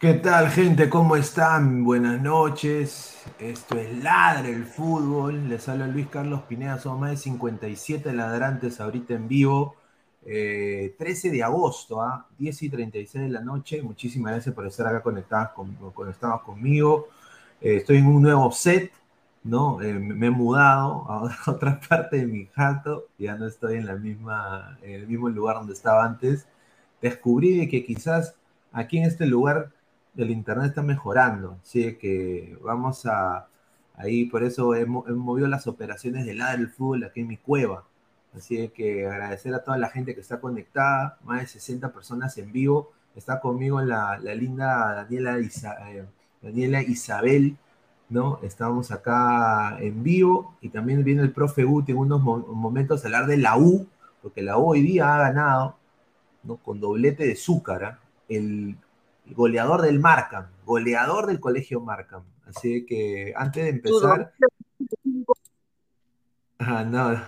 ¿Qué tal, gente? ¿Cómo están? Buenas noches. Esto es Ladre el Fútbol. Les habla Luis Carlos Pineda. Son más de 57 ladrantes ahorita en vivo. Eh, 13 de agosto, ¿ah? 10 y 36 de la noche. Muchísimas gracias por estar acá conectados, con, conectados conmigo. Eh, estoy en un nuevo set, ¿no? Eh, me he mudado a otra parte de mi jato. Ya no estoy en, la misma, en el mismo lugar donde estaba antes. Descubrí que quizás aquí en este lugar el internet está mejorando, así que vamos a ahí, por eso hemos, movido las operaciones del lado del fútbol aquí en mi cueva. Así que agradecer a toda la gente que está conectada, más de 60 personas en vivo. Está conmigo la, linda Daniela, eh, Daniela Isabel, ¿no? Estamos acá en vivo y también viene el profe Guti en unos momentos a hablar de la U, porque la U hoy día ha ganado, ¿no? Con doblete de Zúcara, el goleador del Markham, goleador del colegio Markham. Así que antes de empezar. Ah, no.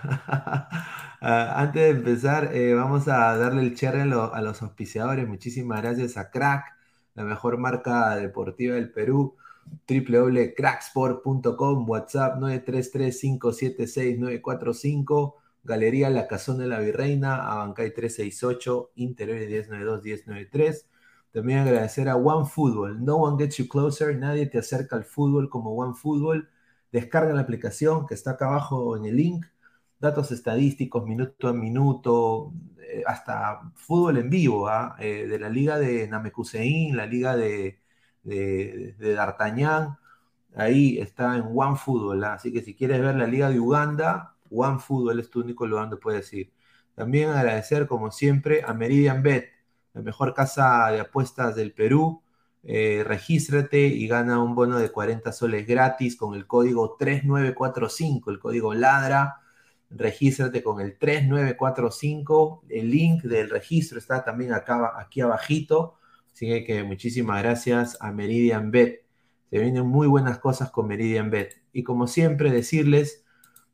Ah, antes de empezar, eh, vamos a darle el cherry a, los auspiciadores. Muchísimas gracias a Crack, la mejor marca deportiva del Perú. www.cracksport.com, WhatsApp 933-576-945, Galería La Cazón de la Virreina, Abancay 368, Interior 1092-1093. También agradecer a OneFootball. No one gets you closer. Nadie te acerca al fútbol como OneFootball. Descarga la aplicación que está acá abajo en el link. Datos estadísticos, minuto a minuto, eh, hasta fútbol en vivo, ¿ah? eh, de la liga de Namekusein, la liga de, de, D'Artagnan. Ahí está en OneFootball. ¿ah? Así que si quieres ver la liga de Uganda, OneFootball es tu único lugar donde puedes ir. También agradecer, como siempre, a Meridian Bet la mejor casa de apuestas del Perú. Eh, regístrate y gana un bono de 40 soles gratis con el código 3945, el código LADRA. Regístrate con el 3945. El link del registro está también acá, aquí abajito. Así que muchísimas gracias a Meridian Bet. Se vienen muy buenas cosas con Meridian Bet. Y como siempre, decirles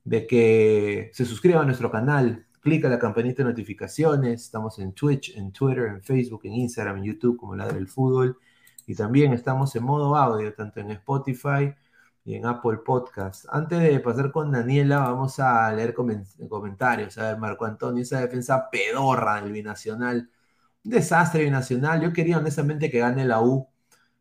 de que se suscriban a nuestro canal, clica la campanita de notificaciones. Estamos en Twitch, en Twitter, en Facebook, en Instagram, en YouTube, como la del fútbol. Y también estamos en modo audio, tanto en Spotify y en Apple Podcast. Antes de pasar con Daniela, vamos a leer comentarios. A ver, Marco Antonio, esa defensa pedorra del binacional. Un desastre binacional. Yo quería honestamente que gane la U.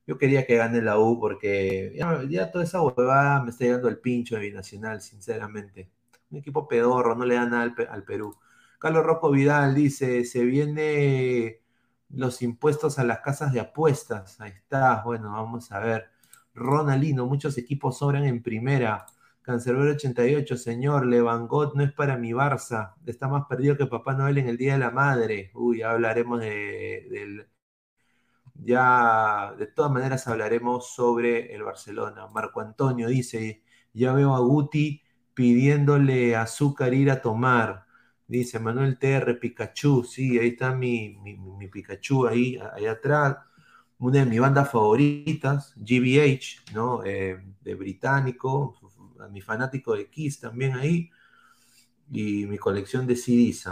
Yo quería que gane la U porque ya, toda esa huevada me está llegando el pincho de binacional, sinceramente un equipo pedorro, no le da nada al, Perú. Carlos Rocco Vidal dice, se viene los impuestos a las casas de apuestas. Ahí está, bueno, vamos a ver. Ronaldino, muchos equipos sobran en primera. Cancerbero 88, señor, Levangot no es para mi Barça. Está más perdido que Papá Noel en el Día de la Madre. Uy, ya hablaremos de, del... Ya, de todas maneras hablaremos sobre el Barcelona. Marco Antonio dice, ya veo a Guti pidiéndole azúcar ir a tomar. Dice Manuel TR, Pikachu, sí, ahí está mi, mi, Pikachu ahí, ahí atrás. Una de mis bandas favoritas, GBH, ¿no? Eh, de británico, mi fanático de Kiss también ahí. Y mi colección de CDs,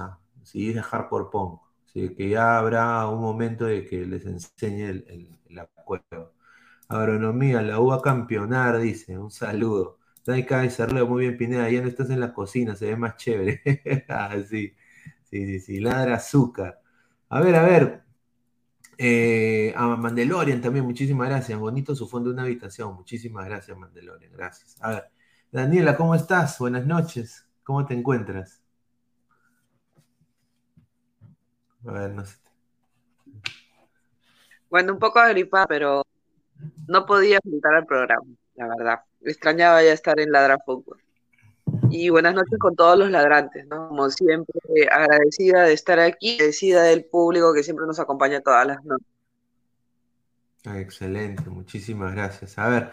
CDs de Hardcore Punk. Así que ya habrá un momento de que les enseñe el, el, acuerdo. Agronomía, la uva campeonar, dice, un saludo. Dai cerró muy bien, Pineda. Ya no estás en la cocina, se ve más chévere. ah, sí, sí, sí, sí. Ladra azúcar. A ver, a ver. Eh, a Mandalorian también, muchísimas gracias. Bonito su fondo de una habitación. Muchísimas gracias, Mandalorian. Gracias. A ver, Daniela, ¿cómo estás? Buenas noches. ¿Cómo te encuentras? A ver, no sé. Bueno, un poco agripada, pero no podía juntar al programa, la verdad extrañaba ya estar en Ladra Fútbol. Y buenas noches con todos los ladrantes, ¿no? Como siempre, agradecida de estar aquí, agradecida del público que siempre nos acompaña todas las noches. Ah, excelente, muchísimas gracias. A ver,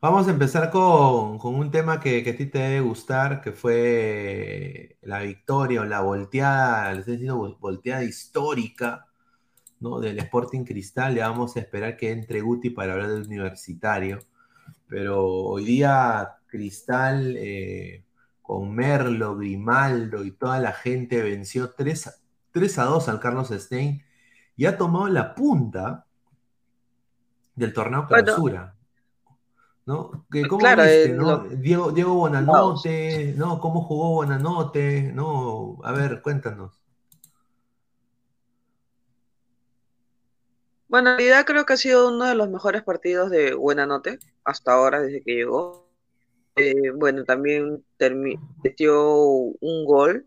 vamos a empezar con, un tema que, a ti te debe gustar, que fue la victoria o la volteada, les he diciendo volteada histórica, ¿no? Del Sporting Cristal. Le vamos a esperar que entre Guti para hablar del universitario pero hoy día Cristal eh, con Merlo, Grimaldo y toda la gente venció 3 a, 2 al Carlos Stein y ha tomado la punta del torneo clausura. ¿no? ¿Cómo claro, viste, no? Diego, Diego Bonanote, ¿no? ¿Cómo jugó Bonanote? ¿No? A ver, cuéntanos. Bueno, en realidad creo que ha sido uno de los mejores partidos de Buenanote hasta ahora, desde que llegó. Eh, bueno, también metió un gol,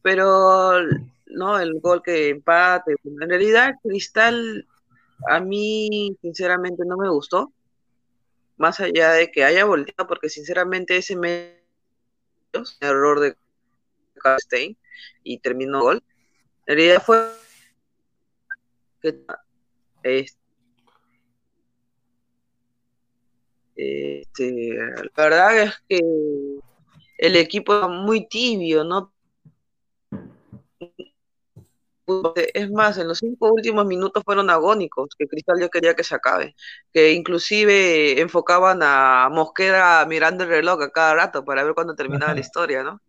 pero no, el gol que empate. En realidad, Cristal a mí sinceramente no me gustó, más allá de que haya volteado, porque sinceramente ese medio error de Stein y terminó gol. En realidad fue este, la verdad es que el equipo es muy tibio, ¿no? Es más, en los cinco últimos minutos fueron agónicos, que Cristal ya quería que se acabe, que inclusive enfocaban a Mosquera mirando el reloj a cada rato para ver cuándo terminaba la historia, ¿no?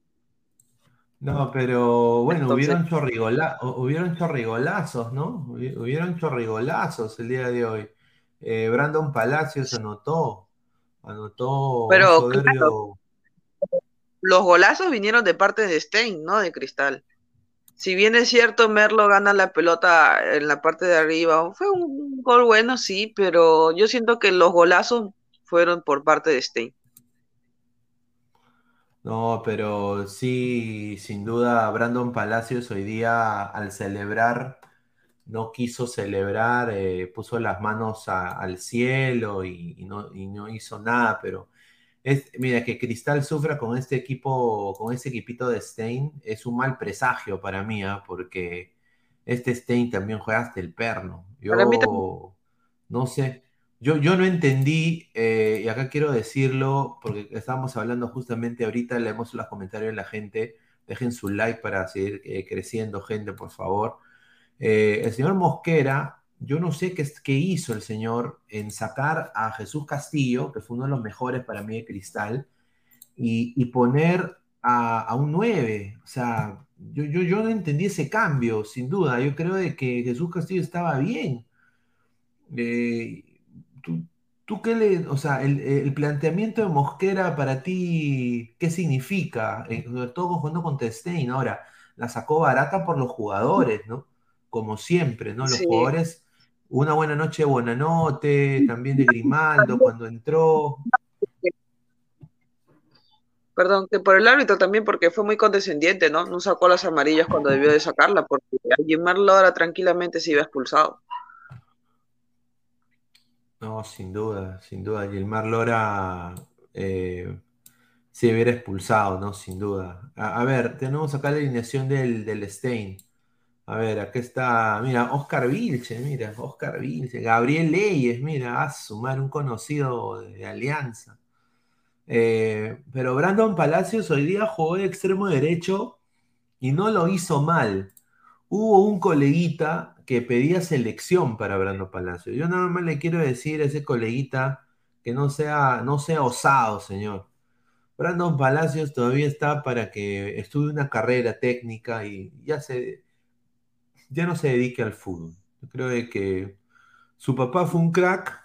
No, pero bueno, hubieron, hubieron chorrigolazos, ¿no? Hubieron chorrigolazos el día de hoy. Eh, Brandon Palacios anotó, anotó pero los golazos vinieron de parte de Stein, ¿no? De Cristal. Si bien es cierto, Merlo gana la pelota en la parte de arriba, fue un gol bueno, sí, pero yo siento que los golazos fueron por parte de Stein. No, pero sí, sin duda, Brandon Palacios hoy día al celebrar, no quiso celebrar, eh, puso las manos al cielo y, no, no, hizo nada, pero es, mira, que Cristal sufra con este equipo, con este equipito de Stein, es un mal presagio para mí, ¿ah? porque este Stein también juega hasta el perno. Yo no sé. Yo, yo no entendí, eh, y acá quiero decirlo, porque estábamos hablando justamente ahorita, leemos los comentarios de la gente, dejen su like para seguir eh, creciendo, gente, por favor. Eh, el señor Mosquera, yo no sé qué, qué hizo el señor en sacar a Jesús Castillo, que fue uno de los mejores para mí de Cristal, y, poner a, un 9. O sea, yo, yo, yo no entendí ese cambio, sin duda. Yo creo de que Jesús Castillo estaba bien. ¿Tú, qué le, o sea, el, planteamiento de Mosquera para ti, ¿qué significa? Eh, sobre todo jugando contra Stein, ahora, la sacó barata por los jugadores, ¿no? Como siempre, ¿no? Los jugadores, una buena noche de Buenanote, también de Grimaldo cuando entró. perdón, que por el árbitro también, porque fue muy condescendiente, ¿no? No sacó las amarillas cuando debió de sacarla, porque a Gilmar Lora tranquilamente se iba expulsado. No, sin duda, sin duda. Gilmar Lora eh, se hubiera expulsado, ¿no? Sin duda. A, ver, tenemos acá la alineación del, del Stein. A ver, aquí está, mira, Oscar Vilche, mira, Oscar Vilche, Gabriel Leyes, mira, a sumar un conocido de Alianza. Eh, pero Brandon Palacios hoy día jugó de extremo derecho y no lo hizo mal. Hubo un coleguita que pedía selección para Brandon Palacios. Yo nada más le quiero decir a ese coleguita que no sea, no sea osado, señor. Brandon Palacios todavía está para que estudie una carrera técnica y ya se ya no se dedique al fútbol. Yo creo que su papá fue un crack,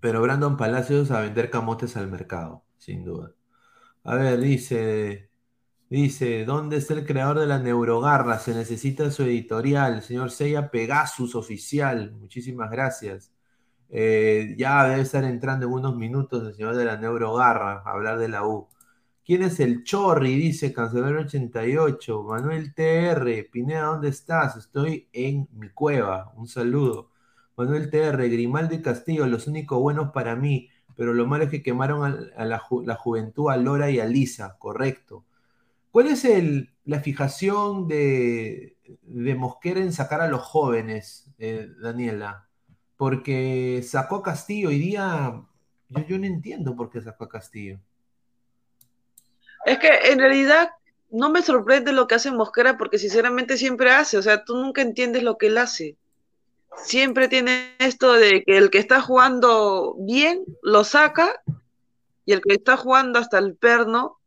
pero Brandon Palacios a vender camotes al mercado, sin duda. A ver, dice, dice, ¿dónde está el creador de la neurogarra? Se necesita su editorial, señor Seiya Pegasus oficial. Muchísimas gracias. Eh, ya debe estar entrando en unos minutos el señor de la neurogarra a hablar de la U. ¿Quién es el Chorri? Dice Cancelero 88. Manuel TR. Pineda, ¿dónde estás? Estoy en mi cueva. Un saludo. Manuel TR. Grimaldo y Castillo, los únicos buenos para mí. Pero lo malo es que quemaron a, la, la, juventud a Lora y a Lisa. Correcto. ¿Cuál es la fijación de, de, Mosquera en sacar a los jóvenes, eh, Daniela? Porque sacó a Castillo hoy día. Yo, yo no entiendo por qué sacó a Castillo. Es que en realidad no me sorprende lo que hace Mosquera porque sinceramente siempre hace, o sea, tú nunca entiendes lo que él hace. Siempre tiene esto de que el que está jugando bien lo saca y el que está jugando hasta el perno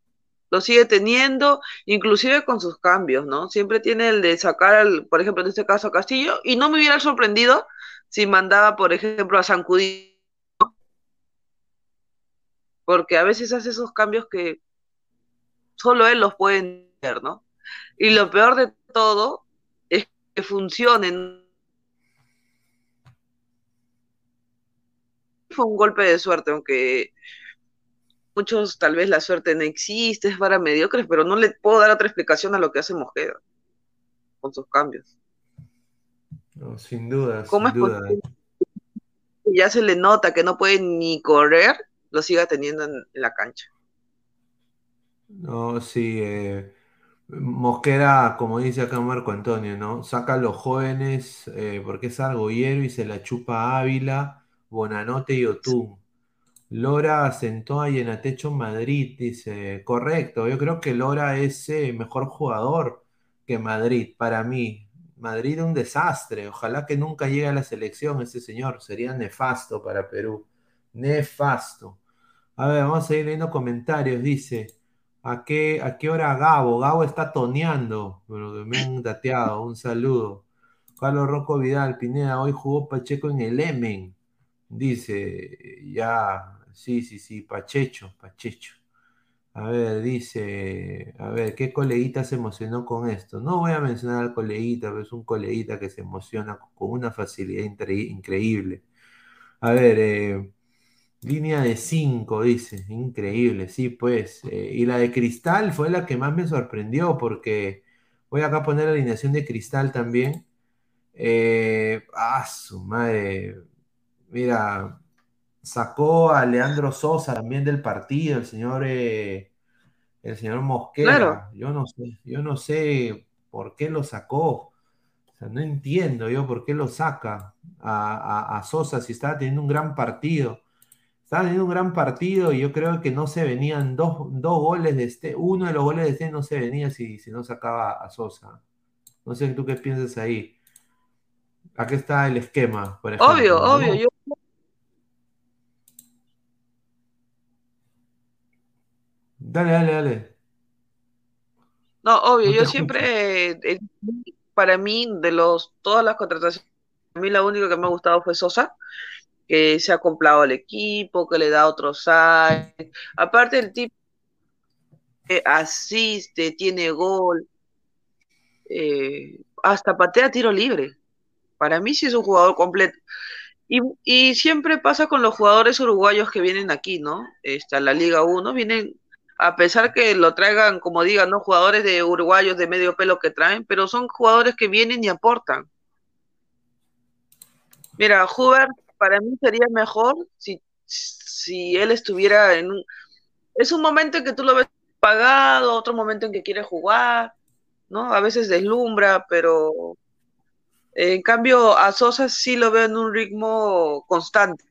lo sigue teniendo, inclusive con sus cambios, ¿no? Siempre tiene el de sacar, al, por ejemplo, en este caso a Castillo, y no me hubiera sorprendido si mandaba, por ejemplo, a Sancudí, porque a veces hace esos cambios que solo él los puede entender, ¿no? Y lo peor de todo es que funcionen. Fue un golpe de suerte, aunque muchos tal vez la suerte no existe, es para mediocres, pero no le puedo dar otra explicación a lo que hace Mosquera con sus cambios. No, sin duda. ¿Cómo sin es duda. que ya se le nota que no puede ni correr, lo siga teniendo en, en la cancha? No, sí. Eh, Mosquera, como dice acá Marco Antonio, ¿no? Saca a los jóvenes eh, porque es argollero y se la chupa Ávila, Bonanote y Otún. Lora sentó a Yenatecho Madrid, dice. Correcto, yo creo que Lora es eh, mejor jugador que Madrid, para mí. Madrid un desastre. Ojalá que nunca llegue a la selección ese señor. Sería nefasto para Perú. Nefasto. A ver, vamos a ir leyendo comentarios. Dice. ¿A qué, ¿A qué hora Gabo? Gabo está toneando, pero me han dateado. Un saludo. Carlos Rocco Vidal, Pineda, hoy jugó Pacheco en el Emen. Dice, ya, sí, sí, sí, Pachecho, Pachecho. A ver, dice, a ver, ¿qué coleguita se emocionó con esto? No voy a mencionar al coleguita, pero es un coleguita que se emociona con una facilidad increíble. A ver, eh, Línea de 5, dice. Increíble, sí, pues. Eh, y la de Cristal fue la que más me sorprendió porque voy acá a poner la alineación de Cristal también. Eh, ah, su madre. Mira, sacó a Leandro Sosa también del partido, el señor, eh, el señor Mosquera. Claro. Yo no sé, yo no sé por qué lo sacó. O sea, no entiendo yo por qué lo saca a, a, a Sosa si estaba teniendo un gran partido. Estaba teniendo un gran partido y yo creo que no se venían dos, dos goles de este, uno de los goles de este no se venía si, si no sacaba a Sosa. No sé tú qué piensas ahí. Aquí está el esquema, por ejemplo. Obvio, ¿no? obvio. Yo... Dale, dale, dale. No, obvio, No yo escucho. siempre, eh, para mí, de los todas las contrataciones, a mí la única que me ha gustado fue Sosa, que se ha comprado al equipo, que le da otros aires. Aparte el tipo que asiste, tiene gol, eh, hasta patea tiro libre. Para mí sí es un jugador completo. Y, y siempre pasa con los jugadores uruguayos que vienen aquí, ¿no? Está la Liga 1, vienen A pesar que lo traigan, como digan, ¿no? Jugadores de uruguayos de medio pelo que traen, pero son jugadores que vienen y aportan. Mira, Huber para mí sería mejor si, si él estuviera en un... Es un momento en que tú lo ves pagado, otro momento en que quiere jugar, ¿no? A veces deslumbra, pero en cambio a Sosa sí lo veo en un ritmo constante.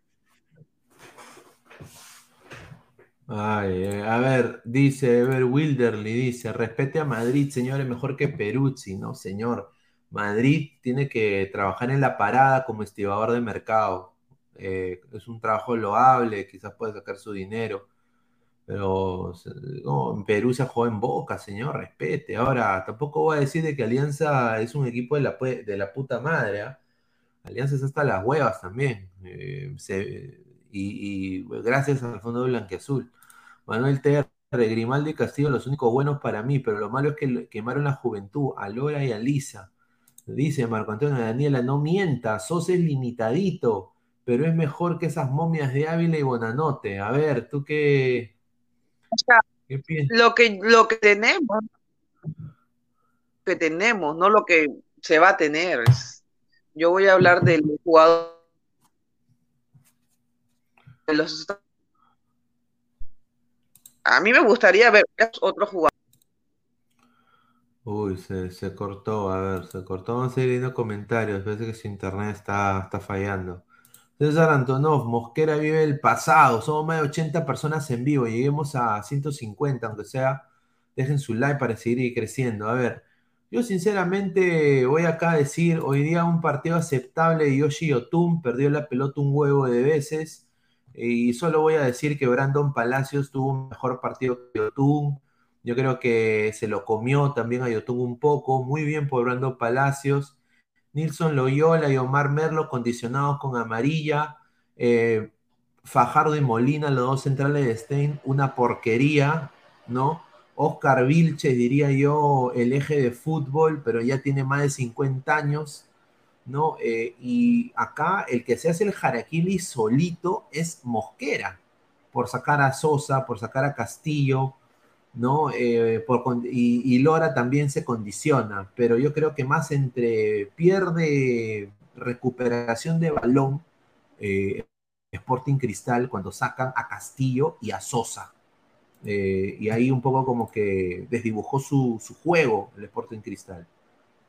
Ay, eh, a ver, dice Ever Wilderly, dice, respete a Madrid, señor, es mejor que Peruzzi, no, señor. Madrid tiene que trabajar en la parada como estibador de mercado. Eh, es un trabajo loable, quizás puede sacar su dinero, pero en Perú se jugado en Boca, señor, respete. Ahora, tampoco voy a decir de que Alianza es un equipo de la, de la puta madre. ¿ah? Alianza es hasta las huevas también. Eh, y, gracias al Fondo Blanqueazul. Manuel TR, Grimaldi y Castillo, los únicos buenos para mí, pero lo malo es que quemaron la juventud, a Lora y a Lisa. Dice Marco Antonio Daniela, no mienta, sos es limitadito, pero es mejor que esas momias de Ávila y Bonanote. A ver, ¿tú qué, ¿qué piensas? Lo que, lo que tenemos, que tenemos, no lo que se va a tener. Yo voy a hablar del jugador de los a mí me gustaría ver otro jugador. Uy, se, cortó, a ver, se cortó. Vamos a ir viendo comentarios. Parece que su internet está, está fallando. César Antonov, Mosquera vive el pasado. Somos más de 80 personas en vivo. Lleguemos a 150, aunque sea. Dejen su like para seguir creciendo. A ver, yo sinceramente voy acá a decir, hoy día un partido aceptable Yoshi Yotun, perdió la pelota un huevo de veces. Y solo voy a decir que Brandon Palacios tuvo un mejor partido que Yotun. Yo creo que se lo comió también a Yotun un poco. Muy bien por Brandon Palacios. Nilson Loyola y Omar Merlo condicionados con amarilla. Eh, Fajardo y Molina, los dos centrales de Stein, una porquería, ¿no? Oscar Vilches, diría yo, el eje de fútbol, pero ya tiene más de 50 años. ¿No? Eh, y acá el que se hace el Jaraquili solito es Mosquera, por sacar a Sosa, por sacar a Castillo, ¿no? Eh, y, Lora también se condiciona, pero yo creo que más entre pierde recuperación de balón, eh, Sporting Cristal, cuando sacan a Castillo y a Sosa. y ahí un poco como que desdibujó su, su juego el Sporting Cristal.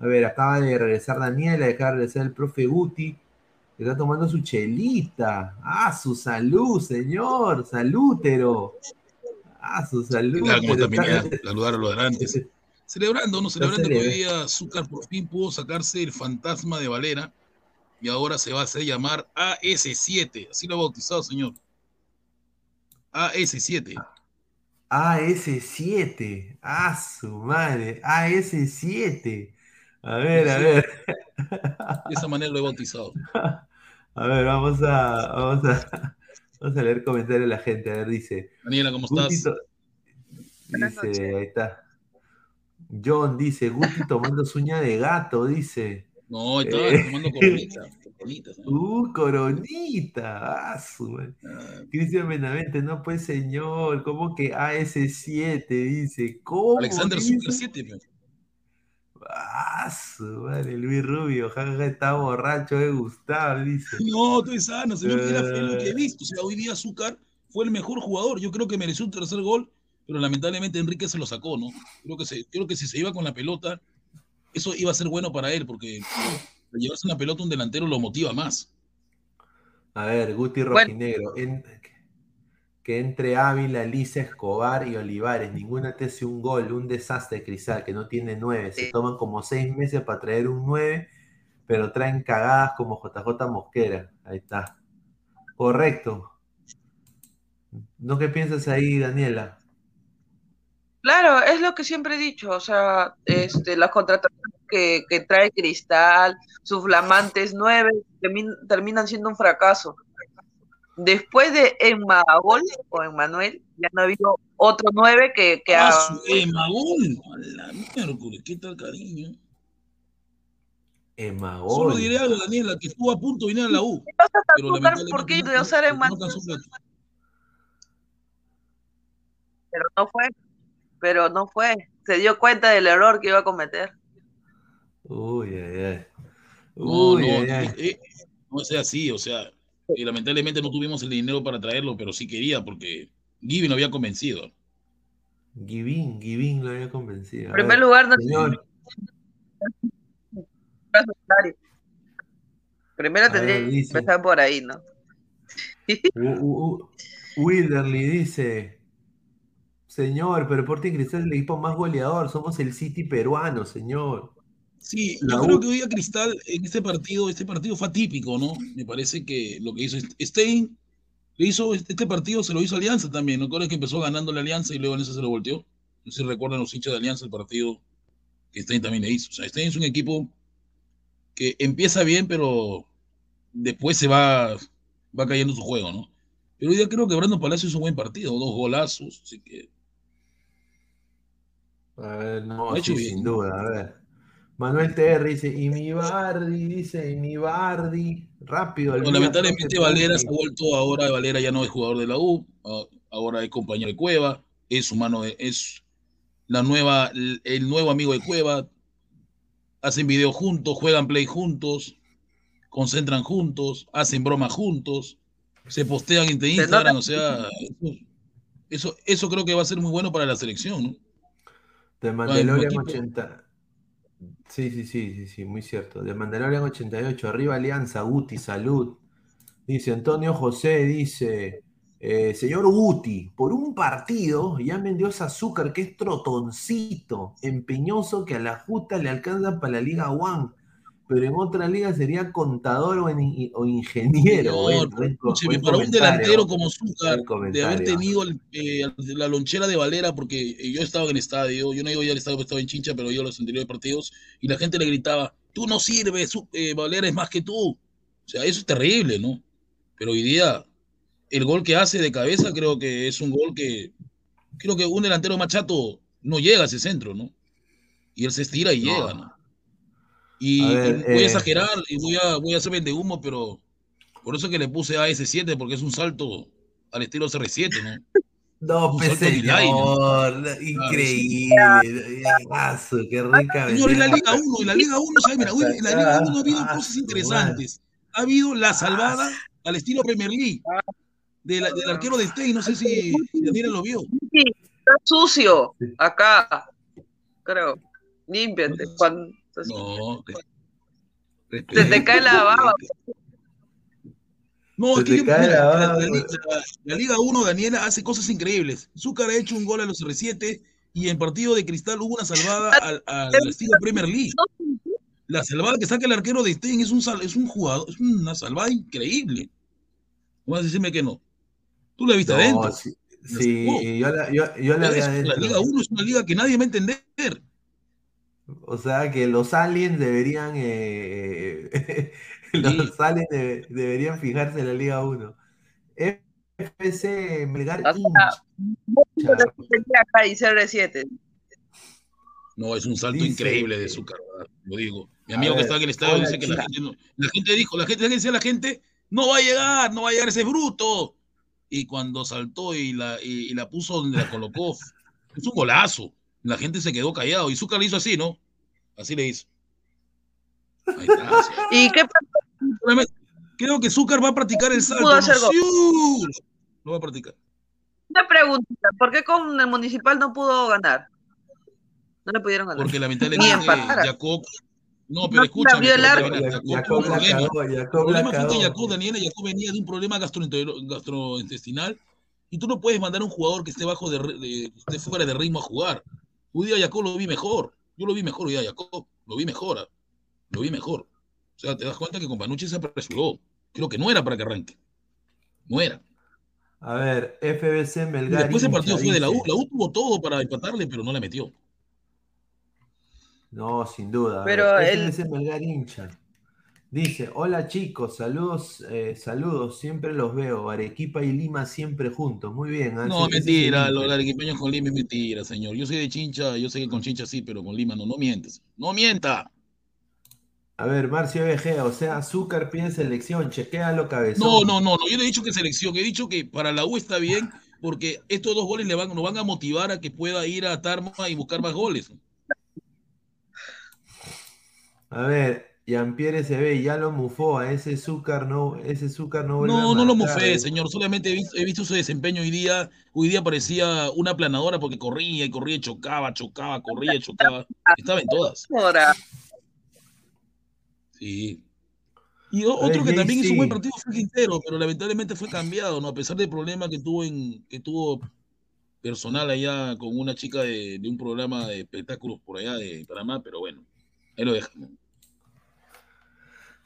A ver, acaba de regresar Daniela, acaba de regresar el profe Guti, que está tomando su chelita. Ah, su salud, señor, salútero. Ah, su salud. Claro, como también saludar a los adelantes. Celebrando, no celebrando que hoy día Azúcar por fin pudo sacarse el fantasma de Valera y ahora se va a hacer llamar AS7. Así lo ha bautizado, señor. AS7. AS7. Ah, su madre. AS7. A ver, a ver. De esa manera lo he bautizado. A ver, vamos a, vamos a, vamos a leer comentarios de la gente. A ver, dice. Daniela, ¿cómo estás? dice, ahí está. John dice, Guti tomando suña de gato, dice. No, estaba eh, tomando coronita. Uh, coronita. Ah, su ah. Cristian Benavente, no pues señor, ¿cómo que AS7? Dice, ¿cómo? Alexander Super 7, pero. Ah, su madre, Luis Rubio, jajaja, está borracho de Gustavo, dice. No, estoy sano, señor, que era lo que he visto. O sea, hoy día Azúcar fue el mejor jugador. Yo creo que mereció un tercer gol, pero lamentablemente Enrique se lo sacó, ¿no? Creo que, se, creo que si se iba con la pelota, eso iba a ser bueno para él, porque llevarse una pelota un delantero lo motiva más. A ver, Guti Rojinegro. En, que entre Ávila, Lisa, Escobar y Olivares. Ninguna te hace un gol, un desastre Crisal, que no tiene nueve. Se toman como seis meses para traer un nueve, pero traen cagadas como JJ Mosquera. Ahí está. Correcto. ¿No qué piensas ahí, Daniela? Claro, es lo que siempre he dicho, o sea, este, las contrataciones que, trae Cristal, sus flamantes nueve, terminan siendo un fracaso. Después de Emagol o Emmanuel, ya no ha habido otro nueve que, que ah, ha... Emagol, la miércoles, qué tal cariño. Emagol. Solo diré algo, Daniela, que estuvo a punto de venir a la U. Pero ¿Por qué de usar Emmanuel? pero no fue. Pero no fue. Se dio cuenta del error que iba a cometer. Uy, ay, ay. No, Uy, no, ay, ay. eh, no sea así, o sea, y lamentablemente no tuvimos el dinero para traerlo, pero sí quería porque Gibby lo había convencido. Givín, Givín lo había convencido. En primer lugar, no señor, Primero tendría ver, que empezar por ahí, ¿no? Wilderly dice, señor, pero Sporting Cristal es el equipo más goleador, somos el City peruano, señor. Sí, La yo creo que hoy día Cristal en este partido, este partido fue atípico, ¿no? Me parece que lo que hizo Stein, le hizo este partido, se lo hizo Alianza también, ¿no? Recuerda que empezó ganando la Alianza y luego en eso se lo volteó. No sé si recuerdan los hinchas de Alianza el partido que Stein también le hizo. O sea, Stein es un equipo que empieza bien, pero después se va, va cayendo su juego, ¿no? Pero hoy día creo que Brandon Palacio hizo un buen partido, dos golazos, así que A ver, no, Lo ha hecho sí, bien. sin duda, a ver. Manuel TR dice, y mi Bardi, dice, y mi Bardi, rápido, Bueno, lamentablemente Valera se ha vuelto ahora, Valera ya no es jugador de la U, ahora es compañero de Cueva, es humano, es la nueva, el nuevo amigo de Cueva, hacen video juntos, juegan play juntos, concentran juntos, hacen bromas juntos, se postean en Instagram, o sea, eso, eso, eso creo que va a ser muy bueno para la selección, ¿no? De Ah, Mandalorian el equipo. 80. Sí, sí, sí, sí, sí, muy cierto. De Mandalorian 88, arriba Alianza, Guti, salud. Dice Antonio José, dice, eh, señor Guti, por un partido ya vendió ese azúcar que es trotoncito, empeñoso que a la justa le alcanza para la Liga One, pero en otra liga sería contador o, en- o ingeniero. Señor, Buen- buen co- escúcheme, buen para un delantero como Zúcar, de haber tenido el, eh, la lonchera de Valera, porque eh, yo estaba en el estadio, yo no iba ya al estadio, porque estaba en Chincha, pero yo los anteriores partidos, y la gente le gritaba, tú no sirves, eh, Valera es más que tú. O sea, eso es terrible, ¿no? Pero hoy día, el gol que hace de cabeza creo que es un gol que, creo que un delantero machato no llega a ese centro, ¿no? Y él se estira y No. llega, ¿no? Y, A y ver, voy a eh, exagerar y voy a, voy a hacer vende humo, pero por eso que le puse AS7, porque es un salto al estilo CR7, ¿no? No, pues ¿no? señor, Claro, increíble. Aso, qué rica Señor, en la. Liga 1, en la Liga 1, ¿sabes? Mira, en la Liga 1 ha habido cosas interesantes. Ha habido la salvada al estilo Premier League de la- del arquero de Stein, no sé si, si Daniela lo vio. Sí, está sucio acá, creo. Límpiate. Cuando No, se te cae la baba. No, es que te yo- mira, la la, la- Liga 1, Daniela, hace cosas increíbles. Zúcar ha hecho un gol a los R7 y en partido de cristal hubo una salvada al, al estilo Premier League. La salvada que saca el arquero de Stein es un, es un jugador, es una salvada increíble. Vas a decirme que no. Tú la viste No, adentro. sí, yo la, yo, yo la vi Es- la adentro. Liga 1 es una liga que nadie va a entender. O sea que los aliens deberían eh, los aliens de- deberían fijarse en la Liga 1. FC Melgar CR7. No, es un salto Dice- increíble de Zúcar, ¿verdad? lo digo. Mi amigo que ver, estaba en el estadio dice que la gente, no, la gente dijo, la gente, decía la gente, no va a llegar, no va a llegar ese bruto. Y cuando saltó y la, y, y la puso donde la colocó, es un golazo. La gente se quedó callado y Zúcar le hizo así, ¿no? Así le hizo. Ahí está. ¿Y qué Creo que Zúcar va a practicar el salto. ¿no? va a practicar. Una preguntita, ¿por qué con el municipal no pudo ganar? No le pudieron ganar. Porque lamentablemente. Jacob. No, No pero la escúchame. Jacob problema. fue que. Jacob, Daniela, Jacob venía de un problema gastrointestinal y tú no puedes mandar a un jugador que esté bajo de, de- que esté fuera de ritmo a jugar. Hoy día Jacob lo vi mejor. Yo lo vi mejor hoy día Jacob. Lo vi mejor. ah. Lo vi mejor. O sea, te das cuenta que con Panucci se apresuró. Creo que no era para que arranque. No era. A ver, FBC Y Melgar después ese hincha, partido fue de la U. La U tuvo todo para empatarle, pero no le metió. No, sin duda. Pero él- FBC Melgar hincha. Dice, hola chicos, saludos, eh, saludos, siempre los veo. Arequipa y Lima siempre juntos. Muy bien. ah, No, mentira, hincha. los arequipeños con Lima es mentira, señor. Yo soy de Chincha, yo sé que con Chincha sí, pero con Lima no, no mientes. ¡No mienta! A ver, Marcio BG, o sea, Azúcar pide selección, chequéalo cabezón. No, no, no, no, yo no he dicho que selección, he dicho que para la U está bien porque estos dos goles le van, nos van a motivar a que pueda ir a Tarma y buscar más goles. A ver, Jean-Pierre se ve, ya lo mufó, a ese azúcar no, ese azúcar no vuelve No, a no lo marcar. mofé, señor. Solamente he visto, he visto su desempeño hoy día. Hoy día parecía una planadora porque corría y corría y chocaba, chocaba, corría y chocaba. Estaba en todas. Sí. Y otro que también hizo un buen partido fue Quintero, pero lamentablemente fue cambiado, ¿no? A pesar del problema que tuvo en, que tuvo personal allá con una chica de, de un programa de espectáculos por allá de Panamá, pero bueno, ahí lo dejan.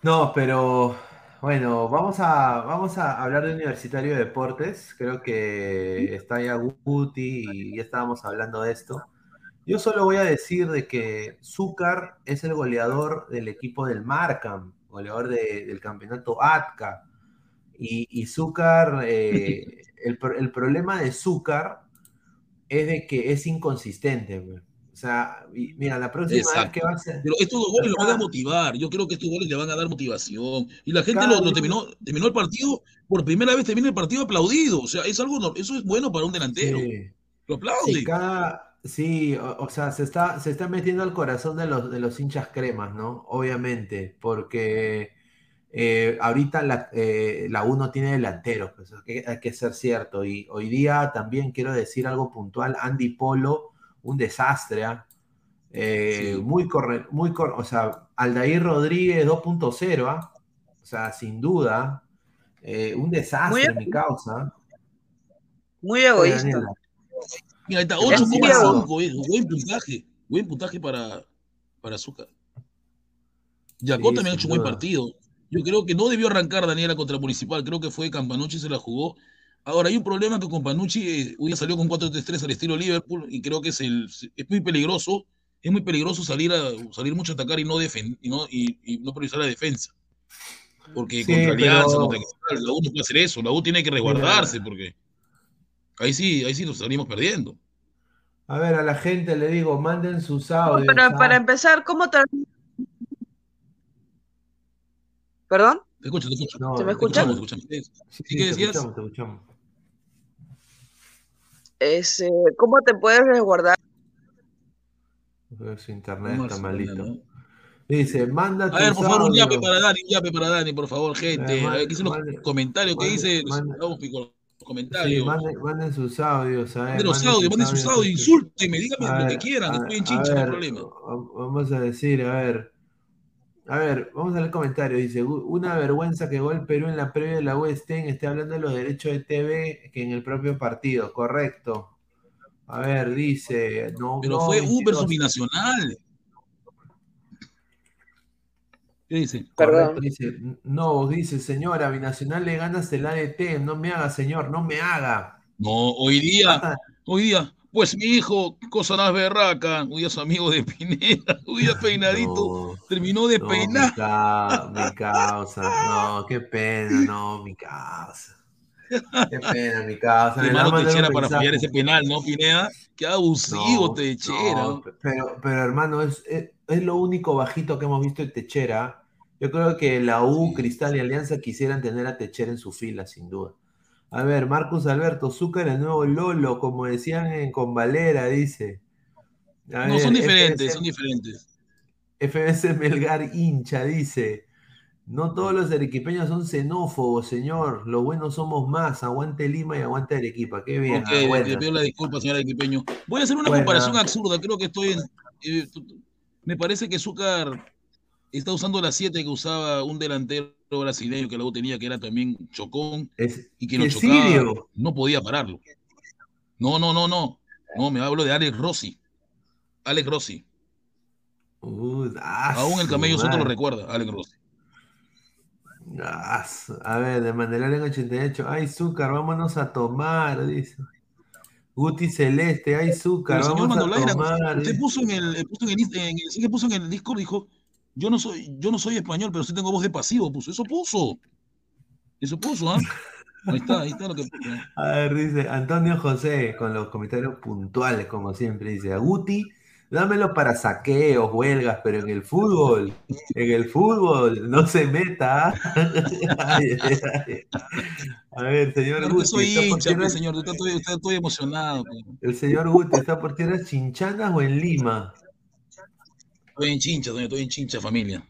¿No? Pero bueno, vamos a, vamos a hablar de Universitario de Deportes. Creo que está ya Guti y ya estábamos hablando de esto. Yo solo voy a decir de que Zúcar es el goleador del equipo del Markham, goleador de- del campeonato ATCA. Y, y Zúcar, eh, el, el problema de Zúcar es de que es inconsistente. güey. O sea, mira, la próxima vez que va a ser... Pero estos dos goles lo van a motivar. Yo creo que estos goles le van a dar motivación. Y la gente lo, lo terminó, terminó el partido, por primera vez termina el partido aplaudido. O sea, es algo, eso es bueno para un delantero. Sí. Lo aplaude. Sí, cada, sí, o, o sea, se está, se está metiendo al corazón de los, de los hinchas cremas, ¿no? Obviamente, porque eh, ahorita la, eh, la U no tiene delanteros, pues, hay que, hay que ser cierto. Y hoy día también quiero decir algo puntual, Andy Polo, un desastre, ¿ah? Eh, Sí. muy corre, muy cor- o sea, Aldair Rodríguez 2.0, ¿ah? O sea, sin duda, eh, un desastre, Muy- mi causa. muy egoísta. Mira, ahí está, Ya sí, 8,5. eh, Buen puntaje. Buen puntaje para, para Azúcar. Yacó Sí, también ha hecho un buen partido. Yo creo que no debió arrancar Daniela contra Municipal. Creo que fue Campanucci se la jugó. Ahora, hay un problema que Campanucci eh, hoy día salió con 4-3-3 al estilo Liverpool y creo que es, el, es muy peligroso. Es muy peligroso salir, a, salir mucho a atacar y no, defen- y no, y, y no priorizar la defensa. Porque Sí, contra Alianza, pero- contra la U no puede hacer eso. La U tiene que resguardarse porque ahí sí, ahí sí nos salimos perdiendo. A ver, a la gente le digo, manden sus audios. pero ¿ah? para empezar, ¿cómo te... ¿Perdón? Te escucho, te escucho. No, ¿Se me Te escucha? escuchamos, te escuchamos. Sí, ¿Sí sí, qué te decías? escuchamos, te escuchamos. Es, eh, ¿Cómo te puedes resguardar? Su internet está malito. ¿no? Dice, manda A ver, por favor, un yape audios. para Dani, un yape para Dani, por favor, gente. Eh, A ver, ¿qué dicen los mande- comentarios? ¿Qué dice? mande- los Sí, comentarios. manden, manden sus audios. A ver, Manden los manden audios, sus manden sus audios, gente. insúltenme, díganme A lo que ver, quieran, a- estoy en a chincha, no hay ver, problema. va- Vamos a decir, a ver. A ver, vamos a leer comentarios. Dice, "U- una vergüenza que Gol Perú en la previa de la West End esté hablando de los derechos de TV que en el propio partido. Correcto. A ver, dice, no, Pero no, fue U versus Binacional. ¿Qué dice? Correcto, dice, no, dice, señora, Binacional le ganas el ADT, no me haga, señor, no me haga. No, hoy día, hoy día, pues mi hijo, cosa más berraca, día es amigo de Pineda, día peinadito, No, terminó de no, peinar. Mi, ca- mi causa, no, qué pena, no, mi causa. Qué pena, mi causa. De mano Techera para fallar ese penal, ¿no, Pineda? Qué abusivo No, Techera. no, pero, pero hermano, es, es, es lo único bajito que hemos visto de Techera. Yo creo que la U, Cristal y Alianza quisieran tener a Techera en su fila, sin duda. A ver, Marcus Alberto, Zúcar, el nuevo Lolo, como decían en Con Valera, dice. A No, ver, son diferentes, son diferentes. FS Melgar hincha, dice. No todos los arequipeños son xenófobos, señor. Los buenos somos más. Aguante Lima y aguante Arequipa. Qué bien. Ok, ah, le pido la disculpa, señora Equipeño. Voy a hacer una Buena. comparación absurda. Creo que estoy en. eh, me parece que Zúcar está usando la 7 que usaba un delantero brasileño que luego tenía, que era también Chocón, Es, y que lo chocaba. Sirio. No podía pararlo. No, no, no, no. No, me hablo de Alex Rossi. Alex Rossi. Uh, ah, Aún el camello Soto lo recuerda, Alex Rossi. Ah, a ver, de Mandalorian 88. Ay, Zúcar, vámonos a tomar, dice. Guti Celeste, ay, Zúcar, Pero señor vamos a Mandolaira, tomar. usted puso en el, eh, puso en el, en el- puso en el Discord, dijo, yo no soy, yo no soy español, pero sí tengo voz de pasivo, puso, eso puso. Eso puso, ¿ah? Ahí está, ahí está lo que puso. A ver, dice Antonio José, con los comentarios puntuales, como siempre, dice, a Guti Dámelo para saqueos, huelgas, pero en el fútbol, en el fútbol, no se meta. Ay, ay, ay. A ver, señor Claro que Guti, soy ¿está por hincha, tierras- pues, señor. Está todo emocionado. pues. el señor Guti está por tierras chinchanas o en Lima? Estoy en chincha, señor. Estoy en chincha, familia.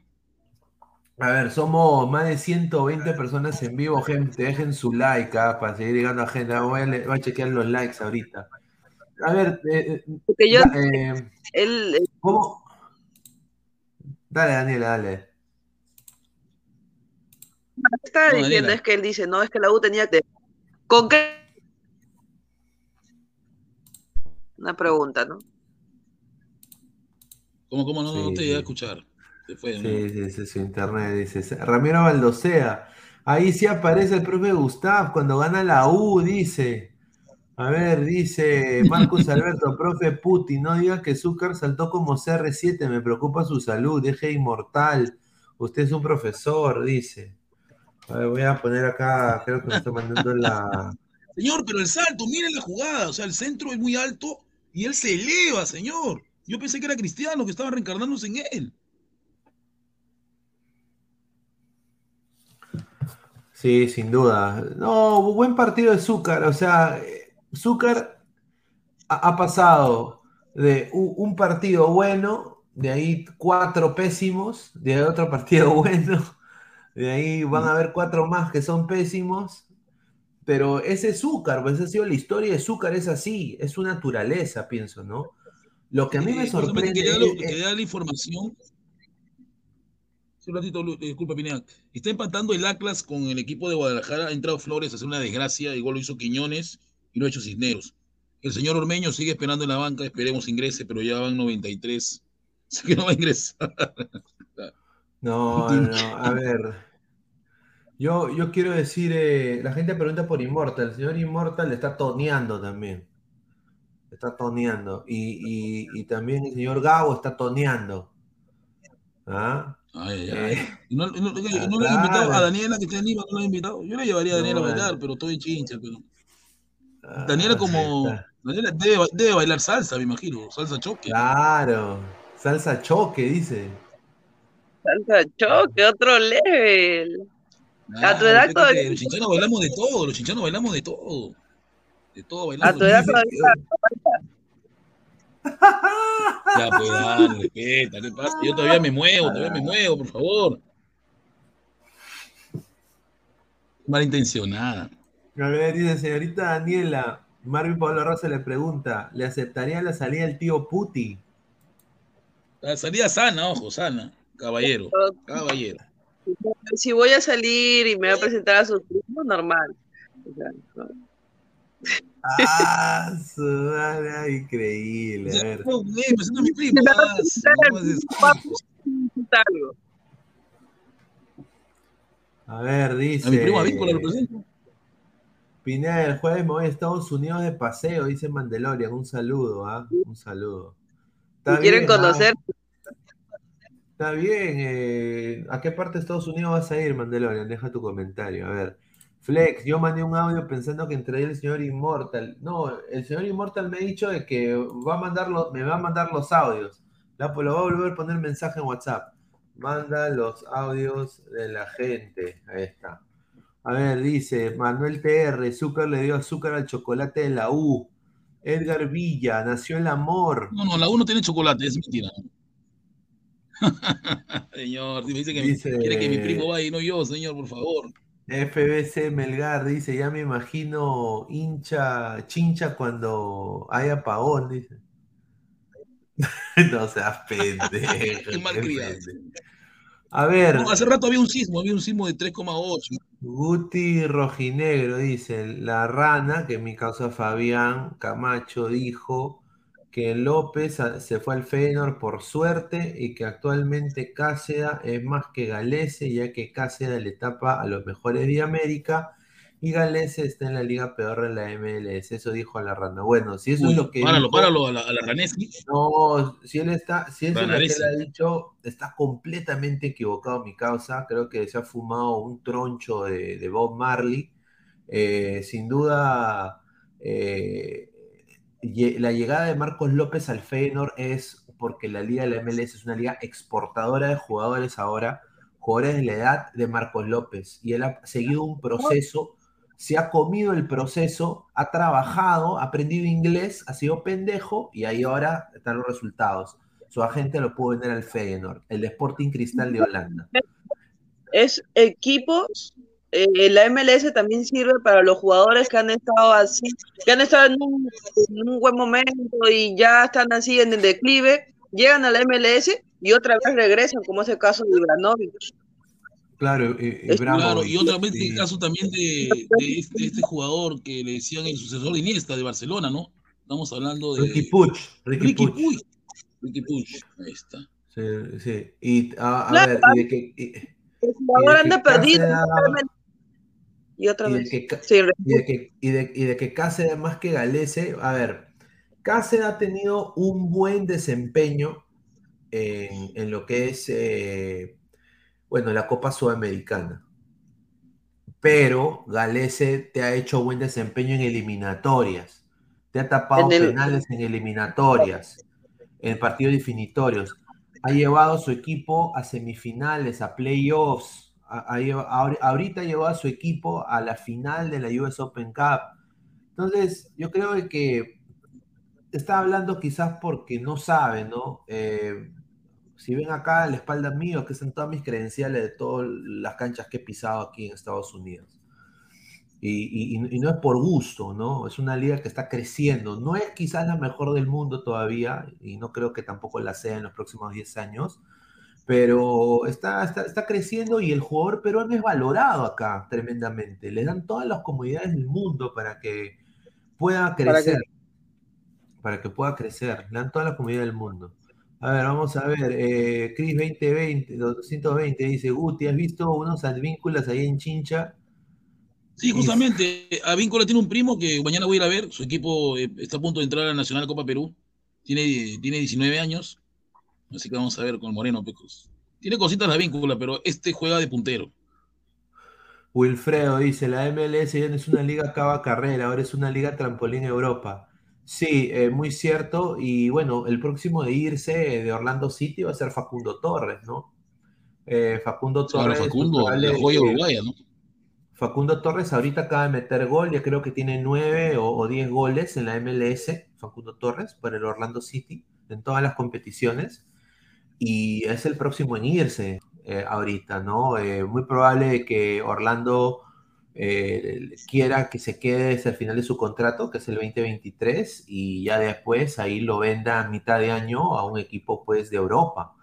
A ver, somos más de 120 personas en vivo, gente. Dejen su like ah, para seguir llegando a gente. Voy a, voy a chequear los likes ahorita. A ver, eh, eh, Porque yo, eh, ¿cómo? Dale, Daniela, dale. lo que estaba No, diciendo Daniela. es que él dice, no, es que la U tenía que... ¿Con qué? Una pregunta, ¿no? ¿Cómo, cómo no, no te llegué a escuchar? Se fue, ¿no? Sí, sí, su internet, dice. Ramiro Baldosea. Ahí sí aparece el profe Gustav cuando gana la U, dice. A ver, dice Marcus Alberto, profe Putin, no diga que Zúcar saltó como CR7, me preocupa su salud, deje inmortal. Usted es un profesor, dice. A ver, voy a poner acá, creo que me está mandando la. Señor, pero el salto, mire la jugada. O sea, el centro es muy alto y él se eleva, señor. Yo pensé que era Cristiano que estaba reencarnándose en él. Sí, sin duda. No, buen partido de Zúcar. O sea, Zúcar ha, pasado de un, partido bueno, de ahí cuatro pésimos, de ahí otro partido bueno, de ahí van a haber cuatro más que son pésimos. Pero ese es Zúcar, pues esa ha sido la historia de Zúcar, es así, es su naturaleza, pienso, ¿no? Lo que a mí me Eh, sorprende. Quería, es- dar la información. Sí, un ratito, disculpa, Pineda. Está empatando el Atlas con el equipo de Guadalajara. Ha entrado Flores a hacer una desgracia. Igual lo hizo Quiñones y lo ha hecho Cisneros. El señor Ormeño sigue esperando en la banca. Esperemos ingrese, pero ya van 93. Así que no va a ingresar. No, no, a ver. Yo, yo quiero decir, eh, la gente pregunta por Immortal. El señor Immortal le está toneando también. Está toneando. Y, y- y también el señor Gabo está toneando. ¿Ah? Ay, ay, Eh, ay. Y no, no, no, no le he claro. invitado a Daniela que está en Lima, no le he invitado. Yo le llevaría a Daniela No, a bailar, eh. pero estoy chincha. Pero... ah, Daniela como... Daniela debe, debe bailar salsa, me imagino. Salsa choque. Claro. Salsa choque, dice. Salsa choque, otro level. A tu edad Los chinchanos bailamos de todo, los chinchanos bailamos de todo. De todo bailamos. A tu edad todavía... Ya, pues, dale, respeta, ¿qué pasa? Yo todavía me muevo, todavía me muevo, por favor. Malintencionada. A ver, dice señorita Daniela. Marvin Pablo Rosa le pregunta: ¿le aceptaría la salida del tío Puti? La salida sana, ojo, sana. Caballero, caballero. Si voy a salir y me voy a presentar a sus primos, normal. O sea, ¿no? Ah, su madre, increíble. A ver. No, mi. A ver, dice. A mi primo Avícola lo presento. Pineda, el jueves me voy a Estados Unidos de paseo, dice Mandalorian. Un saludo, ¿ah? Un saludo. Si quieren ¿ah? conocer, Está bien. eh, ¿A qué parte de Estados Unidos vas a ir, Mandalorian? Deja tu comentario. A ver. Flex, yo mandé un audio pensando que entraría el señor Immortal. No, el señor Immortal me ha dicho de que va a mandar los- me va a mandar los audios. La, lo va a volver a poner mensaje en WhatsApp. Manda los audios de la gente. Ahí está. A ver, dice Manuel TR, Zúcar le dio azúcar al chocolate de la U. Edgar Villa, nació el amor. No, no, la U no tiene chocolate, es mentira. señor, si me dice que Dice- quiere que mi primo vaya y no yo, señor, por favor. FBC Melgar dice, ya me imagino hincha, chincha cuando hay apagón, dice. no seas pendejo. Qué malcriado. A ver, No, hace rato había un sismo, había un sismo de 3,8. Guti Rojinegro dice, la rana, que mi causa Fabián Camacho dijo que López a- se fue al Feyenoord por suerte y que actualmente Cáceda es más que Galese, ya que Cáceda le tapa a los mejores de América y Galese está en la liga peor de la MLS. Eso dijo la rana. Bueno, si eso Uy, es lo que páralo, dijo- páralo a la, a la no, si él está, si eso es lo que él ha dicho, está completamente equivocado mi causa. Creo que se ha fumado un troncho de, de Bob Marley. Eh, sin duda, eh, la llegada de Marcos López al Feyenoord es porque la liga de la MLS es una liga exportadora de jugadores ahora, jugadores de la edad de Marcos López, y él ha seguido un proceso, se ha comido el proceso, ha trabajado, ha aprendido inglés, ha sido pendejo, y ahí ahora están los resultados. Su agente lo pudo vender al Feyenoord, el Sporting Cristal de Holanda. Es equipos eh, la MLS también sirve para los jugadores que han estado así, que han estado en un, en un, buen momento y ya están así en el declive, llegan a la MLS y otra vez regresan, como es el caso de Ibranovic. Claro, eh, claro, y otra vez el caso también de, de, este, este, jugador que le decían el sucesor de Iniesta de Barcelona, ¿no? Estamos hablando de Ricky Puch, Ricky, Ricky Puch. Puch. Ricky Puch, ahí está. Sí, sí. Y a, a Claro, ver, y de que, y- El jugador anda perdido. Y otra y vez. que, Ca- Sí, y de que, y de, y de que Cáceres más que Galese, a ver, Cáceres ha tenido un buen desempeño en, en lo que es, eh, bueno, la Copa Sudamericana. Pero Galese te ha hecho buen desempeño en eliminatorias. Te ha tapado En el- penales en eliminatorias, en partidos definitorios. Ha llevado a su equipo a semifinales, a playoffs. Lleva- ahor- ahorita llevado a su equipo a la final de la US Open Cup. Entonces, yo creo que está hablando quizás porque no sabe, ¿no? Eh, si ven acá a la espalda mío, que están todas mis credenciales de todas las canchas que he pisado aquí en Estados Unidos. Y, y- y no es por gusto, ¿no? Es una liga que está creciendo. No es quizás la mejor del mundo todavía, y no creo que tampoco la sea en los próximos 10 años, pero está, está, está creciendo y el jugador peruano es valorado acá tremendamente. Le dan todas las comodidades del mundo para que pueda crecer. Para que pueda crecer. Le dan todas las comodidades del mundo. A ver, vamos a ver. Eh, Chris 2020, 220 dice: Guti, ¿has visto unos advínculos ahí en Chincha? Sí, justamente, a Víncola tiene un primo que mañana voy a ir a ver, su equipo eh, está a punto de entrar a la Nacional Copa Perú, tiene, tiene 19 años, así que vamos a ver con Moreno, Pecos. Tiene cositas la Víncula, pero este juega de puntero. Wilfredo dice, la MLS ya no es una liga cava carrera, ahora es una liga trampolín Europa. Sí, eh, muy cierto. Y bueno, el próximo de irse de Orlando City va a ser Facundo Torres, ¿no? Eh, Facundo Claro, Torres. Facundo, la joya uruguaya, ¿no? Facundo Torres ahorita acaba de meter gol, ya creo que tiene nueve o, o diez goles en la MLS, Facundo Torres, para el Orlando City, en todas las competiciones. Y es el próximo en irse eh, ahorita, ¿no? Eh, muy probable que Orlando eh, quiera que se quede hasta el final de su contrato, que es el 2023, y ya después ahí lo venda a mitad de año a un equipo pues de Europa.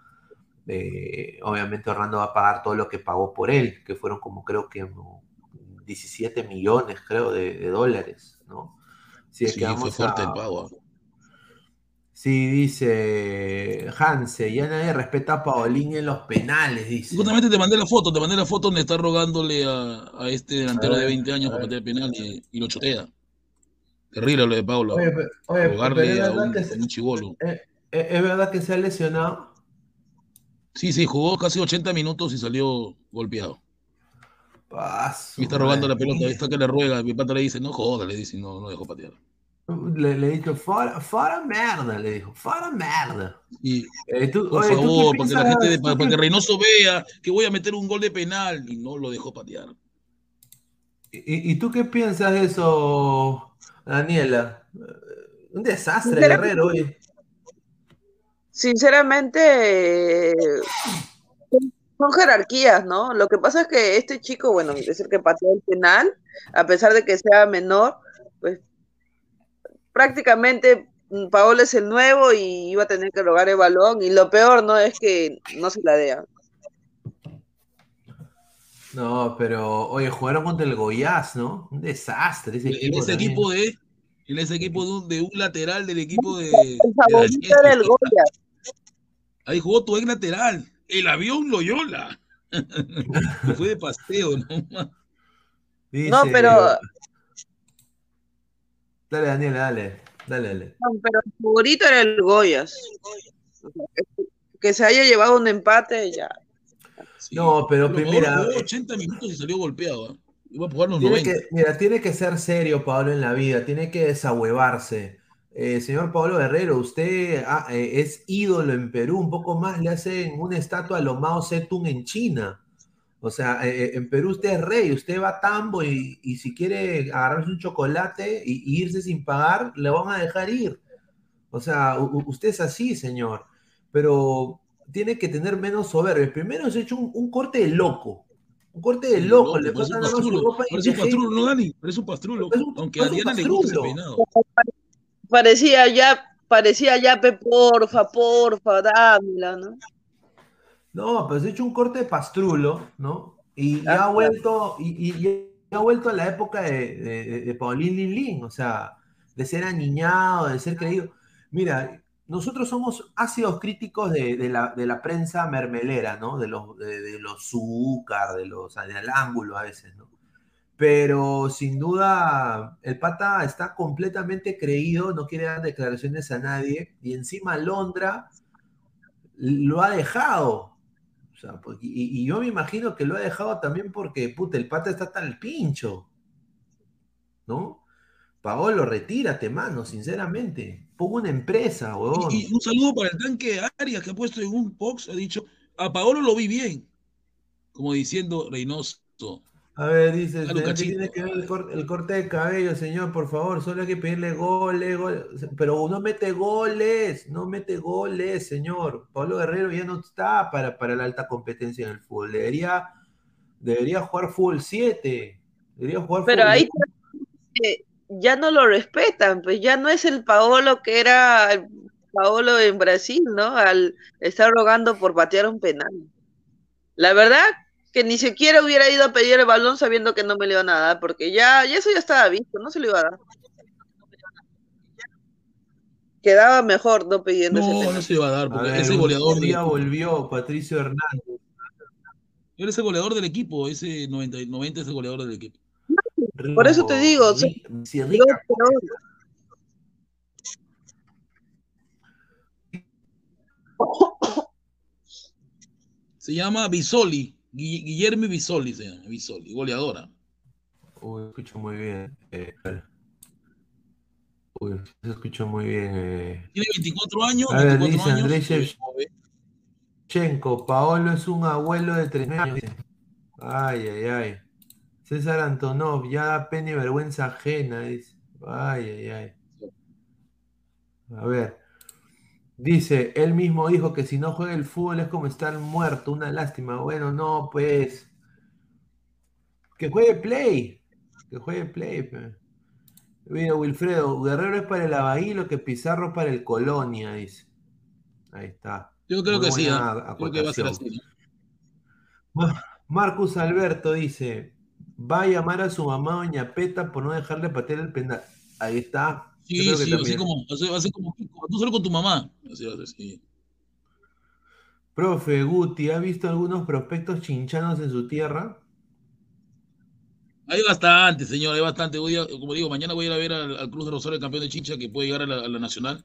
Obviamente Orlando va a pagar todo lo que pagó por él, que fueron como creo que no, 17 millones, creo, de, de dólares, ¿no? Es Sí, que fue vamos fuerte a- el pago. Sí, dice Hanse, ya nadie respeta a Paolín en los penales, dice. Justamente te mandé la foto, te mandé la foto donde está rogándole a, a este delantero A de ver, 20 años para ver. patear penal y, y lo chotea. Terrible lo de Paulo. Oye, pero- oye, rogarle pero es a verdad un, se- un chibolo. Eh, eh, ¿Es verdad que se ha lesionado? Sí, sí, jugó casi 80 minutos y salió golpeado. Su Y está robando la pelota, está que le ruega, mi pata le dice, no joda, le dice, no, no dejó patear. Le, le dijo, fora, fora merda, le dijo, fora merda. Y, Eh, tú- por oye, ¿tú qué favor, para que la gente, para, que Reynoso vea que voy a meter un gol de penal y no lo dejó patear. ¿Y, y tú qué piensas de eso, Daniela? Eh, Un desastre, Sinceramente- Guerrero, oye. Sinceramente, son jerarquías, ¿no? Lo que pasa es que este chico, bueno, es el que pateó el penal, a pesar de que sea menor, pues prácticamente mm, Paolo es el nuevo y iba a tener que rogar el balón. Y lo peor, ¿no? Es que no se la dea. No, pero, oye, jugaron contra el Goiás, ¿no? Un desastre ese En equipo. ese también. equipo de, en ese equipo de un, de un lateral del equipo de, El de favorito Chelsea. era el Goya. Ahí jugó tu ex lateral, el avión Loyola. Fue de paseo, ¿no? No, pero, Dale, Daniela, dale. Dale, dale. no, pero el favorito era el Goyas. Que- se haya llevado un empate, ya. No, pero Pero mira, jugó 80 minutos y salió golpeado. ¿ah? Iba a jugar los Tiene 90. que, mira, tiene que ser serio, Pablo, en la vida. Tiene que desahuevarse. eh, señor Pablo Guerrero, usted ah, eh, es ídolo en Perú, un poco más le hacen una estatua a lo Mao Zedong en China. O sea, eh, eh, en Perú usted es rey, usted va a tambo y, y si quiere agarrarse un chocolate y, y irse sin pagar, le van a dejar ir. O sea, u- usted es así, señor. Pero tiene que tener menos soberbia. Primero se ha hecho un, un corte de loco. Un corte de loco. le un nada más su ropa parece un pastrulo. ¿no, Dani? Parece un pastrulo. Aunque a Diana le gusta peinado. Parecía ya, parecía ya, pe, porfa, porfa, dámela, ¿no? No, pero se ha hecho un corte de pastrulo, ¿no? Y, y ha vuelto, y, y- y ha vuelto a la época de, de, Paulín Lin Lin, o sea, de ser aniñado, de ser creído. Mira, nosotros somos ácidos críticos de, de la, prensa mermelera, ¿no? De los, de, de los Zúcar, de los del ángulo a veces, ¿no? Pero sin duda, el pata está completamente creído, no quiere dar declaraciones a nadie, y encima Londra lo ha dejado. Sea, porque- y, y yo me imagino que lo ha dejado también porque, puta, el pata está tan pincho. ¿No? Paolo, retírate, mano, sinceramente. Pongo una empresa, huevón. Y, y un saludo para el tanque Arias que ha puesto en un box, ha dicho, a Paolo lo vi bien. Como diciendo Reynoso. A ver, dice, A señor, ¿qué Lucachito. tiene que ver el corte, el corte de cabello, señor? Por favor, solo hay que pedirle goles, goles. Pero no mete goles, no mete goles, señor. Pablo Guerrero ya no está para, para la alta competencia en el fútbol. Debería, debería jugar fútbol 7. Debería jugar Pero fútbol ahí eh, ya no lo respetan, pues ya no es el Paolo que era el Paolo en Brasil, ¿no? Al estar rogando por patear un penal. La verdad que ni siquiera hubiera ido a pedir el balón sabiendo que no me le iban a dar, porque ya, ya eso ya estaba visto, no se lo iba a dar. Quedaba mejor no pidiendo ese No, penal. no se va a dar, A porque ver, ese goleador día volvió Patricio Hernández. Él es el goleador del equipo, ese 90, 90 es el goleador del equipo. Por eso te digo, Si yo Rica- creo- Se llama Bisoli, Gui- Guillermo Bisoli se llama, Bisoli, goleadora. Uy, escucho muy bien. eh, Uy, se escuchó muy bien. eh. Tiene 24 años, A ver, 24 dice años. Eh, Shevchenko, Paolo es un abuelo de tres años. dice. Ay, ay, ay. César Antonov, ya da pena y vergüenza ajena, dice. Ay, ay, ay. A ver. Dice, él mismo dijo que si no juega el fútbol es como estar muerto, una lástima. Bueno, no, pues. Que juegue play. Que juegue play. Mira, Wilfredo, Guerrero es para el Abaí lo que Pizarro para el Colonia, dice. Ahí está. Yo creo Muy que sí, que va a ser así. Ma- Marcus Alberto dice, va a llamar a su mamá Doña Peta por no dejarle patear el penal. Ahí está. Sí, sí, así como, así- va a ser como tú solo con tu mamá. Así va a ser, sí. Profe Guti, ¿ha visto algunos prospectos chinchanos en su tierra? Hay bastante, señor, hay bastante. Voy a- como digo, mañana voy a ir a ver al, al Cruz de Rosario, el campeón de Chincha, que puede llegar a la, a la Nacional.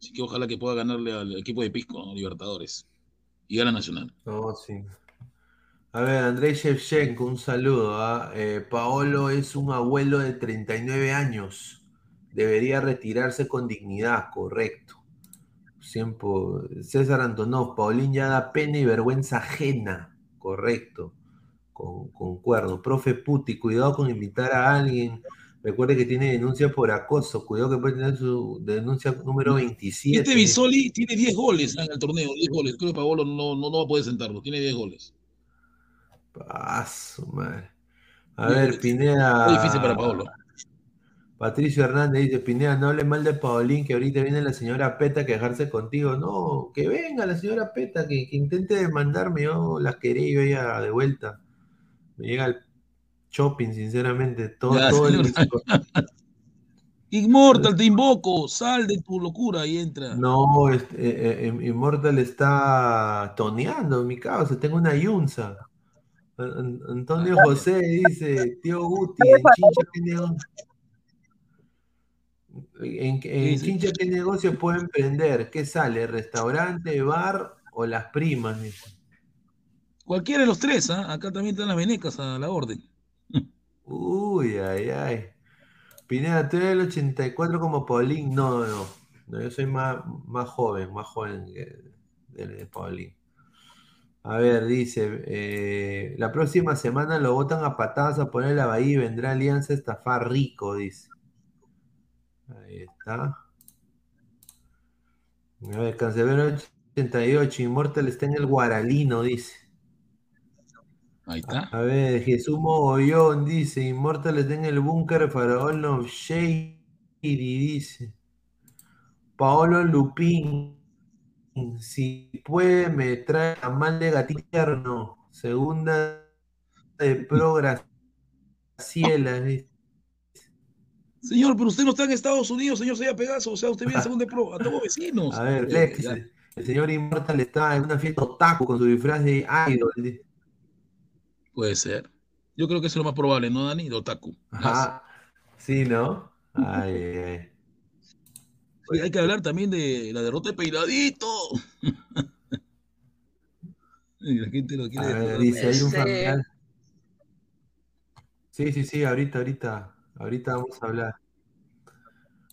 Así que ojalá que pueda ganarle al equipo de Pisco, ¿no? Libertadores. Y a la Nacional. No, sí. A ver, Andrei Shevchenko, un saludo. ¿ah? Eh, Paolo es un abuelo de 39 años. Debería retirarse con dignidad, correcto. Siempre. César Antonov, Paulín ya da pena y vergüenza ajena, correcto. Con, concuerdo. Profe Puti, cuidado con invitar a alguien. Recuerde que tiene denuncia por acoso. Cuidado que puede tener su denuncia número 27. Este Bisoli tiene 10 goles en el torneo, 10 goles. Creo que Paolo no, no, no va a poder sentarlo, tiene 10 goles. Ah, su madre. A ver. Pineda. Muy difícil para Paolo. Patricio Hernández dice, Pineda, no hable mal de Paulín, que ahorita viene la señora Peta a quejarse contigo. No, que venga la señora Peta, que, que intente demandarme, yo la quería yo ya de vuelta. Me llega el shopping, sinceramente. Todo, Ya, todo el- señor. Immortal, te invoco, sal de tu locura y entra. No, este, eh, eh, Immortal está toneando, mi causa, tengo una yunza. An- An- Antonio José dice, tío Guti, en Chincha, ¿qué negocio? ¿En, en Chincha qué negocio puede emprender? ¿Qué sale? ¿Restaurante, bar o las primas? Cualquiera de los tres, ¿ah? acá también están las venecas a la orden. Uy, ay, ay. Pineda, tú eres el 84 como Paulín. No, no. no yo soy más, más joven, más joven que de, de Paulín. A ver, dice, eh, la próxima semana lo botan a patadas a poner la bahía y vendrá Alianza a estafar rico, dice. Ahí está. A ver, Cancelero 88, Immortal está en el Guaralino, dice. Ahí está. A ver, Jesús Mogollón dice, Immortal está en el búnker Faraón of Shady, dice. Paolo Lupín, si puede me trae a mal de gatierno. Segunda de Pro Graciela, dice. Señor, pero usted no está en Estados Unidos, señor Sella Pegaso. O sea, usted viene según de pro. A todos vecinos. A ver, Lex, Ya. el señor Immortal está en una fiesta otaku con su disfraz de idol. Puede ser. Yo creo que eso es lo más probable, ¿no, Dani? De otaku. Ajá. Sí, ¿no? Ay, ay, ay. Oye, hay que hablar también de la derrota de Peinadito. Y la gente lo A quiere ver, dice, hay un familiar. Sí, sí, sí, ahorita, ahorita, ahorita vamos a hablar.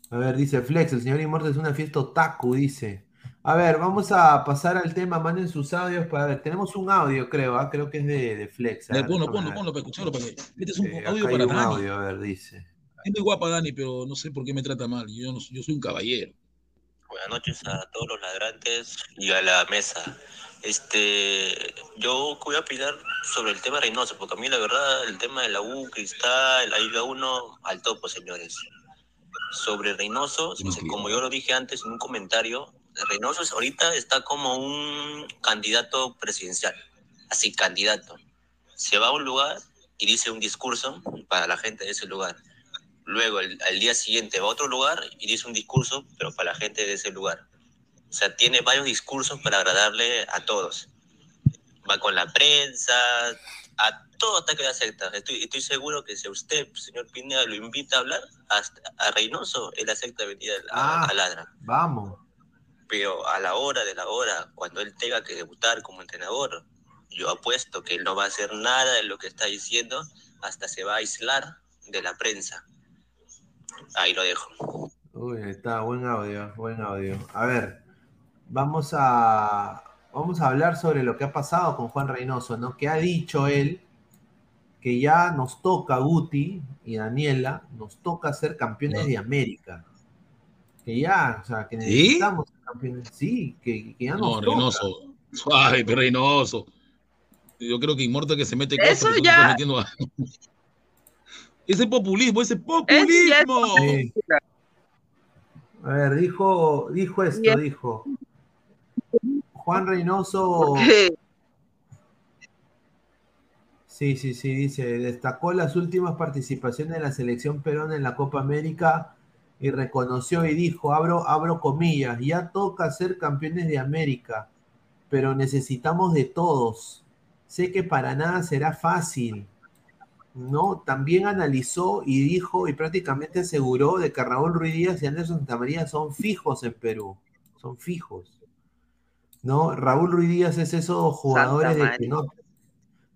A ver, dice Flex, el señor Immortal es una fiesta otaku, dice. A ver, vamos a pasar al tema, manden sus audios para ver. Tenemos un audio, creo, ¿ah? creo que es de, de Flex. Ver, Ponlo, déjame ponlo, ver. ponlo para escucharlo. Para que... Este es un Eh, audio para un Dani. audio, a ver, dice. Es muy guapa Dani, pero no sé por qué me trata mal. Yo, no- yo soy un caballero. Buenas noches a todos los ladrantes y a la mesa. Este, yo voy a opinar sobre el tema Reynoso, porque a mí la verdad el tema de la U, Cristal, la Liga 1, al topo, señores. Sobre Reynoso, como yo lo dije antes en un comentario, Reynoso ahorita está como un candidato presidencial, así candidato. Se va a un lugar y dice un discurso para la gente de ese lugar. Luego, el- al día siguiente va a otro lugar y dice un discurso, pero para la gente de ese lugar. O sea, tiene varios discursos para agradarle a todos. Va con la prensa, a todo hasta que acepta. Estoy, estoy seguro que si usted, señor Pineda, lo invita a hablar, hasta a Reynoso, él acepta venir a, a- Ah. a Ladra. Vamos. Pero a la hora de la hora, cuando él tenga que debutar como entrenador, yo apuesto que él no va a hacer nada de lo que está diciendo, hasta se va a aislar de la prensa. Ahí lo dejo. Uy, está, buen audio, buen audio. A ver, vamos a, vamos a hablar sobre lo que ha pasado con Juan Reynoso, ¿no? Que ha dicho él que ya nos toca, Guti y Daniela, nos toca ser campeones de América. Que ya, o sea, que ¿Sí? necesitamos ser campeones. Sí, que, que ya nos No, toca. Reynoso. Suave, Reynoso. Yo creo que Inmortal que se mete Eso ya- estás metiendo a- Ese populismo, ese populismo. Sí. A ver, dijo, dijo esto, dijo. Juan Reynoso. Sí, sí, sí, dice, destacó las últimas participaciones de la selección peruana en la Copa América y reconoció y dijo, abro, abro comillas, ya toca ser campeones de América, pero necesitamos de todos. Sé que para nada será fácil. ¿no? También analizó y dijo y prácticamente aseguró de que Raúl Ruiz Díaz y Anderson Santamaría son fijos en Perú, son fijos. ¿No? Raúl Ruiz Díaz es esos jugadores de que no,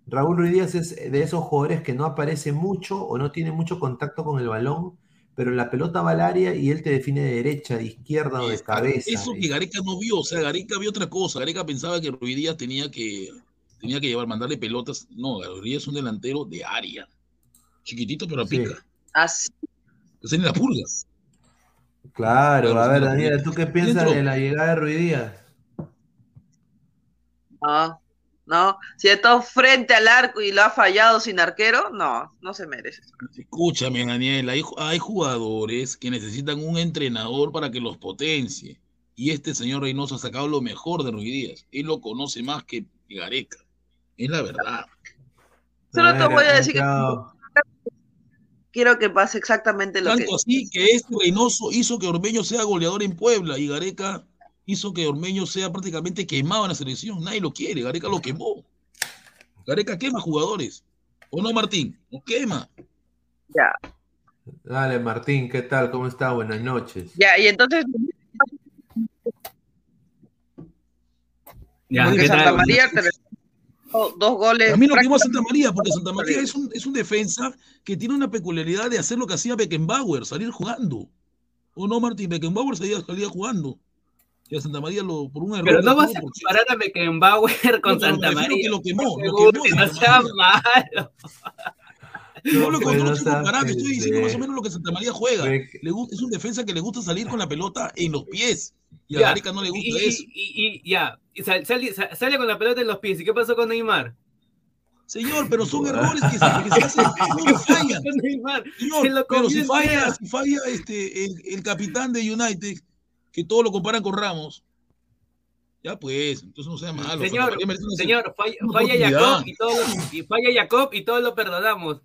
Raúl Ruiz Díaz es de esos jugadores que no aparece mucho o no tiene mucho contacto con el balón, pero la pelota va al área y él te define de derecha, de izquierda o de cabeza. Eso que Gareca no vio, o sea, Gareca vio otra cosa. Gareca pensaba que Ruiz Díaz tenía que, tenía que llevar, mandarle pelotas. No, Ruiz Díaz es un delantero de área. Chiquitito, pero Sí. pica. Así. Es en la purga. Claro, Claro, a ver, Daniela. ¿tú qué piensas Dentro. de la llegada de Ruiz Díaz? No, no. Si está frente al arco y lo ha fallado sin arquero, no, no se merece. Escúchame, Daniel, hay, hay jugadores que necesitan un entrenador para que los potencie. Y este señor Reynoso ha sacado lo mejor de Ruiz Díaz. Él lo conoce más que Gareca. Es la verdad. Solo te voy a decir que quiero que pase exactamente lo que. Tanto así que este Reynoso hizo que Ormeño sea goleador en Puebla y Gareca hizo que Ormeño sea prácticamente quemado en la selección. Nadie lo quiere, Gareca lo quemó. Gareca quema jugadores. ¿O no, Martín? Lo quema. Ya, Dale, Martín, ¿qué tal? ¿Cómo está? Buenas noches. ya, y entonces. Ya, porque ¿qué Santa tal? María te- dos goles. A mí lo quemó a Santa María, porque Santa María es un, es un defensa que tiene una peculiaridad de hacer lo que hacía Beckenbauer, salir jugando. ¿O no, Martín? Beckenbauer salía, salía jugando. Y a Santa María lo, por un error. Pero no vas a comparar a Beckenbauer con No, Santa María. que lo quemó, lo quemó. No sea malo. No lo encontró no te sabes estoy diciendo más o menos lo que Santa María juega. Le es un defensa que le gusta salir con la pelota en los pies. Y a Ya, Gareca no le gusta y, eso. Y, y- y- ya, y sal- sale, sa- sale con la pelota en los pies. ¿Y qué pasó con Neymar? Señor, pero son errores que se, que se hacen, no fallan. Señor, lo pero si falla, si falla este, el, el capitán de United, que todos lo comparan con Ramos, ya pues, entonces no sea malo. Señor, señor, falla. Jacob y todos lo, y falla Jacob y todos lo perdonamos.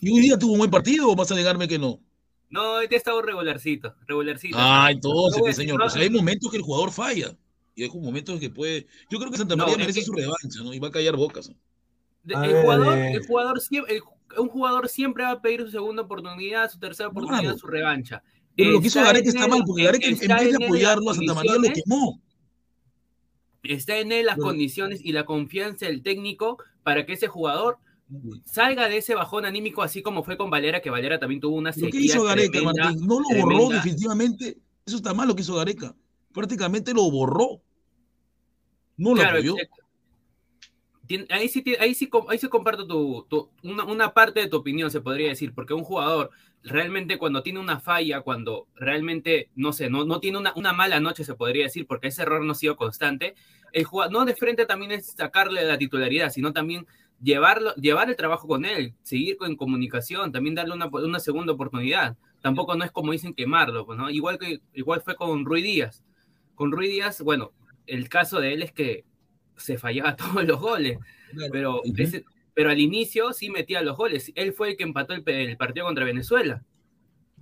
¿Y hoy día tuvo un buen partido o vas a negarme que no? No, hoy te estaba regularcito, regularcito. Ah, entonces, No pues, señor, no, pues hay momentos que el jugador falla. Y hay momentos que puede. Yo creo que Santa María merece que- su revancha, ¿no? Y va a callar bocas. A el, ver, jugador, eh. el jugador siempre, el- un jugador siempre va a pedir su segunda oportunidad, su tercera oportunidad, Claro. su revancha. Pero lo que hizo Gareca está mal, porque Gareca en, vez de apoyarlo a Santa María lo quemó. está en él las Pero- condiciones y la confianza del técnico para que ese jugador salga de ese bajón anímico, así como fue con Valera, que Valera también tuvo una sequía que hizo Gareca, tremenda, Martín, no lo borró definitivamente. Eso está mal lo que hizo Gareca. Prácticamente lo borró. No lo Claro, apoyó. exacto. Ahí sí, ahí sí, ahí sí comparto tu, una parte de tu opinión, se podría decir, porque un jugador realmente cuando tiene una falla, cuando realmente, no sé, no, no tiene una, una mala noche, se podría decir, porque ese error no ha sido constante, el jugador, no de frente también es sacarle la titularidad, sino también llevarlo, llevar el trabajo con él, seguir con comunicación, también darle una, una segunda oportunidad. Tampoco no es como dicen quemarlo, pues, ¿no? Igual que igual fue con Rui Díaz. Con Rui Díaz, bueno, el caso de él es que se fallaba todos los goles, pero, ese- pero al inicio sí metía los goles. Él fue el que empató el, el partido contra Venezuela.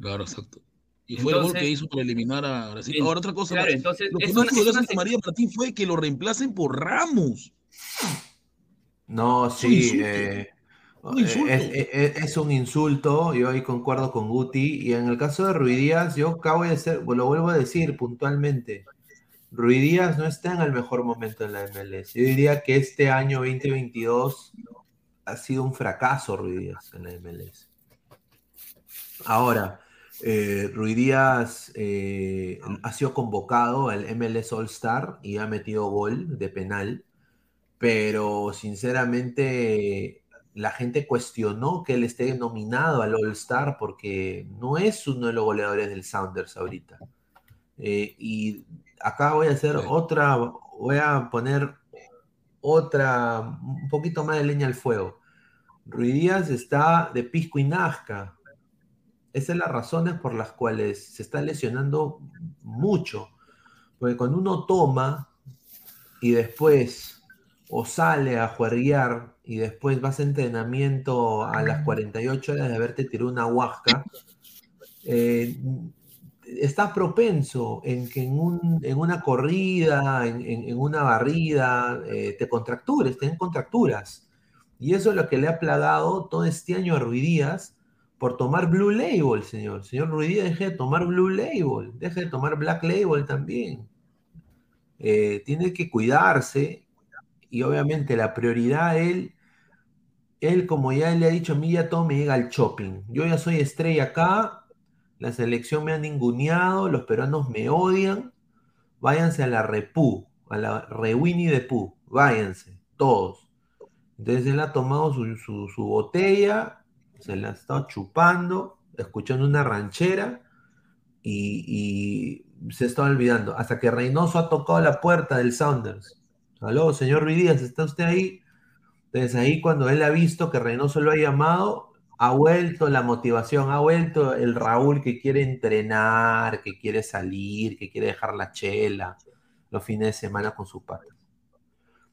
Claro, exacto. Y fue el gol Entonces- que hizo para eliminar a Brasil. Ahora, otra cosa. claro, más. entonces, lo que es más una- es Santa María Martín fue que lo reemplacen por Ramos. No, un sí. insulto. eh, Un eh, insulto. es, es- es un insulto, yo ahí concuerdo con Guti. Y en el caso de Ruidíaz, yo acabo de ser, lo vuelvo a decir puntualmente. Ruidíaz no está en el mejor momento en la MLS. Yo diría que este año 2022 ha sido un fracaso Ruidíaz en la MLS. Ahora, eh, Ruidíaz eh, ha sido convocado al MLS All Star y ha metido gol de penal pero sinceramente la gente cuestionó que él esté nominado al All Star porque no es uno de los goleadores del Sounders ahorita. Eh, y acá voy a hacer otra, voy a poner otra, un poquito más de leña al fuego. Ruiz Díaz está de pisco y nazca. Esas son las razones por las cuales se está lesionando mucho. Porque cuando uno toma y después o sale a juerguear y después vas a entrenamiento a las 48 horas de haberte tirado una huasca, eh, estás propenso en que en, un- en una corrida, en una barrida, eh, te contractures, te den contracturas. Y eso es lo que le ha plagado todo este año a Ruidías por tomar Blue Label, señor. Señor Ruidías, deje de tomar Blue Label, deje de tomar Black Label también. Eh, tiene que cuidarse y obviamente la prioridad él, él como ya le ha dicho a mí ya todo me llega al shopping. Yo ya soy estrella acá, la selección me ha ninguneado, los peruanos me odian, váyanse a la Repú, a la Rewini de Pú, váyanse, todos. Entonces él ha tomado su, su- su botella, se la ha estado chupando, escuchando una ranchera y, y se está olvidando. Hasta que Reynoso ha tocado la puerta del Sounders. Aló, señor Ruiz Díaz, ¿está usted ahí? Entonces ahí cuando él ha visto que Reynoso lo ha llamado, ha vuelto la motivación, ha vuelto el Raúl que quiere entrenar, que quiere salir, que quiere dejar la chela los fines de semana con sus patas.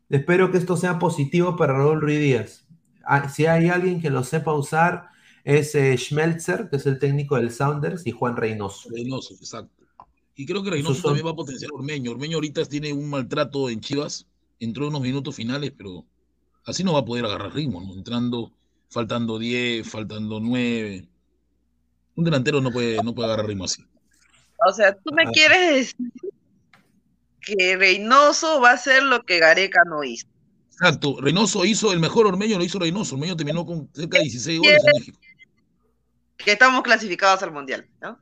Espero que esto sea positivo para Raúl Ruiz Díaz. Ah, Si hay alguien que lo sepa usar, es eh, Schmelzer, que es el técnico del Sounders, y Juan Reynoso. Reynoso, exacto. Y creo que Reynoso son- también va a potenciar a Ormeño. Ormeño ahorita tiene un maltrato en Chivas, entró en unos minutos finales, pero así no va a poder agarrar ritmo, ¿no? Entrando, faltando 10, faltando 9. Un delantero no puede, no puede agarrar ritmo así. O sea, tú me Ah. quieres decir que Reynoso va a hacer lo que Gareca no hizo. Exacto, Reynoso hizo el mejor Ormeño, lo hizo Reynoso. Ormeño terminó con cerca de 16 goles en México. Que estamos clasificados al mundial, ¿no?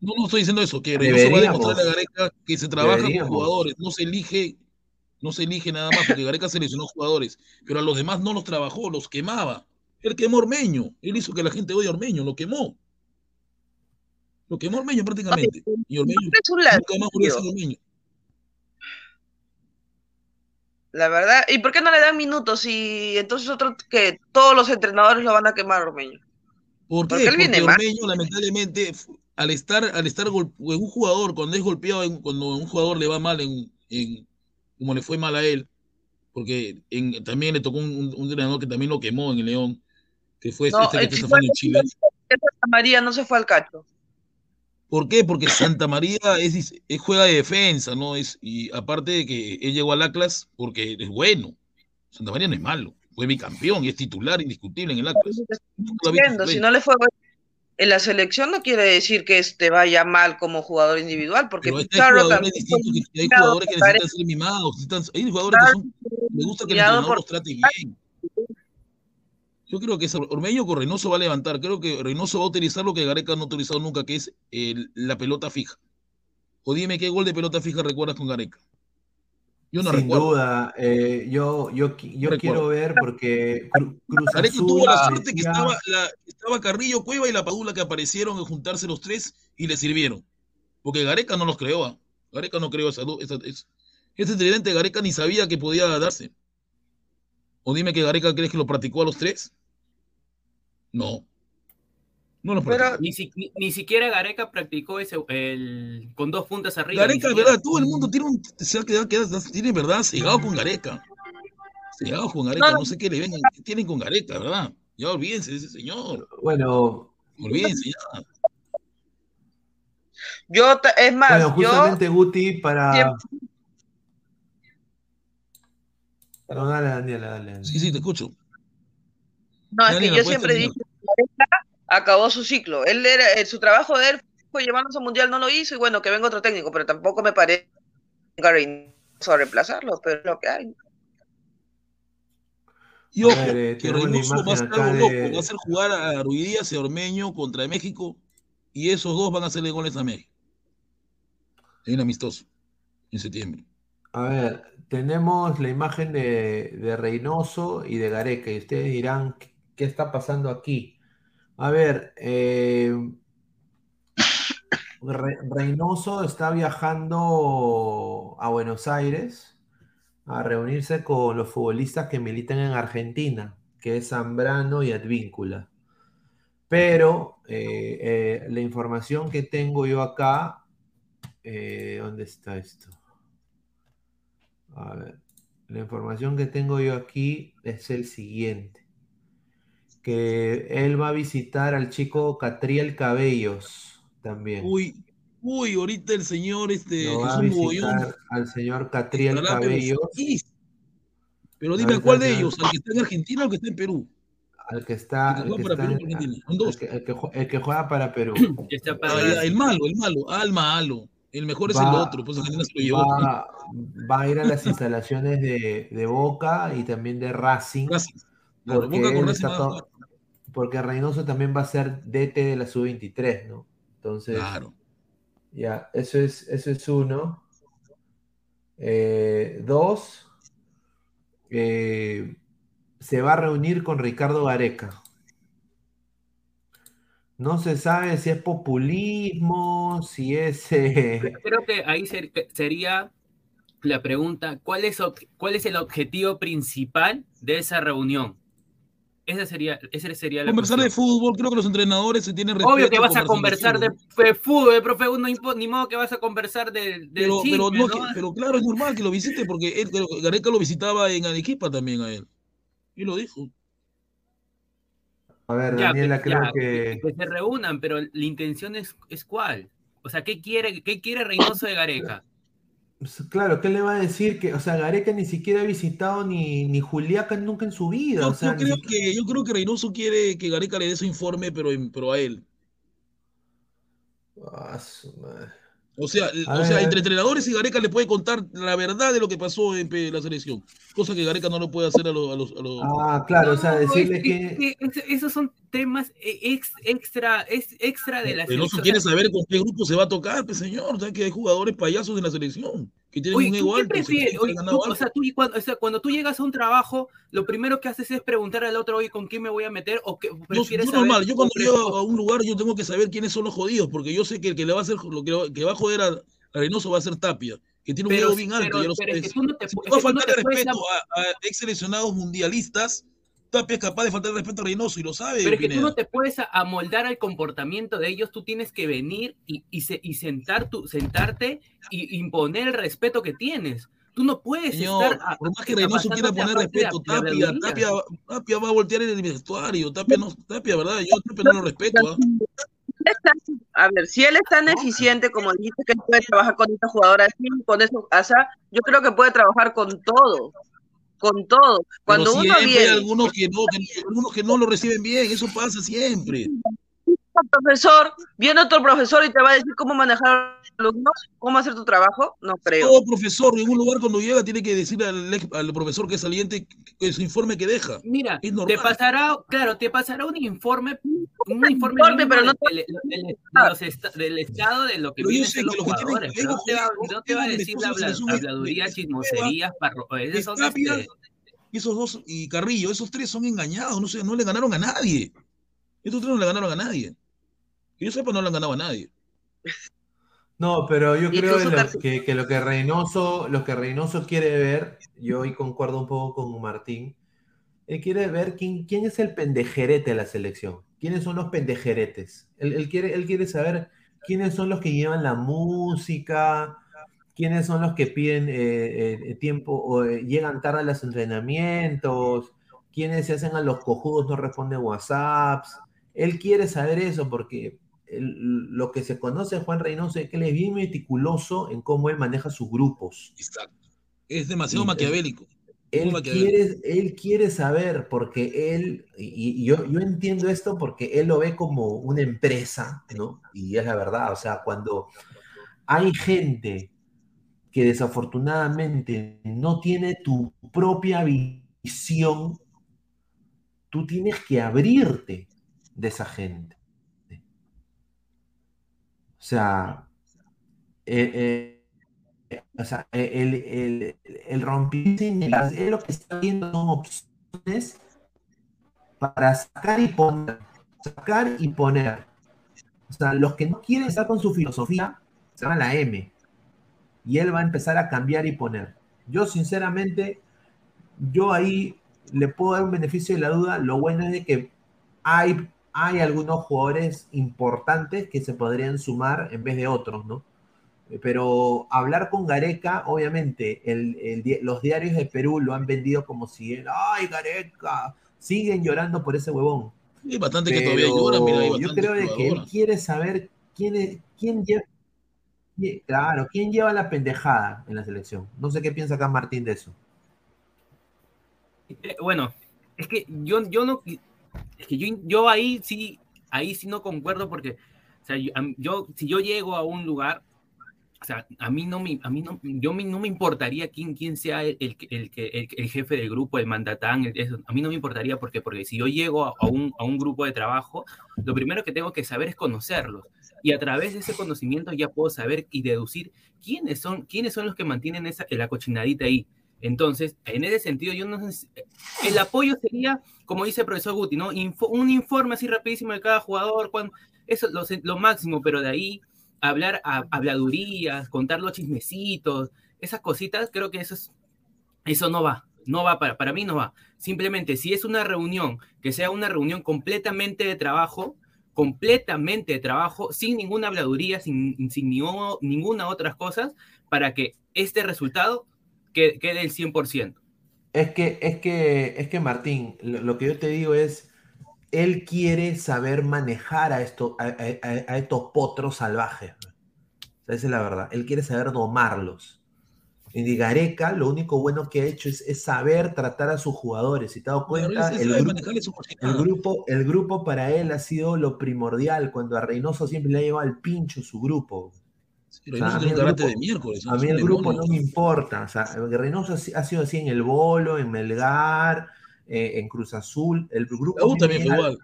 No, no estoy diciendo eso, que Reynoso va a demostrarle a Gareca que se trabaja Deberíamos. con jugadores, no se elige, no se elige nada más, porque Gareca seleccionó jugadores, pero a los demás no los trabajó, los quemaba. Él quemó Ormeño, él hizo que la gente odie a Ormeño, lo quemó. Lo quemó Ormeño prácticamente. Y Ormeño nunca más volvió a ser Ormeño. La verdad, ¿y por qué no le dan minutos? Y entonces otro que todos los entrenadores lo van a quemar, Ormeño. ¿Por qué? Porque él viene Porque mal. Ormeño, lamentablemente, al estar, al estar un jugador, cuando es golpeado, cuando a un jugador le va mal, en, en- como le fue mal a él, porque en- también le tocó un- un entrenador que también lo quemó en el León, que fue No, este que chico estafando en Chile. Santa María no se fue al cacho. ¿Por qué? Porque Santa María es, es juega de defensa, ¿no? Es, y aparte de que él llegó al Atlas porque es bueno. Santa María no es malo. Fue bicampeón y es titular indiscutible en el Atlas. Entiendo, si no le fue en la selección no quiere decir que este vaya mal como jugador individual, porque Pero hay Pizarro jugadores también que- hay fue jugadores que necesitan ser mimados, necesitan- hay jugadores que son, les gusta que el entrenador los trate bien. Yo creo que Ormeño con Reynoso va a levantar, creo que Reynoso va a utilizar lo que Gareca no ha utilizado nunca, que es el- la pelota fija. O dime qué gol de pelota fija recuerdas con Gareca. Yo no Sin recuerdo. duda, eh, yo, yo, quiero ver porque Cru- Cruz Gareca Azul tuvo la suerte que estaba, la- estaba Carrillo, Cueva y la Padula que aparecieron a juntarse los tres y le sirvieron. Porque Gareca no los creó. ¿ah? Gareca no creó esa, esa- es- ese tridente Gareca ni sabía que podía darse. O dime que Gareca crees que lo practicó a los tres. No. No lo practicó. Ni, si- ni- ni siquiera Gareca practicó ese el, con dos puntas arriba. Gareca, siquiera. verdad, todo el mundo tiene un, se ha quedado, queda- tiene verdad, cegado con Gareca. Cegado con Gareca, no sé qué le ven, qué tienen con Gareca, ¿verdad? Ya olvídense de ese señor. Bueno, Olvídense ya. Yo, es más, bueno, yo justamente Guti para. siempre- No, dale, Daniela, dale. dale. Sí, sí, te escucho. No, es que yo siempre terminar. dije que acabó su ciclo. Él era, eh, su trabajo de él fue llevarnos al mundial, no lo hizo, y bueno, que venga otro técnico, pero tampoco me parece Gary a reemplazarlo, pero es lo que hay. Y ojo, ver, que Reynoso va a acá algo de- loco, va a hacer jugar a Ruidías y a Ormeño contra México, y esos dos van a hacerle goles a México. En un amistoso, en septiembre. A ver, tenemos la imagen de, de Reynoso y de Gareca, y ustedes dirán, ¿qué, está pasando aquí? A ver, eh, Re- Reynoso está viajando a Buenos Aires a reunirse con los futbolistas que militan en Argentina, que es Zambrano y Advíncula. Pero eh, eh, la información que tengo yo acá, eh, ¿dónde está esto? A ver, la información que tengo yo aquí es el siguiente. Que él va a visitar al chico Catriel Cabellos también. Uy, uy, ahorita el señor este, Lo va a visitar al señor Catriel Cabellos. Pero dime, ver, ¿cuál de ellos? ¿Al que está en Argentina o al que está en Perú? al que está, El que al juega para Perú, en- Argentina. Son el dos. que, el que jue- el que juega para Perú. Está para- ya, el malo, el malo, ah, el malo. El mejor es el otro, pues Argentina se lo llevó. Va, va a ir a las instalaciones de, de Boca y también de Racing. Racing. Claro, Porque, Boca con Racing porque Reynoso también va a ser DT de la sub-23, ¿no? Entonces, Claro. ya, eso es, eso es uno. Eh, dos, eh, se va a reunir con Ricardo Gareca. No se sabe si es populismo, si es... eh, Creo que ahí ser- sería la pregunta, ¿cuál es, ob- ¿cuál es el objetivo principal de esa reunión? Esa sería, esa sería la Conversar de fútbol, creo que los entrenadores se tienen respeto. Obvio que vas a conversar de, fútbol. de fútbol, profe, no, impo- ni modo que vas a conversar del, del Pero, chisme, pero, no, ¿no? que- pero claro, es normal que lo visite porque él, Gareca lo visitaba en Arequipa también a él. Y lo dijo. A ver, Ya, Daniela, ya, creo que... que se reúnan, pero la intención es, es cuál. O sea, ¿qué quiere, qué quiere Reynoso de Gareca? Pues, Claro, ¿qué le va a decir? Que, o sea, Gareca ni siquiera ha visitado ni, ni Juliaca nunca en su vida. Yo, o sea, yo ni creo que, yo creo que Reynoso quiere que Gareca le dé su informe, pero, pero a él. Ah, su madre. O sea, o sea, entre entrenadores y Gareca le puede contar la verdad de lo que pasó en la selección. Cosa que Gareca no lo puede hacer a los. A los, a los- Ah, claro, o sea, No, decirle es que. es- esos son temas eh, ex- extra, es extra de la Reynoso selección. quiere saber con qué grupo se va a tocar, pues señor. O sea, que hay jugadores payasos en la selección que tienen Oye, un ¿tú ego alto. prefieres? Oye, tú- ganado o, sea, tú cuando, o sea, cuando tú llegas a un trabajo, lo primero que haces es preguntar al otro, oye, ¿con quién me voy a meter? ¿O qué Yo, prefieres yo normal, yo cuando llego a un lugar yo tengo que saber quiénes son los jodidos, porque yo sé que el que le va a hacer lo que, que va a joder a, a Reynoso va a ser Tapia, que tiene un Pero ego bien alto, pero- ya lo pero es sabes. que tú no te Si es va a no faltar puedes respeto a, a ex seleccionados mundialistas, Tapia es capaz de faltar respeto a Reynoso y lo sabe. Pero es que tú Pineda. no te puedes amoldar al comportamiento de ellos, tú tienes que venir y, y, se- y sentar tu, sentarte y imponer el respeto que tienes. Tú no puedes Señor, estar. a- por más que Reynoso quiera poner respeto, de Tapia. Tapia, Tapia va a voltear en el vestuario, Tapia no, Tapia, ¿verdad? Yo Tapia no lo respeto, ¿ah? A ver, si él es tan eficiente como dijiste que él puede trabajar con esta jugadora así, con eso, o sea, yo creo que puede trabajar con todo, con todo. Cuando Pero uno siempre hay viene, algunos que no, que, algunos que no lo reciben bien, eso pasa siempre. Un profesor, viene otro profesor y te va a decir cómo manejar a los alumnos, cómo hacer tu trabajo, no creo. Todo profesor en un lugar cuando llega tiene que decirle al, ex- al profesor que es saliente que su informe que deja. Mira, Es normal. te pasará, claro, te pasará un informe, un informe, Informe, pero no del, del- del- los esta- del estado de lo que Pero yo sé que los que tienen jugadores. No te va, no te va a decir de la habla- selección es- habladurías, es- chismoserías, parro, esas Es son esos dos, y Carrillo, esos tres son engañados, no sé, no le ganaron a nadie. Estos tres no le ganaron a nadie. Que yo sepa, no le han ganado a nadie. No, pero yo creo que lo que, que lo que Reynoso, lo que Reynoso quiere ver, yo hoy concuerdo un poco con Martín, él quiere ver quién, quién es el pendejerete de la selección, quiénes son los pendejeretes. Él, él quiere, él quiere saber quiénes son los que llevan la música, quiénes son los que piden eh, eh, tiempo o eh, llegan tarde a los entrenamientos, quiénes se hacen a los cojudos, no responden WhatsApps. Él quiere saber eso porque el- lo que se conoce de Juan Reynoso es que él es bien meticuloso en cómo él maneja sus grupos. Exacto. Es demasiado Y- maquiavélico. Él Muy maquiavélico. quiere, él quiere saber porque él, y, y yo, yo entiendo esto porque él lo ve como una empresa, ¿no? Y es la verdad, o sea, cuando hay gente que desafortunadamente no tiene tu propia visión, tú tienes que abrirte de esa gente. O sea, eh, eh, o sea, el, el, el rompimiento, él lo que está viendo son opciones para sacar y poner, sacar y poner. O sea, los que no quieren estar con su filosofía, se van a la M. Y él va a empezar a cambiar y poner. Yo, sinceramente, yo ahí le puedo dar un beneficio de la duda. Lo bueno es que hay, hay algunos jugadores importantes que se podrían sumar en vez de otros, ¿no? Pero hablar con Gareca, obviamente, el, el di- los diarios de Perú lo han vendido como si, él, ay, Gareca, siguen llorando por ese huevón. Hay bastante que todavía lloran, mira, hay yo creo de que él quiere saber quién, es- quién lleva, quién- claro, quién lleva la pendejada en la selección. No sé qué piensa acá Martín de eso. Eh, bueno, es que yo, yo no, es que yo, yo ahí sí, ahí sí no concuerdo porque, o sea, yo, si yo llego a un lugar, o sea, a mí no me, a mí no, yo me- no me importaría quién, quién sea el, el, el, el- jefe del grupo, el mandatán, a mí no me importaría porque, porque si yo llego a, a un, a un grupo de trabajo, lo primero que tengo que saber es conocerlos. Y a través de ese conocimiento ya puedo saber y deducir quiénes son, quiénes son los que mantienen esa, la cochinadita ahí. Entonces, en ese sentido, yo no sé, el apoyo sería, como dice el profesor Guti, ¿no? Info- un informe así rapidísimo de cada jugador, cuán- eso es lo, lo máximo, pero de ahí hablar a, habladurías, contar los chismecitos, esas cositas, creo que eso es, eso no va, no va para, para mí no va. Simplemente si es una reunión, que sea una reunión completamente de trabajo, completamente de trabajo, sin ninguna habladuría, sin, sin ni- ninguna otras cosas, para que este resultado quede, quede el 100%. Es que, es que, es que Martín, lo, lo que yo te digo es, él quiere saber manejar a, esto, a, a- a estos potros salvajes. O sea, esa es la verdad. Él quiere saber domarlos. Y Gareca, lo único bueno que ha hecho es, es saber tratar a sus jugadores. Si te das Bueno, cuenta, el, grupo, el grupo para él ha sido lo primordial. Cuando a Reynoso siempre le ha llevado al pincho su grupo. Sí, Reynoso tiene un carácter de miércoles. A mí el grupo no me importa. O sea, Reynoso ha sido así en el Bolo, en Melgar, eh, en Cruz Azul. El grupo La U también fue igual.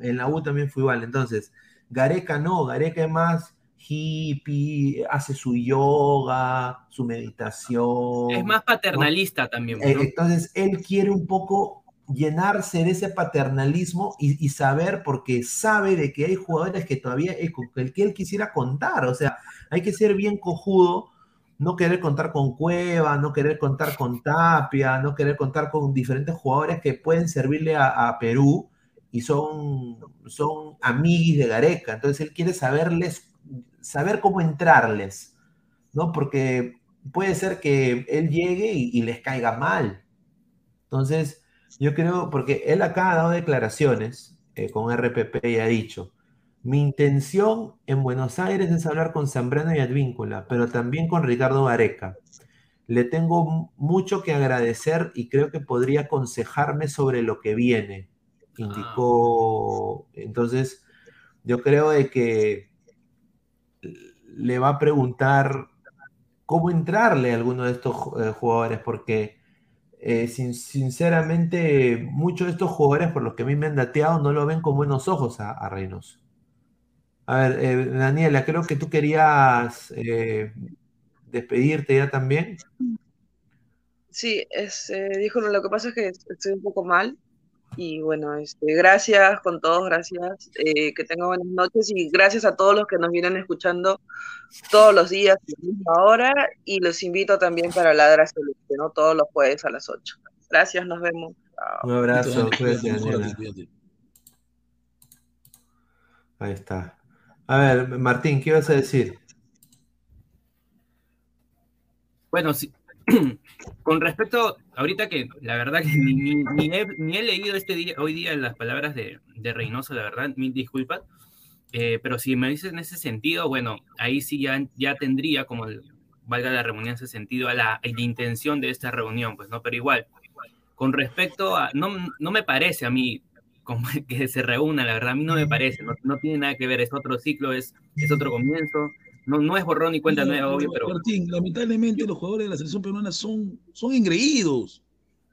En la U también fue igual. Entonces, Gareca no, Gareca es más hippie, hace su yoga, su meditación. Es más paternalista también. Eh, ¿no? Entonces, él quiere un poco llenarse de ese paternalismo y, y saber, porque sabe de que hay jugadores que todavía, eh, con el que él quisiera contar. O sea, hay que ser bien cojudo, no querer contar con Cueva, no querer contar con Tapia, no querer contar con diferentes jugadores que pueden servirle a, Perú y son, son amiguis de Gareca. Entonces él quiere saberles, saber cómo entrarles, ¿no? Porque puede ser que él llegue y, y les caiga mal. Entonces, yo creo, porque él acá ha dado declaraciones eh, con RPP y ha dicho, mi intención en Buenos Aires es hablar con Zambrano y Advíncula, pero también con Ricardo Gareca. Le tengo mucho que agradecer y creo que podría aconsejarme sobre lo que viene, indicó. Entonces, yo creo de que le va a preguntar cómo entrarle a alguno de estos eh, jugadores, porque eh, sin, sinceramente muchos de estos jugadores, por los que a mí me han dateado, no lo ven con buenos ojos a, a Reynoso. A ver, eh, Daniela, creo que tú querías eh, despedirte ya también. Sí, es, eh, dijo, lo que pasa es que estoy un poco mal y bueno, este, gracias con todos, gracias, eh, que tengan buenas noches y gracias a todos los que nos vienen escuchando todos los días a la misma hora y los invito también para Ladra Celeste, ¿no? Todos los jueves a las 8. Gracias, nos vemos. Un abrazo, cuídate, Daniela. Ahí está. A ver, Martín, ¿qué ibas a decir? Bueno, sí. Con respecto, ahorita que la verdad que ni, ni- ni he, ni he leído este día, hoy día las palabras de, de Reynoso, la verdad, mil disculpas. Eh, pero si me dices en ese sentido, bueno, ahí sí ya, ya tendría, como el- valga la reunión en ese sentido, a la, a la intención de esta reunión, pues, ¿no? Pero igual, con respecto a, no, no me parece a mí como que se reúna, la verdad, a mí no me parece, no, no tiene nada que ver, es otro ciclo, es, es otro comienzo, no, no es borrón ni cuenta nueva, obvio, pero... Martín, lamentablemente los jugadores de la selección peruana son, son engreídos.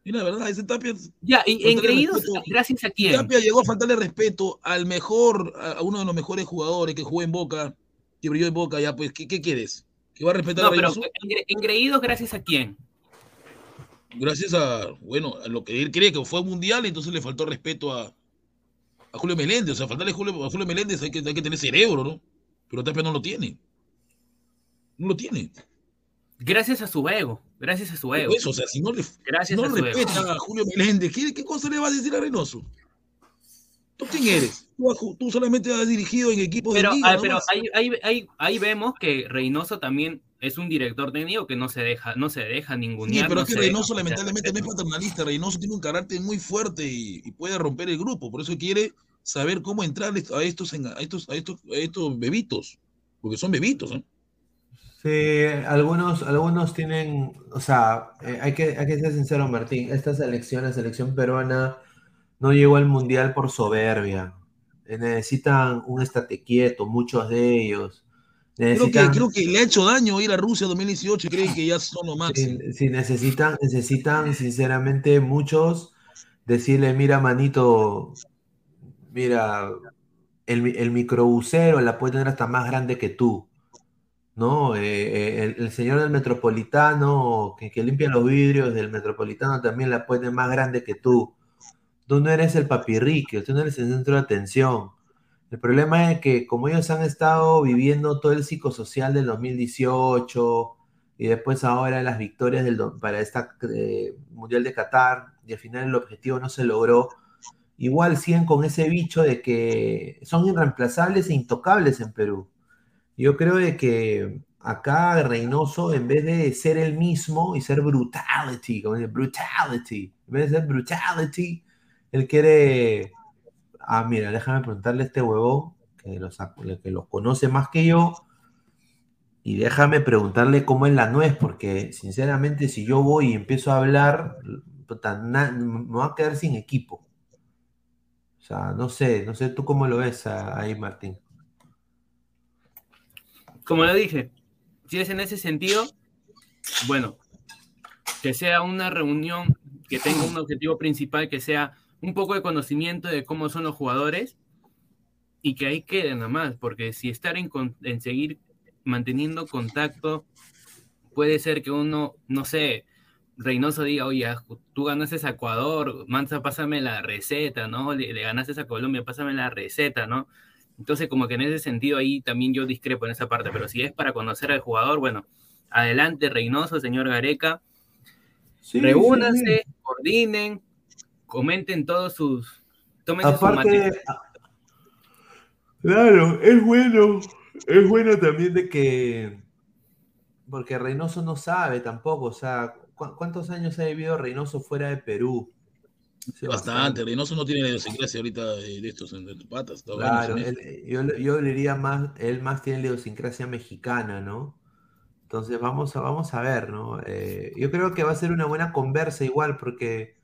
Mira, la verdad, ese Tapia. Ya, y engreídos, respeto- gracias a quién. Tapia llegó a faltarle respeto al mejor, a uno de los mejores jugadores que jugó en Boca, que brilló en Boca, ya, pues, ¿qué, qué quieres? ¿Que va a respetar No, a pero engre- engreídos gracias a quién. Gracias a, bueno, a lo que él cree que fue mundial, entonces le faltó respeto a, a Julio Meléndez. O sea, faltarle a Julio, a Julio Meléndez hay que, hay que tener cerebro, ¿no? Pero Tapia no lo tiene. No lo tiene. Gracias a su ego, gracias a su ego. Eso, o sea, si no le, Gracias si no a su ego. respeta a Julio Meléndez, ¿qué, qué cosa le vas a decir a Reynoso? ¿Tú quién eres? Tú, tú solamente has dirigido en equipos Pero, de liga, ah, pero ahí, ahí, ahí, ahí vemos que Reynoso también es un director técnico que no se deja, no se deja Sí, ningunear. pero no es que Reynoso deja lamentablemente no es paternalista. Reynoso tiene un carácter muy fuerte y, y puede romper el grupo. Por eso quiere saber cómo entrar a estos, en- a estos, a estos, a estos bebitos. Porque son bebitos, ¿eh? Sí, algunos, algunos tienen, o sea, eh, hay que, hay que ser sincero, Martín, esta selección, la selección peruana, no llegó al mundial por soberbia. Eh, necesitan un estate quieto, muchos de ellos. Creo que, creo que le ha hecho daño ir a Rusia 2018 y creen que ya son lo máximo. sí, sí, necesitan, necesitan, sinceramente, muchos decirle, mira, manito, mira, el, el microbusero la puede tener hasta más grande que tú. ¿no? Eh, eh, el, el señor del metropolitano que, que limpia los vidrios del metropolitano también la puede más grande que tú. Tú no eres el papirrique, tú no eres el centro de atención. El problema es que como ellos han estado viviendo todo el psicosocial del 2018 y después ahora las victorias del, para esta eh, Mundial de Qatar y al final el objetivo no se logró, igual siguen con ese bicho de que son irreemplazables e intocables en Perú. Yo creo de que acá Reynoso, en vez de ser el mismo y ser brutality, como dice, brutality, en vez de ser brutality, él quiere. Ah, mira, déjame preguntarle a este huevón que los, que los conoce más que yo. Y déjame preguntarle cómo es la nuez, porque sinceramente, si yo voy y empiezo a hablar, me voy a quedar sin equipo. O sea, no sé, no sé tú cómo lo ves ah, ahí, Martín. Como lo dije, si es en ese sentido, bueno, que sea una reunión que tenga un objetivo principal, que sea un poco de conocimiento de cómo son los jugadores y que ahí quede nada más, porque si estar en, en seguir manteniendo contacto, puede ser que uno, no sé, Reynoso diga, oye, tú ganaste a Ecuador, Manza, pásame la receta, ¿no? Le, le, ganaste a Colombia, pásame la receta, ¿no? Entonces, como que en ese sentido ahí también yo discrepo en esa parte, pero si es para conocer al jugador, bueno, adelante Reynoso, señor Gareca, sí, reúnanse, sí. coordinen, comenten todos sus... Tómense Aparte, sus claro, es bueno, es bueno también de que, porque Reynoso no sabe tampoco, o sea, ¿cuántos años ha vivido Reynoso fuera de Perú? Sí, bastante. Reynoso no tiene la idiosincrasia ahorita de estos en de patas. Claro, él, yo, yo diría más, él más tiene la idiosincrasia mexicana, ¿no? Entonces vamos a, vamos a ver, ¿no? Eh, yo creo que va a ser una buena conversa igual, porque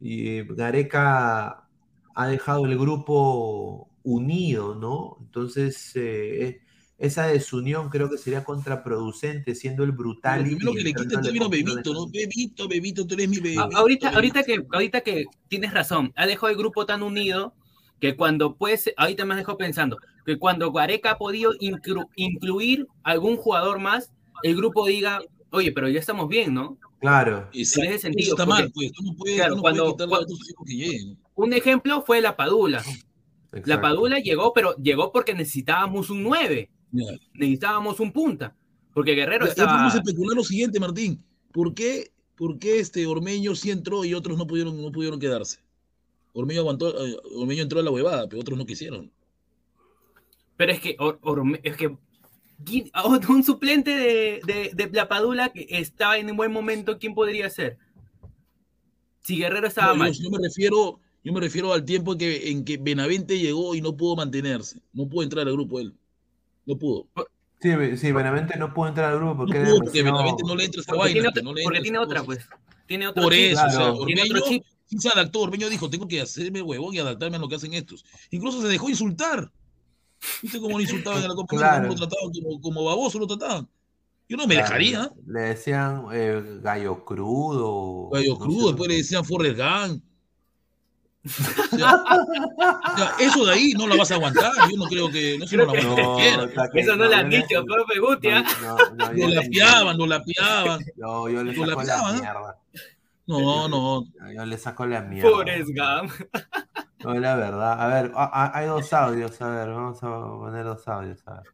y Gareca ha dejado el grupo unido, ¿no? Entonces, eh, esa desunión creo que sería contraproducente, siendo el brutal. Lo primero que le quita el término bebito, ¿no? Bebito, bebito, tú eres mi bebito. Ahorita, ahorita, que, ahorita que tienes razón, ha dejado el grupo tan unido que cuando pues, ahorita me has dejado pensando, que cuando Gareca ha podido inclu incluir algún jugador más, el grupo diga, oye, pero ya estamos bien, ¿no? Claro. En ese sentido. Eso está porque, mal, pues. Tú no puedes, claro, no cuando, puedes quitarle a otros hijos que lleguen. Un ejemplo fue la Padula. Exacto. La Padula llegó, pero llegó porque necesitábamos un 9. Yeah. Necesitábamos un punta. Porque Guerrero Ya, estaba... Podemos especular lo siguiente, Martín. ¿Por qué, por qué este Ormeño sí entró y otros no pudieron, no pudieron quedarse? Ormeño, aguantó, eh, Ormeño entró a la huevada, pero otros no quisieron. Pero es que, Or, Orme, es que un suplente de, de, de, la Padula que estaba en un buen momento, ¿quién podría ser? Si Guerrero estaba no, mal. Yo, yo, me refiero, yo me refiero al tiempo en que, en que Benavente llegó y no pudo mantenerse. No pudo entrar al grupo él. No pudo. Sí, sí, Benavente no pudo entrar al grupo porque, no pudo porque Benavente no le entra esa porque vaina. Tiene otra, no le porque tiene otra, pues. Tiene otro Por chip. eso, claro. o sea, tiene Ormeño, otro chip. sí se adaptó. Ormeño dijo, tengo que hacerme huevón y adaptarme a lo que hacen estos. Incluso se dejó insultar. ¿Viste cómo lo insultaban en la Copa Claro. ¿Cómo lo trataban? Como, como baboso lo trataban. Yo no me Claro, dejaría. Le decían eh, gallo crudo. Gallo no crudo, sé. después le decían Forrest Gump. O sea, o sea, eso de ahí no la vas a aguantar. Yo no creo que. No, eso no la No, Eso no le yo han dicho, profe Guti. ¿ah? No, no, Lo le- lapeaban, lo lapeaban. No, yo le Lo saco la lapeaban, ¿no? mierda. No, no. Yo le saco la mierda. Forrest Gump. No, la verdad. A ver, a- a- hay dos audios. A ver, vamos a poner dos audios. A ver.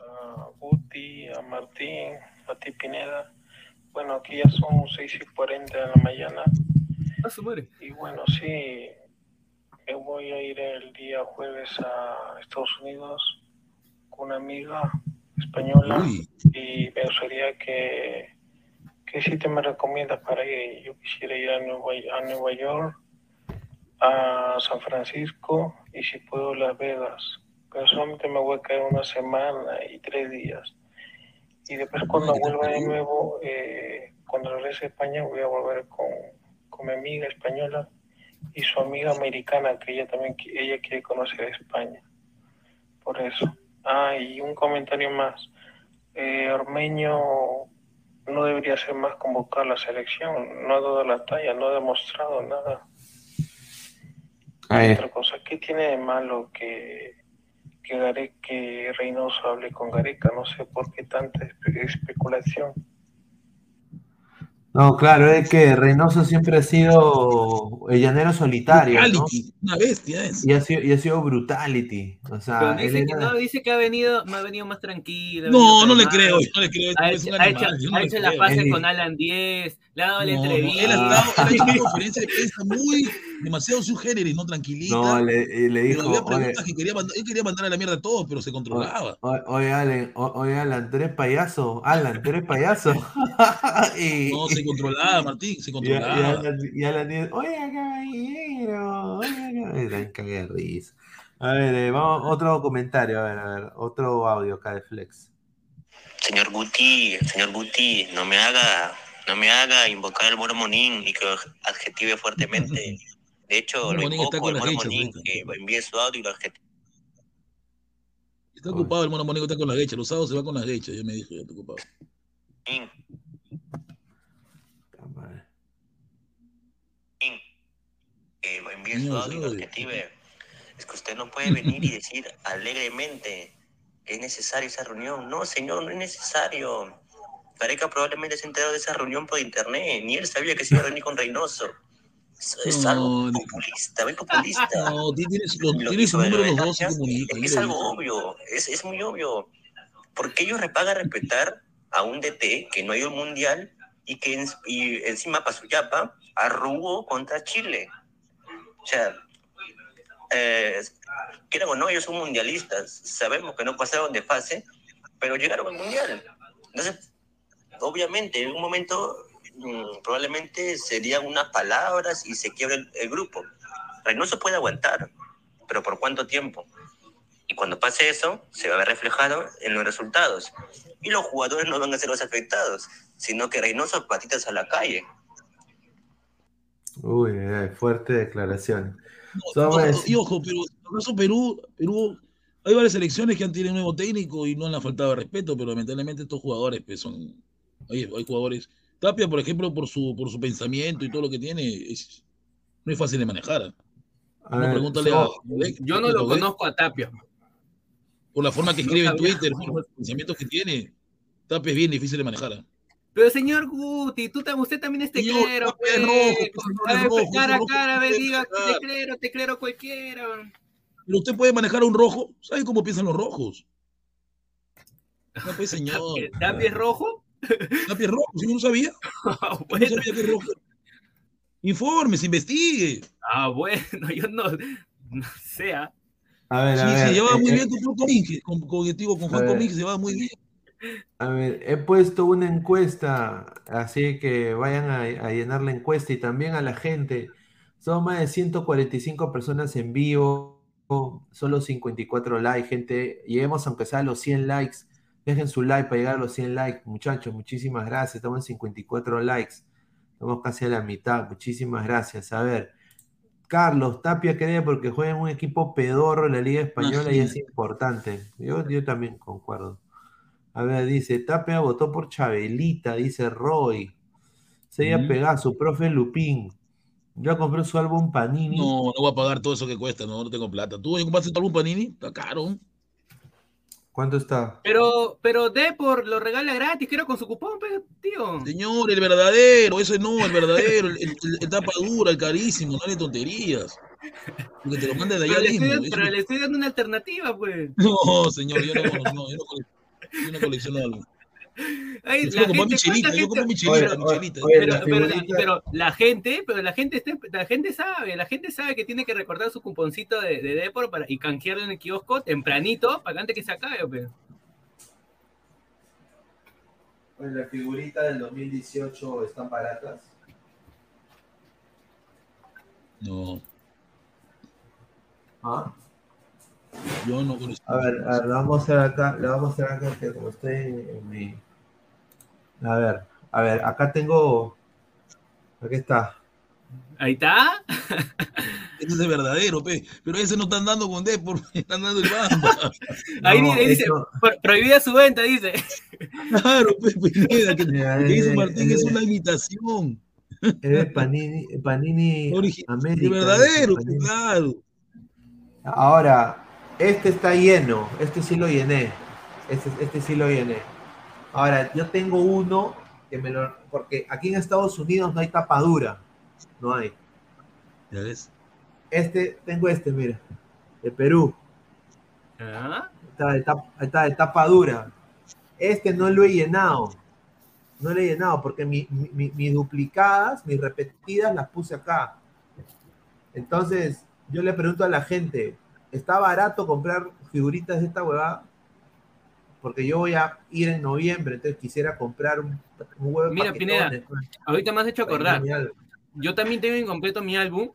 a Guti, a Martín, a ti Pineda. Bueno, aquí ya son 6 y 40 de la mañana. No se muere. Y bueno, sí, me voy a ir el día jueves a Estados Unidos con una amiga española Uy. y me gustaría que, que si te me recomiendas para ir. Yo quisiera ir a Nueva, a Nueva York, a San Francisco y si puedo Las Vegas. Pero solamente me voy a quedar una semana y tres días. Y después cuando vuelva de nuevo, eh, cuando regrese a España, voy a volver con, con mi amiga española y su amiga americana, que ella también ella quiere conocer España. Por eso. Ah, y un comentario más. Eh, Ormeño no debería ser más convocado a la selección. No ha dado la talla, no ha demostrado nada. Ahí. Otra cosa, ¿qué tiene de malo que, que, Gare- que Reynoso hable con Gareca? No sé por qué tanta espe- especulación. No, claro, es que Reynoso siempre ha sido el llanero solitario. ¿no? Brutality, Una bestia es. Y ha sido, y ha sido brutality. O sea, él dice que, no, dice que ha venido, no ha venido más tranquilo. No, no le creo, no le creo. Ha Es hecho, un ha hecho, animal, yo no ha le hecho la Él- con Alan 10, le ha dado la No, no, entrevista. él, ha estado, él ha hecho una conferencia de prensa muy demasiado subgénero y no tranquilita. no, le, dijo, había oye, que quería mandar, él quería mandar a la mierda a todos, pero se controlaba. oye, oye, Alan, oye, Alan, tú eres payaso, Alan, tú eres payaso. y, No, se controlaba, Martín, se y, y controlaba. Alan, y Alan dice, oye, caballero, oye, caballero. Risa. A ver, eh, vamos, otro comentario, a ver, a ver, otro audio acá de Flex. Señor Guti, señor Guti, no me haga, no me haga invocar al Moro Monín y que adjetive fuertemente. De hecho, lo Monín está invoco hechas Monín, ahorita. que envíe su audio y lo adjetive. Está ocupado el mono Mónico, está con las gechas. Los sábados se va con las gechas, ya me dijo, ya está ocupado. Eh, envíe su audio y nos active. Es que usted no puede venir y decir alegremente que es necesaria esa reunión. No, señor, no es necesario. Gareca probablemente se ha enterado de esa reunión por internet. Ni él sabía que se iba a reunir con Reynoso. Es No, algo populista, muy populista. No, ti- tienes, Lo que tienes número lo de los dos, comunican. Es, es algo obvio, es, es muy obvio. Porque ellos repagan respetar a un DT que no ha ido al mundial y que en- y encima para su yapa arrugó contra Chile. O sea, eh, quieran o no, ellos son mundialistas. Sabemos que no pasaron de fase, pero llegaron al mundial. Entonces, obviamente, en un momento mm, probablemente serían unas palabras y se quiebra el, el grupo. Reynoso puede aguantar, pero ¿por cuánto tiempo? Y cuando pase eso, se va a ver reflejado en los resultados. Y los jugadores no van a ser los afectados, sino que Reynoso patitas a la calle. Uy, ay, fuerte declaración. Ojo, y ojo, pero en Perú, Perú, hay varias selecciones que han tenido un nuevo técnico y no le han faltado de respeto, pero lamentablemente estos jugadores pues, son. Hay, hay jugadores. Tapia, por ejemplo, por su, por su pensamiento y todo lo que tiene, es, no es fácil de manejar. A No, ver, pregúntale so- a Yo no lo conozco a Tapia. Por la forma que No escribe en. Twitter, por los pensamientos que tiene, Tapia es bien difícil de manejar. Pero señor Guti, tú, usted también es teclero, Tapia es pues. rojo, pues, pues, rojo, cara a cara, a ver, puede diga, teclero, teclero cualquiera. Pero usted puede manejar a un rojo, ¿sabe cómo piensan los rojos? No, pues, señor. ¿Tapia es rojo? Tapia es rojo, si no sabía. Ah, No sabía que es rojo. Informe, investigue. Ah, bueno, yo no, no sé. ah. A ver, Sí, a ver. se llevaba eh, muy eh, bien con Juan Comín, con, con, con Juan. Comín se llevaba muy bien. A ver, he puesto una encuesta, así que vayan a, a llenar la encuesta y también a la gente. Son más de 145 personas en vivo, solo 54 likes, gente. Lleguemos aunque sea a los 100 likes. Dejen su like para llegar a los 100 likes, muchachos. Muchísimas gracias. Estamos en 54 likes. Estamos casi a la mitad. Muchísimas gracias. A ver, Carlos Tapia cree porque juega en un equipo pedorro en la Liga Española y es importante. Yo, yo también concuerdo. A ver, dice, Tapia votó por Chabelita, dice Roy. Seiya Ujú. Pegaso, profe Lupín. Ya compré su álbum Panini. No, no voy a pagar todo eso que cuesta, no, no tengo plata. ¿Tú compraste tu álbum Panini? Está caro. ¿Cuánto está? Pero, pero Depor lo regala gratis, creo, con su cupón, pero, tío. Señor, el verdadero, ese no, el verdadero, el, el, el tapa dura, el carísimo, no hay tonterías. Porque te lo manda de allá Pero le, estoy, mismo. pero le estoy dando una alternativa, pues. No, señor, yo no, no, yo no, cole- yo no colecciono álbum. Ay, Yo la compro mi gente, chelita, ¿cuánta yo chelita, pero- oye, pero, la pero la, figurita- pero la gente, pero la gente, está- la gente sabe, la gente sabe que tiene que recordar su cuponcito de, de Depor para, y canjearlo en el kiosco tempranito para que antes que se acabe, pues. La figurita del 2018 están baratas. No, ¿Ah? yo no colecciono. A ver, a ver, lo vamos a hacer acá, lo vamos a hacer acá, que como estoy en mi... A ver, a ver, acá tengo... Aquí está. Ahí está. Ese es el verdadero, pe. Pero ese no están dando con Depor, están dando el Bamba. Ahí, No, dice, eso- "Pro- prohibida su venta, dice. Claro, pe, Pineda, que, dice eh, Martín es eh, una imitación. Es de Panini, Panini América. El verdadero, Panini. claro. Ahora, este está lleno, este sí lo llené. Este, este sí lo llené. Ahora, yo tengo uno que me lo. Porque aquí en Estados Unidos no hay tapadura. No hay. Ya ves. Este, tengo este, mira. De Perú. ¿Ah? Está de, tap- está de tapa dura. Este no lo he llenado. No lo he llenado porque mi- mi- mi- mis duplicadas, mis repetidas, las puse acá. Entonces, yo le pregunto a la gente, ¿está barato comprar figuritas de esta huevada? Porque yo voy a ir en noviembre, entonces quisiera comprar un, un huevo de Mira, Pineda, pues. ahorita me has hecho acordar. Yo también tengo incompleto mi álbum,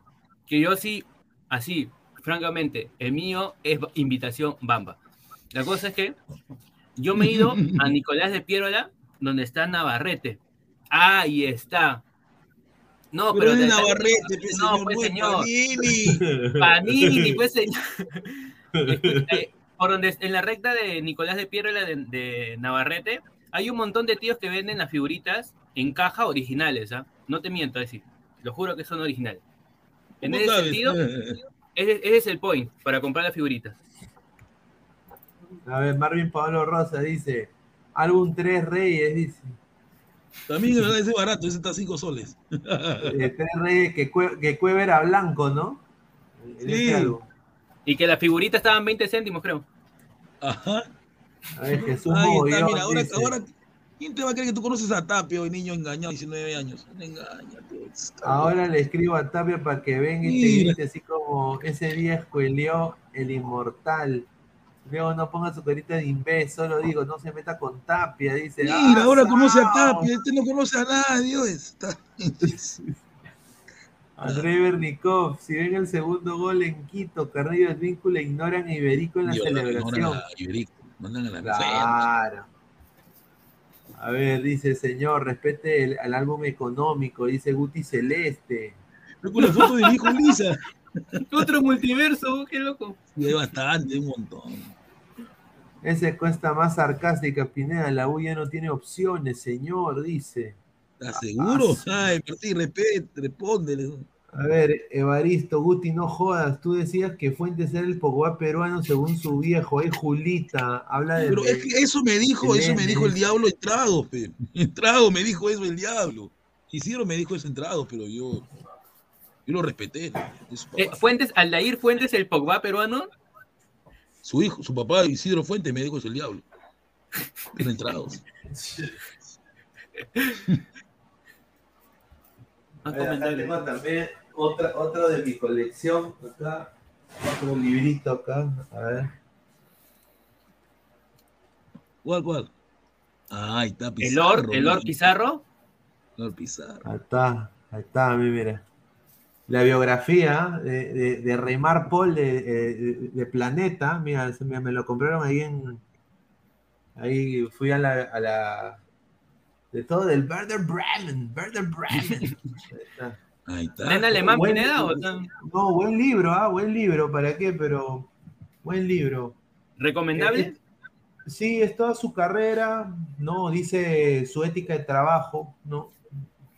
que yo sí, así, francamente, el mío es invitación Bamba. La cosa es que yo me he ido a Nicolás de Piérola, donde está Navarrete. Ahí está. No, Pero pero, de- Navarrete, pe, no, señor, pues señor. Panini. Panini, pues señor. Escucha, eh, por donde en la recta de Nicolás de Piero y la de, de Navarrete, hay un montón de tíos que venden las figuritas en caja originales, ¿ah? No te miento, decir, lo juro que son originales. En ¿Cómo ese sabes? sentido, ese, ese es el point para comprar las figuritas. A ver, Marvin Pablo Rosa dice, álbum Tres Reyes, dice. También ese es barato, ese está a 5 soles. Eh, Tres Reyes, que, Cue- que Cueva era blanco, ¿no? Sí. ese álbum. Y que las figuritas estaban 20 céntimos, creo. Ajá. A ver, Jesús Ahí está, mira, ahora, dice, ahora, ¿quién te va a creer que tú conoces a Tapio, hoy niño engañado, 19 años? Ahora le escribo a Tapia para que venga y te grite así como ese día escueleó el inmortal. Luego no ponga su carita de imbécil, solo digo, no se meta con Tapia, dice. Mira, "Ah, ahora conoce a sao". Tapia, este no conoce a nadie, está- André Bernikov, si ven el segundo gol en Quito, Carrillo y Víncula ignoran a Iberico en la Dios, celebración. Iberico, mandan a la. Claro. A ver, dice señor, respete el, al álbum económico, dice Guti Celeste. Con la foto de mi hijo Lisa. Otro multiverso, qué loco. Y hay bastante, un montón. Esa cuesta más sarcástica, Pineda. La U ya no tiene opciones, señor, dice. ¿Estás seguro? Ah, Ay, Martín, respete, respóndele. A ver, Evaristo, Guti, no jodas. Tú decías que Fuentes era el Pogba peruano según su viejo. Ay, Julita, habla de. Pero es que eso me dijo, eso me dijo el diablo entrado, pe. Entrado me dijo eso el diablo. Isidro me dijo eso entrado, pero yo, yo lo respeté. Es Eh. Fuentes, Aldair Fuentes, el Pogba peruano. Su hijo, su papá Isidro Fuentes me dijo eso el diablo. Pero entrado. A ver, acá tengo también otra, otro de mi colección. Acá, otro librito acá. A ver. ¿Cuál, cuál? Ah, ahí está El Pizarro. El Lord mira. Pizarro. Lord Pizarro. Ahí está, ahí está, mi- mira. La biografía de, de, de Reymar Paul de, de- de Planeta, mira, se me, me lo compraron ahí en. Ahí fui a la. A la de todo del Werder Bremen, Werder Bremen. Ahí está. Ahí está. ¿Está en alemán, Buen- Pineda? o No, buen libro, ah, buen libro, ¿para qué? Pero. Buen libro. ¿Recomendable? Eh, Sí, es toda su carrera, no, dice su ética de trabajo, no,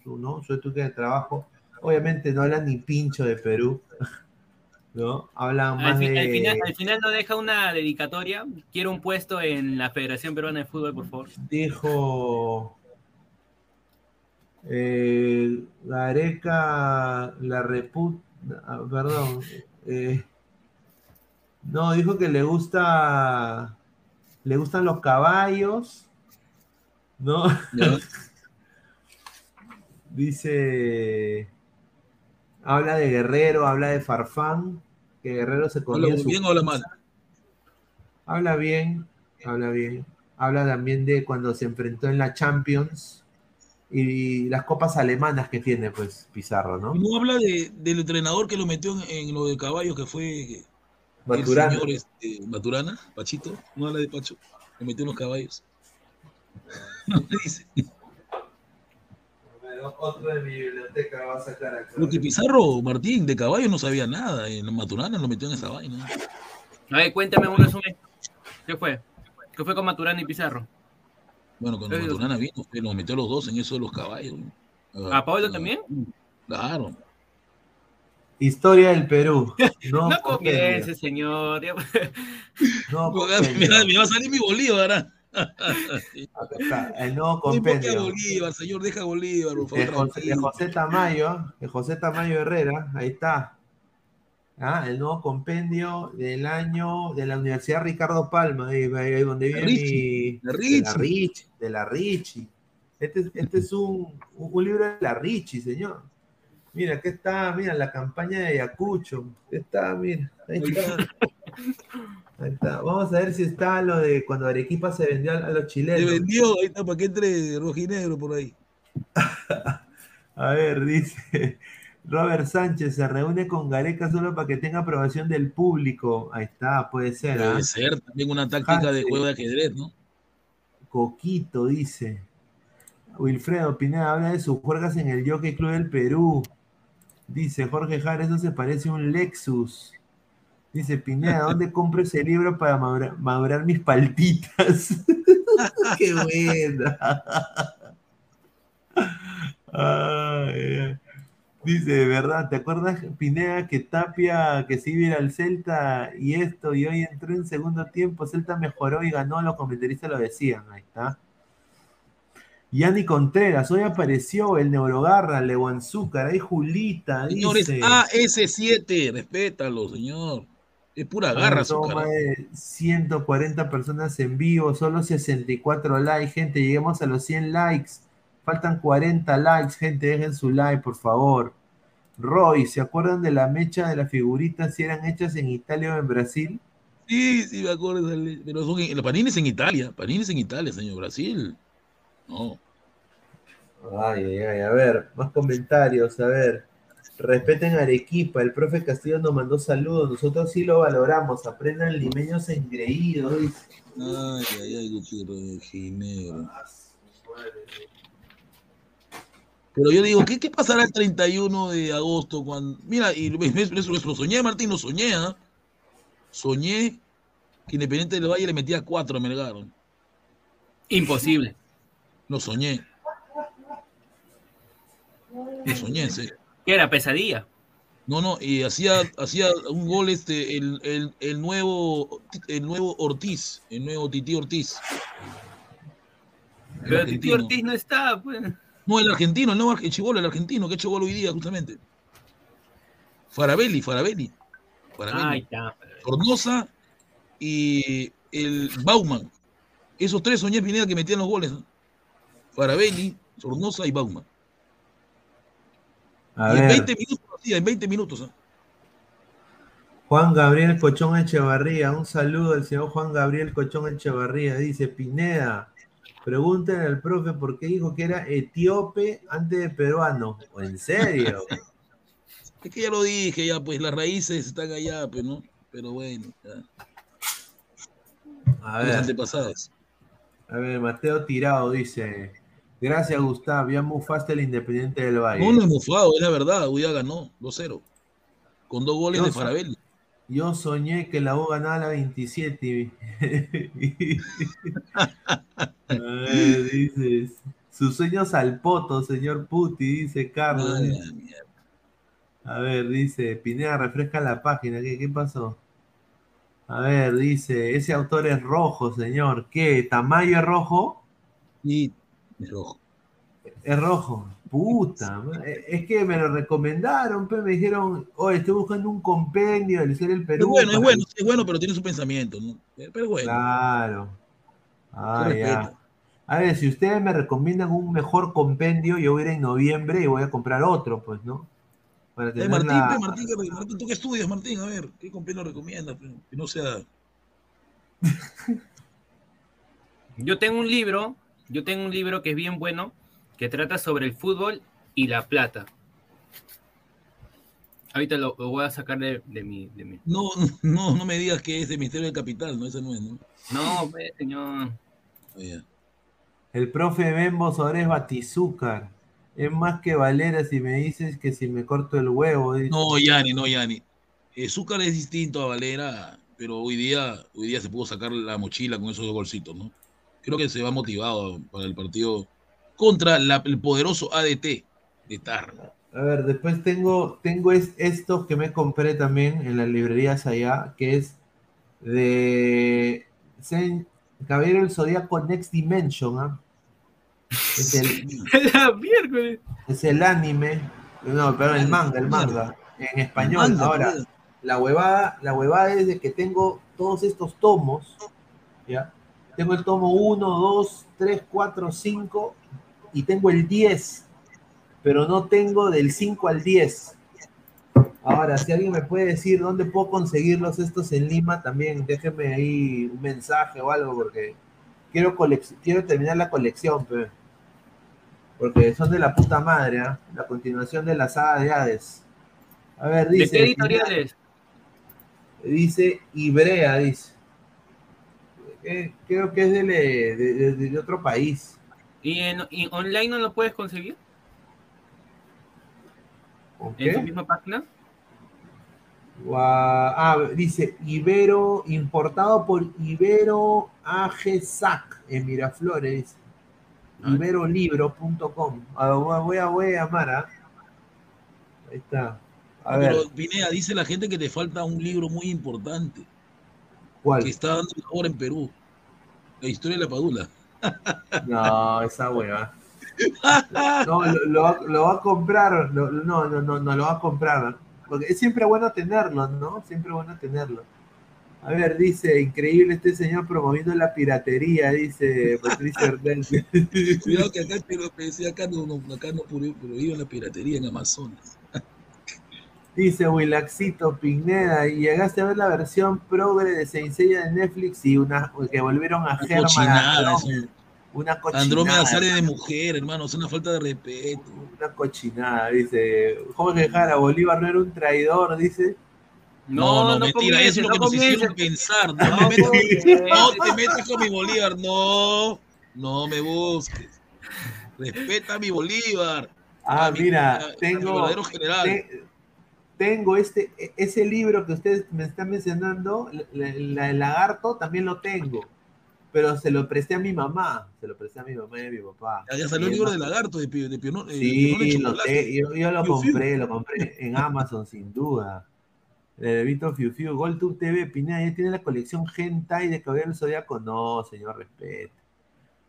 su, no, su ética de trabajo. Obviamente no habla ni pincho de Perú, ¿no? Habla Al, más de... al final, al final no deja una dedicatoria. Quiero un puesto en la Federación Peruana de Fútbol, por favor. Dijo eh, Gareca, la reput... ah, Perdón. eh, no, dijo que le gusta... Le gustan los caballos, ¿no? Dice... Habla de Guerrero, habla de Farfán, que Guerrero se comía ¿Habla bien o habla mal? Habla bien, habla bien. Habla también de cuando se enfrentó en la Champions y las copas alemanas que tiene, pues, Pizarro, ¿no? Y no habla de, del entrenador que lo metió en, en lo de caballos, que fue Maturana. el señor este, Maturana, Pachito. No habla de Pacho, lo metió en los caballos. No dice. Otro de mi biblioteca va a sacar acá. Porque Pizarro, Martín, de caballos no sabía nada. En Maturana lo metió en esa vaina. A ver, cuéntame un resumen. ¿Qué fue? ¿Qué fue con Maturana y Pizarro? Bueno, cuando Eh, Maturana vino, fue- los metió a los dos en eso de los caballos. ¿A Pablo también? Claro. Historia del Perú. No, No comience, señor. No, va- me va a salir mi Bolívar. el nuevo a compendio. Bolívar, señor, deja a Bolívar, por De favor. José, de José Tamayo, de José Tamayo Herrera, ahí está. Ah, el nuevo compendio del año de la Universidad Ricardo Palma, ahí, ahí- donde vive Richie, mi- de de la Richie. De la Richie. Este, es- este es un, un libro de la Richie, señor. Mira, aquí está, mira, la campaña de Ayacucho. Está, mira, ahí está. Ahí está. Vamos a ver si está lo de cuando Arequipa se vendió a, los Se chilenos. vendió, ahí está, para que entre rojinegro por ahí. A ver, dice Robert Sánchez, se reúne con Gareca solo para que tenga aprobación del público. Ahí está, puede ser. ¿ah? Puede ser también una táctica de juego de ajedrez, ¿no? Coquito, dice. Wilfredo Pineda habla de sus juergas en el Jockey Club del Perú. Dice Jorge Jara, eso se parece a un Lexus. Dice Pineda, ¿dónde compro ese libro para madurar, madurar mis paltitas? ¡Qué buena! Ay, ay. Dice, de verdad, ¿te acuerdas, Pineda, que Tapia, que se iba a ir al Celta y esto, y hoy entró en segundo tiempo, Celta mejoró y ganó, los comentaristas lo decían, ahí está. Yanni Contreras, hoy apareció el Neurogarra, Lewanzúcar, ahí Julita, Señores, dice. AS7, respétalo, señor. Es pura garra Toma cara. de 140 personas en vivo, solo 64 likes, gente, lleguemos a los 100 likes. Faltan 40 likes, gente, dejen su like, por favor. Roy, ¿se acuerdan de la mecha de las figuritas si eran hechas en Italia o en Brasil? Sí, sí, me acuerdo. Pero son, los panines en Italia. Panines en Italia, señor. Brasil. No. Ay, ay, ay, a ver, más comentarios, a ver. Respeten a Arequipa, el profe Castillo nos mandó saludos, nosotros sí lo valoramos, aprendan limeños engreídos. Ay, ay, ay, Gutiérrez, Ginebra. Pero yo digo, ¿qué, qué pasará el 31 de agosto cuando... Mira, y ves, lo soñé, Martín, lo soñé, ¿ah? Soñé que Independiente del Valle le metía cuatro a Melgar. Imposible. Lo soñé. Lo soñé, serio. ¿Qué era? Pesadilla. No, no, y hacía, hacía un gol este, el, el, el nuevo, el nuevo Ortiz, el nuevo Titi Ortiz. Pero Titi. Ortiz no está, pues. No, el argentino, el nuevo ar- el chibolo, el argentino, que ha hecho gol hoy día, justamente. Farabelli, Farabelli. Farabelli. Ahí está. Sornosa y el Bauman. Esos tres soñé Pineda que metían los goles. ¿no? Farabelli, Sornosa y Bauman. A y en ver. 20 minutos, en 20 minutos. ¿ah? Juan Gabriel Cochón Echevarría, un saludo al señor Juan Gabriel Cochón Echevarría. Dice Pineda, pregúntenle al profe por qué dijo que era etíope antes de peruano. ¿O ¿En serio? Es que ya lo dije, ya pues las raíces están allá, pues, ¿no? Pero bueno, ya. A Los ver, antepasados. a ver, Mateo Tirado dice, gracias Gustavo, ya mufaste el Independiente del Valle. No, no es mufado, es la verdad. Hoy ya ganó 2-0. Con dos goles de Farabelli. Yo soñé que la U ganaba la 27. y- A ver, dices, sus sueños al poto, señor Puti, dice Carlos. A ver, dice, Pineda, refresca la página, ¿qué, qué pasó? A ver, dice, ese autor es rojo, señor. ¿Qué? ¿Tamayo es rojo? Sí, es rojo. Es rojo. Puta, eh, es que me lo recomendaron, pe, me dijeron, oye, estoy buscando un compendio del ser el Es Perú. bueno, es bueno, es bueno, pero tiene su pensamiento, ¿no? Pero bueno. Claro. Ah, ya. A ver, si ustedes me recomiendan un mejor compendio, yo voy a ir en noviembre y voy a comprar otro, pues, ¿no? Para Eh, tener Martín, la- Martín, que- Martín, ¿tú qué estudias, Martín? A ver, ¿qué compendio recomiendas? Que no sea... Yo tengo un libro, yo tengo un libro que es bien bueno, que trata sobre el fútbol y la plata. Ahorita lo, lo voy a sacar de, de mi, de mi- No, no, no me digas que es de Misterio del Capital, ¿no? Ese no es, ¿no? No, pues, señor. Oye, El profe Bembo sobre es batizúcar. Es más que Valera si me dices que si me corto el huevo. dice. No, Yani, no, Yani. Eh, Zúcar es distinto a Valera, pero hoy día, hoy día se pudo sacar la mochila con esos dos golcitos, ¿no? Creo que se va motivado para el partido contra la- el poderoso ADT de Tar. A ver, después tengo, tengo es, estos que me compré también en las librerías allá, que es de Saint- Caballero del Zodíaco Next Dimension, ¿ah? Es el, La es el anime, no, pero el manga, el manga, en español. manga, Ahora, mira. la huevada, la huevada es de que tengo todos estos tomos, ¿ya? Tengo el tomo 1, 2, 3, 4, 5 y tengo el 10, pero no tengo del 5 al 10. Ahora, si alguien me puede decir dónde puedo conseguirlos estos en Lima, también déjenme ahí un mensaje o algo, porque quiero, quiero terminar la colección, pe. porque son de la puta madre, ¿ah? la continuación de la saga de Hades. A ver, ¿De dice. qué editorial es? Dice Ibrea, dice. Eh, creo que es de, de- de- de otro país. ¿Y, en, y online no lo puedes conseguir? ¿O ¿En tu misma página? Ah, dice Ibero, importado por Ibero AGSAC en Miraflores. dice. Iberolibro.com. Ah, voy a- voy a, llamar, ¿ah? Ahí está. A ver, Pero Pineda, dice la gente que te falta un libro muy importante ¿cuál? que está dando ahora en Perú. La historia de la Padula. No, esa hueva. No, lo, lo va- lo va a comprar. lo- no, no, no, no lo va a comprar. Porque es siempre bueno tenerlo, ¿no? Siempre bueno tenerlo. A ver, dice, increíble este señor promoviendo la piratería, dice Patricia Hernández. Cuidado que acá, pero, acá no, no, acá no prohí- prohíben la piratería en Amazonas. Dice Wilaxito Pineda, y llegaste a ver la versión progre de Seiya de Netflix y una que volvieron a Germán. Una cochinada. Andrómeda sale de mujer, hermano, es una falta de respeto. Una cochinada, dice. Jorge Jara, Bolívar no era un traidor, dice. No, no, mentira, eso es lo que nos hicieron pensar. No, te metas, no te metas con mi Bolívar, no, no me busques. Respeta a mi Bolívar. Ah, a mi- mira, a- a mi tengo, verdadero general. te- tengo este, ese libro que ustedes me están mencionando, el lagarto, también lo tengo. Pero se lo presté a mi mamá. Se lo presté a mi mamá y a mi papá. Ya, salió el libro de lagarto de, de Sí, Pionón en lo te- yo, yo lo Fiu, fiu. compré, lo compré en Amazon sin duda. De Vito Fiu Fiu, GolTube TV, Pineda, ya tiene la colección Hentai de Caballero del Zodíaco. No, señor, respete.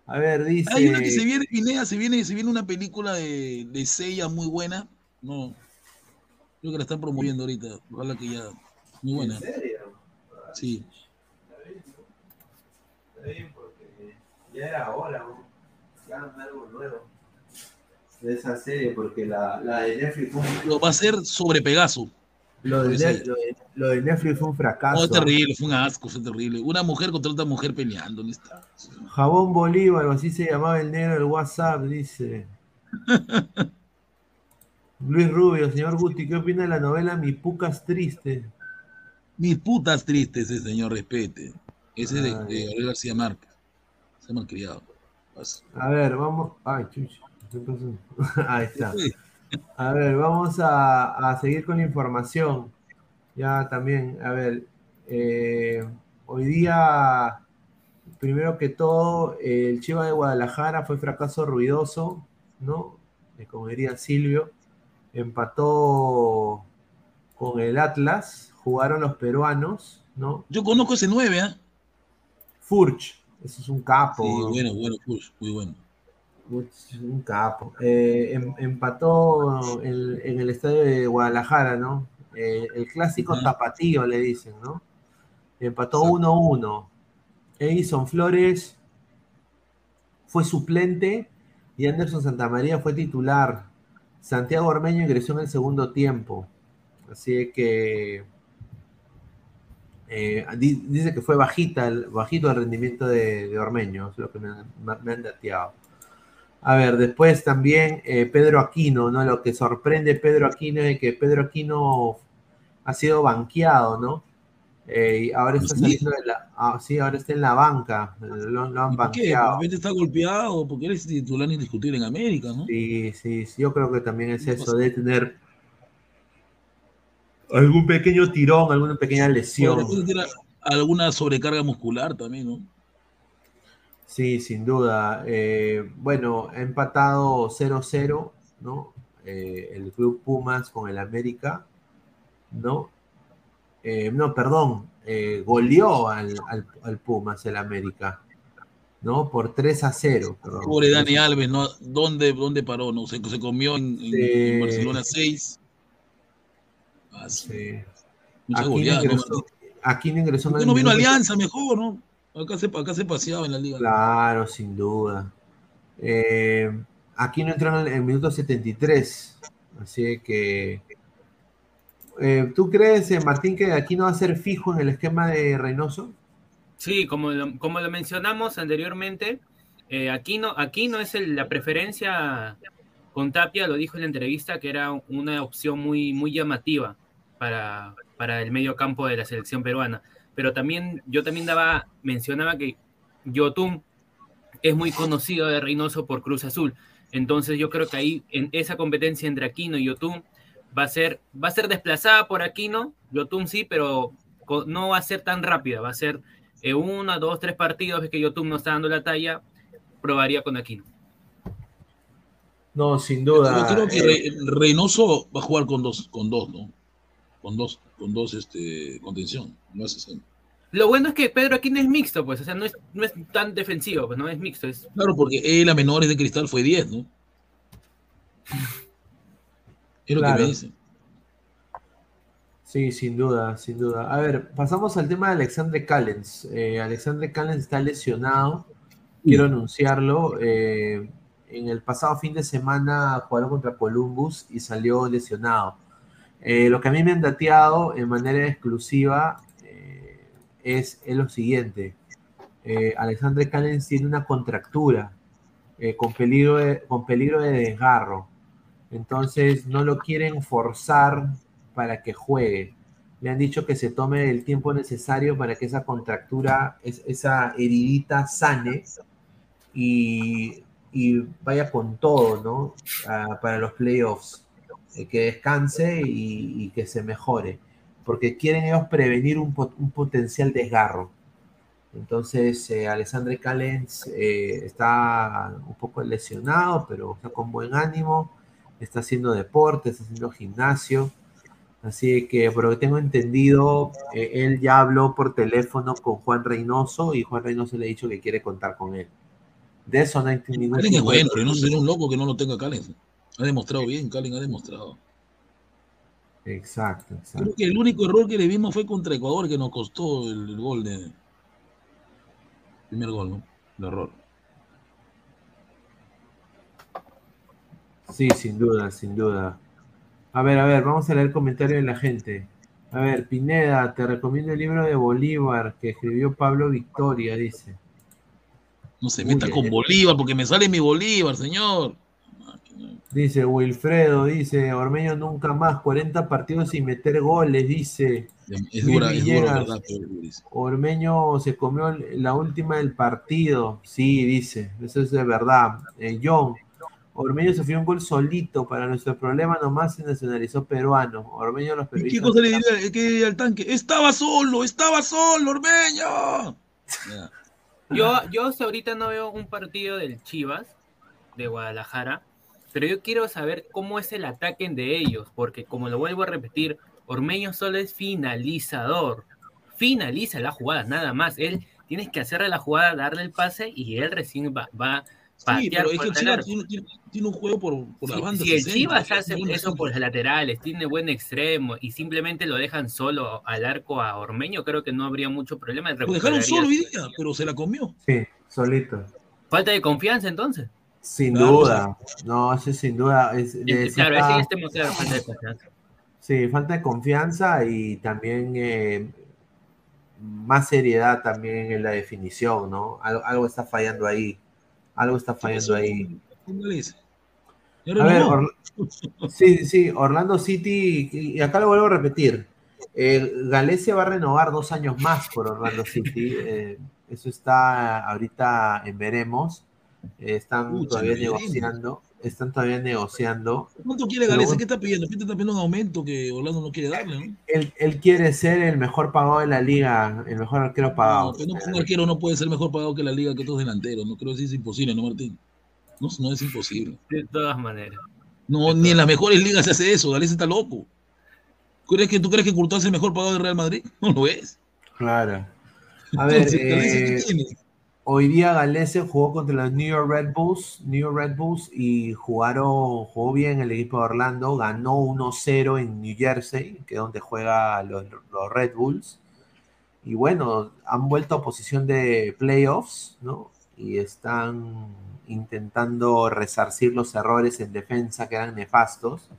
A ver, dice. Hay una que se viene, Pineda, se viene, se viene una película de, de Seiya muy buena. No, creo que la están promoviendo ahorita. Ojalá que ya. Muy buena. ¿En serio? Sí. Bien, porque ya era hora, ¿no? Ya algo nuevo. De esa serie, porque la, la de Netflix fue un, Lo va a hacer sobre Pegaso. lo, de, Net- lo de- lo de Netflix fue un fracaso. No, es terrible, fue un asco, fue terrible. Una mujer contra otra mujer peleando. ¿dónde está? Jabón Bolívar, o así se llamaba el negro del WhatsApp, dice. Luis Rubio, señor Guti, ¿qué opina de la novela Mi Pucas Triste? Mis putas tristes, ese señor, respete. Ese es de, Ay. de Gabriel García Márquez. Se ha malcriado. Vas. A ver, vamos. Ay, chucha. ¿qué pasó? Ahí está. A ver, vamos a, a seguir con la información. Ya también, a ver, eh, hoy día, primero que todo, el Chiva de Guadalajara fue fracaso ruidoso, ¿no? Eh, como diría Silvio, empató con el Atlas, jugaron los peruanos, ¿no? Yo conozco ese 9, ¿ah? Furch, ese es un capo. Sí, ¿no? bueno, bueno, Push, muy bueno. Uch, Un capo. Eh, em- empató en, en el estadio de Guadalajara, ¿no? Eh, el clásico Ajá. tapatío, le dicen, ¿no? Empató 1-1. Edison Flores fue suplente y Anderson Santamaría fue titular. Santiago Ormeño ingresó en el segundo tiempo. Así que eh, di- dice que fue bajita, el- bajito el rendimiento de, de Ormeño, es lo que me, han- me han dateado. A ver, después también eh, Pedro Aquino, ¿no? Lo que sorprende Pedro Aquino es que Pedro Aquino ha sido banqueado, ¿no? Eh, y ahora está ¿Sí? saliendo de la. ah, sí, ahora está en la banca. Lo, lo han ¿Por qué? Banqueado. está golpeado porque eres titular indiscutible en América, ¿no? Sí, sí, sí, yo creo que también es eso, de tener algún pequeño tirón, alguna pequeña lesión. alguna sobrecarga muscular también, ¿no? Sí, sin duda. Eh, bueno, ha empatado 0-0, ¿no? Eh, el club Pumas con el América, ¿no? Eh, no, perdón, eh, goleó al, al- al Pumas el América, ¿no? Por 3 a 0. perdón. Pobre Dani Alves, ¿no? ¿Dónde, dónde paró? No se, se comió en, en- en Barcelona 6. Ah, Sí. Mucha Aquí ingresó, aquí no ingresó ¿Por en qué no vino Alianza mejor, no? Acá se, acá se paseaba en la liga. Claro, sin duda. Eh, aquí no entró en el, minuto 73. Así que. eh, ¿Tú crees, eh, Martín, que aquí no va a ser fijo en el esquema de Reynoso? Sí, como lo, como lo mencionamos anteriormente, eh, aquí, no, aquí no es el- la preferencia con Tapia, lo dijo en la entrevista, que era una opción muy, muy llamativa para, para el medio campo de la selección peruana. Pero también, yo también daba, mencionaba que Yotun es muy conocido de Reynoso por Cruz Azul. Entonces yo creo que ahí, en esa competencia entre Aquino y Yotun, va a ser, va a ser desplazada por Aquino, Yotun sí, pero no va a ser tan rápida, va a ser en uno, dos, tres partidos, ves que Yotun no está dando la talla, probaría con Aquino. No, sin duda. Yo creo que eh, Reynoso va a jugar con dos, con dos, ¿no? Con dos, con dos este, contención, no es Lo bueno es que Pedro Aquino es mixto, pues, o sea, no es, no es tan defensivo, pues no es mixto. Es... Claro, porque él a menores de cristal fue 10, ¿no? Es lo que me dicen. Sí, sin duda, sin duda. A ver, pasamos al tema de Alexandre Callens. Eh, Alexandre Callens está lesionado. Quiero anunciarlo. Eh, en el pasado fin de semana jugaron contra Columbus y salió lesionado. Eh, lo que a mí me han dateado en manera exclusiva es, lo siguiente. Alexandre Callens tiene una contractura con, peligro con peligro de desgarro. Entonces no lo quieren forzar para que juegue. Le han dicho que se tome el tiempo necesario para que esa contractura, esa heridita sane y, vaya con todo, ¿no? Ah, para los playoffs. Eh, que descanse y, que se mejore. Porque quieren ellos prevenir un, potencial desgarro. Entonces, eh, Alessandre Calens eh, está un poco lesionado, pero está con buen ánimo. Está haciendo deporte, está haciendo gimnasio Así que, por lo que tengo entendido, eh, él ya habló por teléfono con Juan Reynoso y Juan Reynoso le ha dicho que quiere contar con él. De eso no hay ningún Calen es bueno, Reynoso un loco que no lo tenga Calen. Ha demostrado bien, Calen ha demostrado. Exacto, exacto. Creo que el único error que le vimos fue contra Ecuador que nos costó el, gol de. Primer gol, ¿no? El error. Sí, sin duda, sin duda. A ver, a ver, vamos a leer el comentario de la gente. A ver, Pineda, te recomiendo el libro de Bolívar que escribió Pablo Victoria, dice. No se meta con Bolívar porque me sale mi Bolívar, señor. Dice Wilfredo, dice, Ormeño nunca más, 40 partidos sin meter goles, dice. Es dura, es dura, verdad, Ormeño se comió la última del partido, sí, dice, eso es de verdad. Eh, John, Ormeño sufrió un gol solito. Para nuestro problema nomás se nacionalizó peruano. Ormeño los peruanos. ¿Qué cosa le diría, que al tanque? ¡Estaba solo! ¡Estaba solo, Ormeño! Yo, yo ahorita no veo un partido del Chivas de Guadalajara, pero yo quiero saber cómo es el ataque de ellos, porque como lo vuelvo a repetir, Ormeño solo es finalizador. Finaliza la jugada, nada más. Él tienes que hacerle la jugada, darle el pase y él recién va, va Sí, pero es que Chivas tiene, un juego por, por la banda. Si el Chivas hace eso por los laterales, tiene buen extremo y simplemente lo dejan solo al arco a Ormeño, creo que no habría mucho problema. Lo dejaron solo hoy día, pero se la comió. Sí, solito. Falta de confianza entonces. Sin duda. No, eso sin duda. Es, claro, es este museo falta de confianza. Sí, falta de confianza y también eh, más seriedad también en la definición, ¿no? algo está fallando ahí. Algo está fallando ahí. A ver, sí, sí, Orlando City, y acá lo vuelvo a repetir. Eh, Galecia va a renovar dos años más por Orlando City. Eh, eso está ahorita en veremos. Eh, están todavía negociando. Están todavía negociando. ¿Cuánto quiere Galecia? ¿Qué está pidiendo? ¿Qué está pidiendo un aumento que Orlando no quiere darle? Él, quiere ser el mejor pagado de la liga, el mejor arquero pagado. No, un arquero no puede ser mejor pagado que la liga que todos delanteros. No creo que es imposible, ¿no, Martín? No, no es imposible. De todas maneras. No, ni en las mejores ligas se hace eso. Galecia está loco. ¿Crees que, ¿Tú crees que Courtois es el mejor pagado de Real Madrid? No lo es. Claro. A ver, eh, Hoy día Galese jugó contra los New York Red Bulls, New York Red Bulls y jugaron, jugó bien el equipo de Orlando, ganó 1-0 en New Jersey, que es donde juega los, Red Bulls. Y bueno, han vuelto a posición de playoffs, ¿no? Y están intentando resarcir los errores en defensa que eran nefastos.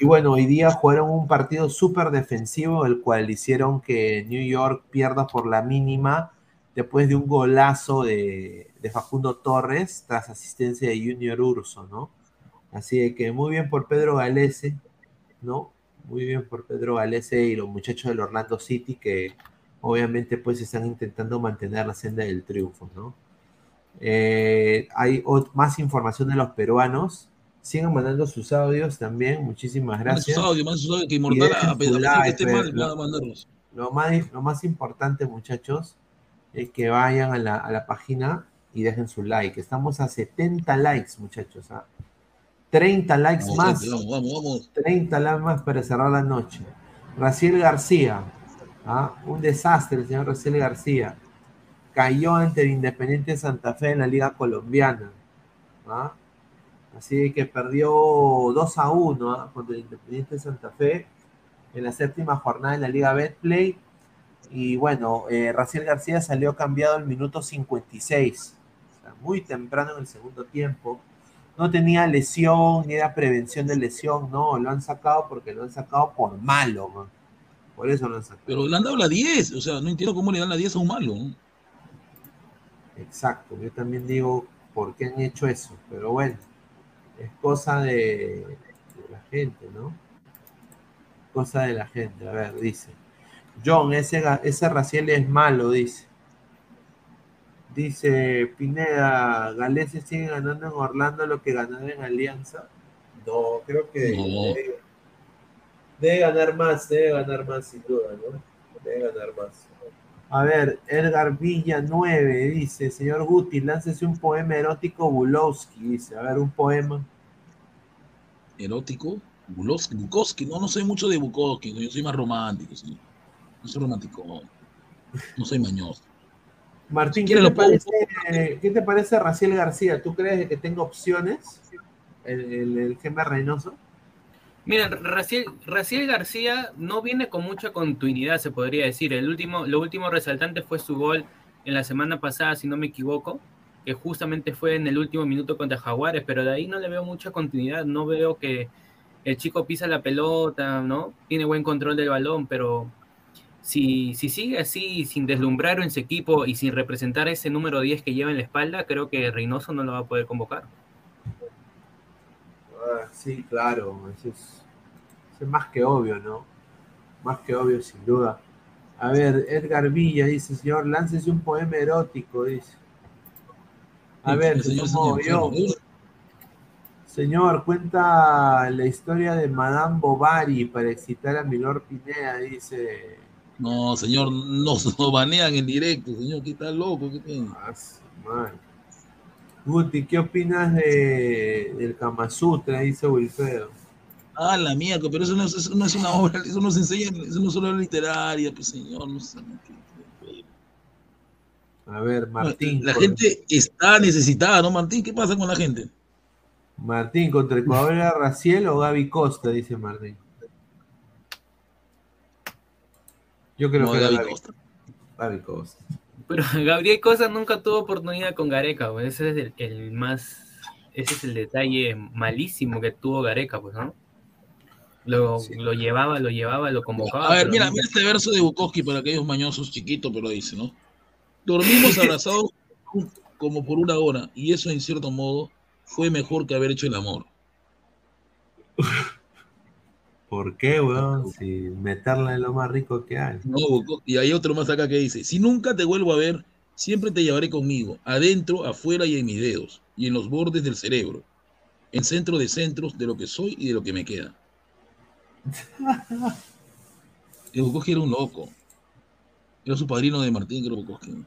Y bueno, hoy día jugaron un partido súper defensivo, el cual hicieron que New York pierda por la mínima después de un golazo de, Facundo Torres tras asistencia de Junior Urso, ¿no? Así que muy bien por Pedro Galese, ¿no? Muy bien por Pedro Galese y los muchachos del Orlando City que obviamente pues están intentando mantener la senda del triunfo, ¿no? Eh, hay más información de los peruanos. Sigan mandando sus audios también. Muchísimas gracias. sus audios, manden sus audios, que Inmortal, a pues, mal, a mandarlos. Lo más, lo más importante, muchachos, es que vayan a la, a la página y dejen su like. Estamos a 70 likes, muchachos. ¿ah? 30 likes Vamos, más. vamos, vamos. 30 likes más para cerrar la noche. Raciel García. ¿ah? Un desastre, el señor Raciel García. Cayó ante el Independiente Santa Fe en la Liga Colombiana. ¿ah? Así que perdió 2 a 1 ¿ah? contra el Independiente Santa Fe en la séptima jornada de la Liga Betplay. Y bueno, eh, Raciel García salió cambiado al minuto 56, o sea, muy temprano en el segundo tiempo. No tenía lesión, ni era prevención de lesión, no, lo han sacado porque lo han sacado por malo, man. por eso lo han sacado. Pero le han dado la 10, o sea, no entiendo cómo le dan la 10 a un malo. ¿no? Exacto, yo también digo por qué han hecho eso, pero bueno, es cosa de, de la gente, ¿no? Cosa de la gente, a ver, dice. John, ese, ese Raciel es malo, dice. Dice Pineda, Galeses sigue ganando en Orlando lo que ganaron en Alianza. No, creo que No. debe, debe ganar más, debe ganar más sin duda, ¿no? Debe ganar más. A ver, Edgar Villa 9 dice, señor Guti, láncese un poema erótico Bulowski, dice, a ver, un poema. Erótico, Bukowski, Bukowski, no, no soy mucho de Bukowski, yo soy más romántico, sí. No soy romántico, no, soy mañoso. Martín, Si ¿qué te, parece, ¿qué te parece Raciel García? ¿Tú crees que tenga opciones el, el, el Gemma Reynoso? Mira, Raciel, Raciel García no viene con mucha continuidad, se podría decir. El último, lo último resaltante fue su gol en la semana pasada, si no me equivoco, que justamente fue en el último minuto contra Jaguares, pero de ahí no le veo mucha continuidad. No veo que el chico pisa la pelota, ¿no? Tiene buen control del balón, pero si, si sigue así, sin deslumbrar en su equipo y sin representar ese número 10 que lleva en la espalda, creo que Reynoso no lo va a poder convocar. Ah, sí, claro, eso es, eso es más que obvio, ¿no? Más que obvio, sin duda. A ver, Edgar Villa dice, señor, láncese un poema erótico, dice. A Sí, ver, señor, señor, yo. señor. Señor, cuenta la historia de Madame Bovary para excitar a Milor Pineda, dice. No, señor, nos nos banean en directo, señor, que está loco, ¿qué tiene? Ah. Guti, ¿qué opinas de, del Kama Sutra? Dice Wilfredo. Ah, la mierda, pero eso no, es, eso no es una obra, eso no se enseña, eso no es una obra literaria, pues señor, no sé. A ver, Martín. La gente está necesitada, ¿no, Martín? ¿Qué pasa con la gente? Martín, ¿contra Ecuador era Raciel o Gaby Costa? Dice Martín. Yo creo No, que Gaby Costa. Gaby Costa. Pero Gabriel Cosa nunca tuvo oportunidad con Gareca, pues, ese es el, el más, ese es el detalle malísimo que tuvo Gareca, pues, ¿no? Lo, lo llevaba, lo llevaba, lo convocaba. A ver, mira, nunca- mira este verso de Bukowski para aquellos mañosos chiquitos, pero dice, ¿no? Dormimos abrazados como por una hora, y eso en cierto modo fue mejor que haber hecho el amor. ¿Por qué, weón? Si meterla es lo más rico que hay. No, y hay otro más acá que dice, si nunca te vuelvo a ver, siempre te llevaré conmigo, adentro, afuera y en mis dedos, y en los bordes del cerebro, en centro de centros de lo que soy y de lo que me queda. Y Bukowski era un loco. Era su padrino de Martín, creo Bukowski.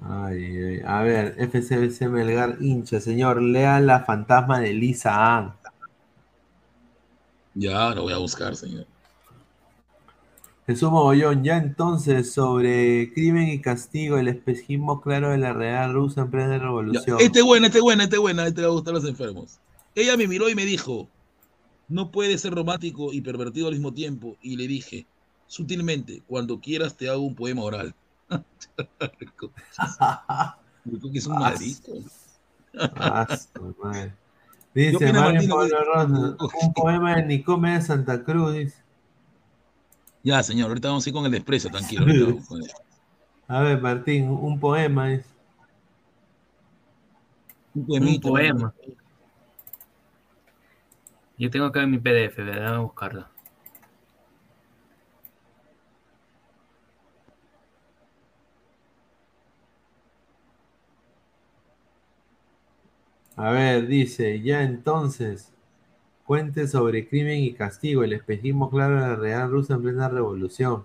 Ay, ay. A ver, FCBC Melgar hincha, señor, lea la fantasma de Lisa Ann. Ya, lo voy a buscar, señor. Jesús Mogollón, ya entonces sobre crimen y castigo, el espejismo claro de la Real Rusa en plena Ya, revolución. Este es buena, este es buena, este es buena, este va a gustar a los enfermos. Ella me miró y me dijo, no puedes ser romántico y pervertido al mismo tiempo. Y le dije, sutilmente, cuando quieras te hago un poema oral. Es un maldito. Dice Mario Martín? Pablo Ronda, un poema de Nicomé de Santa Cruz. dice. Ya, señor, ahorita vamos a ir con el desprecio, tranquilo. con el- A ver, Martín, un poema. dice. Un poema. Yo tengo acá en mi PDF, ¿verdad? Voy a buscarlo. A ver, dice, ya entonces, cuente sobre crimen y castigo, el espejismo claro de la Real Rusa en plena revolución.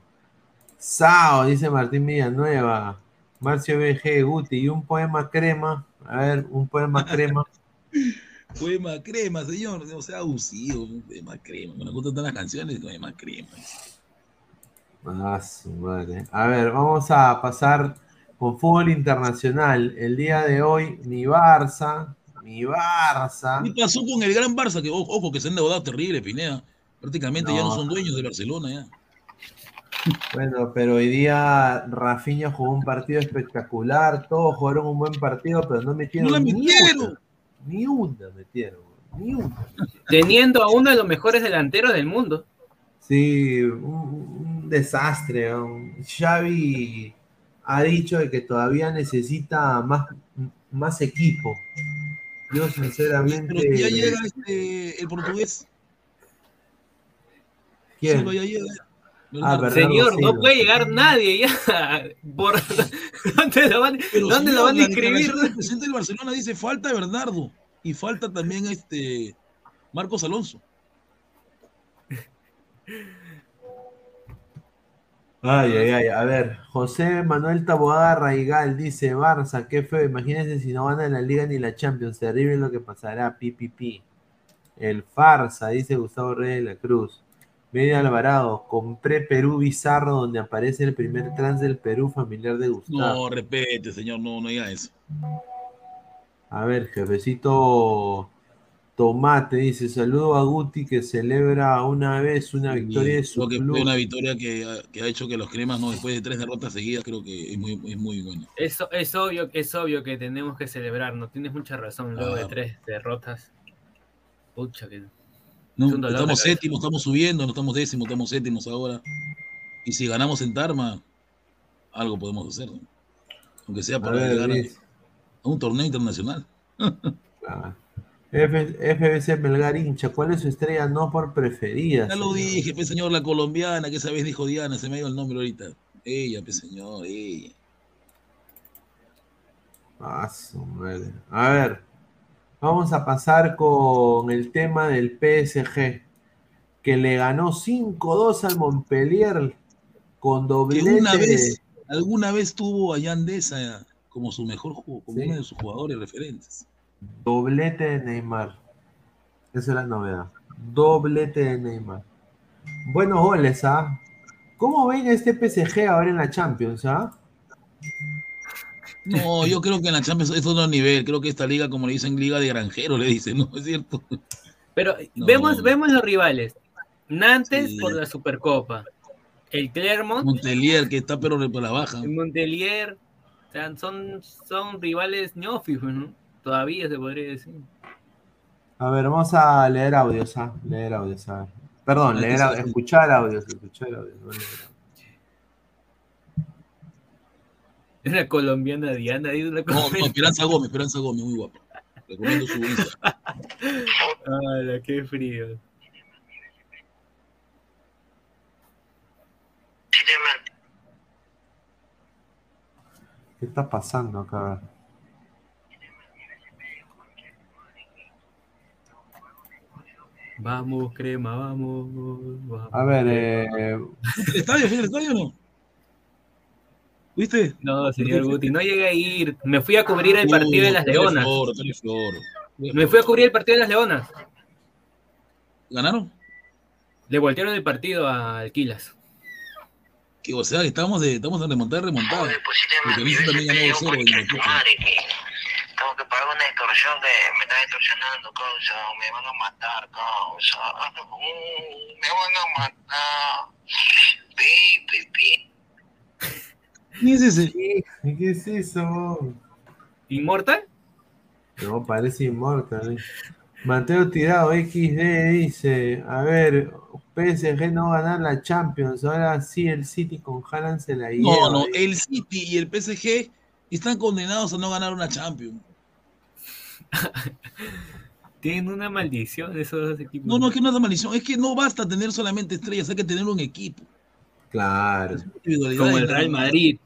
Sao, dice Martín Villanueva. Marcio BG, Guti, y un poema crema. A ver, un poema crema. Poema crema, señor. No sea abusivo. Un poema crema. Me gustan todas las canciones, poema crema. Ah, su madre. A ver, vamos a pasar con fútbol internacional. El día de hoy, mi Barça, mi Barça. ¿Qué pasó con el gran Barça? Que, ojo, ojo, que se han endeudado terrible, Pineda. Prácticamente ya no son dueños de Barcelona ya. Bueno, pero hoy día Rafinha jugó un partido espectacular. Todos jugaron un buen partido, pero no metieron, ¡No la ni metieron! una. Ni una metieron. Ni una. Teniendo a uno de los mejores delanteros del mundo. Sí, un, un desastre. Xavi ha dicho de que todavía necesita más, más equipo. Yo sinceramente... Pero ya llega este, el portugués. ¿Quién? Silva ya llega. Ah, Bernardo Señor, no puede llegar nadie ya. Por... ¿Dónde lo van, Pero, ¿dónde lo van a inscribir? del presidente del Barcelona dice falta Bernardo y falta también este Marcos Alonso. Ay, ay, ay. A ver, José Manuel Taboada Raigal dice, Barça, qué feo. Imagínense si no gana la Liga ni la Champions. Terrible lo que pasará. Pi, pi, pi. El farsa, dice Gustavo Reyes de la Cruz. Media Alvarado, compré Perú Bizarro donde aparece el primer trans del Perú familiar de Gustavo. No, repete, señor, no, no diga eso. A ver, jefecito Tomate dice, saludo a Guti que celebra una vez una victoria de su Creo que club. fue una victoria que, ha- que ha hecho que los cremas, no, después de tres derrotas seguidas, creo que es muy, es muy bueno. Eso es obvio, es obvio que tenemos que celebrar, no tienes mucha razón, luego de Ah. tres derrotas. Pucha que. No, Es estamos séptimos, estamos subiendo, no estamos décimos, estamos séptimos ahora. Y si ganamos en Tarma, algo podemos hacer. ¿no? Aunque sea A para ver, llegar a, dice. a un torneo internacional. Ah. F- FBC Melgar hincha, ¿cuál es su estrella no por preferida? Ya lo dije, pues señor, la colombiana, que esa vez dijo Diana, se me ido el nombre ahorita. Ella, pues señor, ella. Ah, su madre. A ver, vamos a pasar con el tema del PSG, que le ganó 5-2 al Montpellier con doblete. una vez, alguna vez tuvo a Yandesa como su mejor juego, como uno de sus jugadores referentes. Doblete de Neymar. Esa es la novedad. Doblete de Neymar. Buenos goles, ¿ah? ¿Cómo ven este PSG ahora en la Champions, ah? No, yo creo que en la Champions es otro nivel. Creo que esta liga, como le dicen, liga de granjeros, le dicen, ¿no? Es cierto. Pero No. vemos, vemos los rivales. Nantes Sí. por la Supercopa. El Clermont, Montelier, que está pero por la baja. el Montelier. O sea, son, son rivales neófitos, ¿no? Todavía se podría decir. A ver, vamos a leer audios, ¿ah? Leer audios, a ver. Perdón, leer, que au- sí. escuchar audios, escuchar audios. no audios. Una colombiana Diana, dice una No, no, colombiana. Esperanza Gómez, Esperanza Gómez, muy guapo. Recomiendo su Insta. Ala, qué frío. ¿Qué está pasando acá? Vamos, crema, vamos. vamos. A ver, eh, ¿El estadio? ¿Fue el estadio o no? ¿Viste? No, señor Guti, no llegué a ir. Me fui a cubrir el partido de las Leonas. Me fui a cubrir el partido de las Leonas. ¿Ganaron? Le voltearon el partido a Alquilas. Que, o sea, estamos de, estamos de remontar, remontar. Porque Vinci también ganó 2-0 en el equipo. Tengo que pagar una extorsión que me está extorsionando, causa. Me van a matar, causa. Uh, me van a matar. Pi, pi. ¿qué es eso? ¿Inmortal? No, parece inmortal. eh. Mateo Tirado XD dice, a ver, PSG no va a ganar la Champions, ahora sí el City con Haaland se la lleva. No, no, dice. el City y el PSG están condenados a no ganar una Champions. Tienen una maldición esos dos equipos. No, no, es que no es una maldición, es que no basta tener solamente estrellas, hay que tener un equipo. Claro. Como el Real Madrid.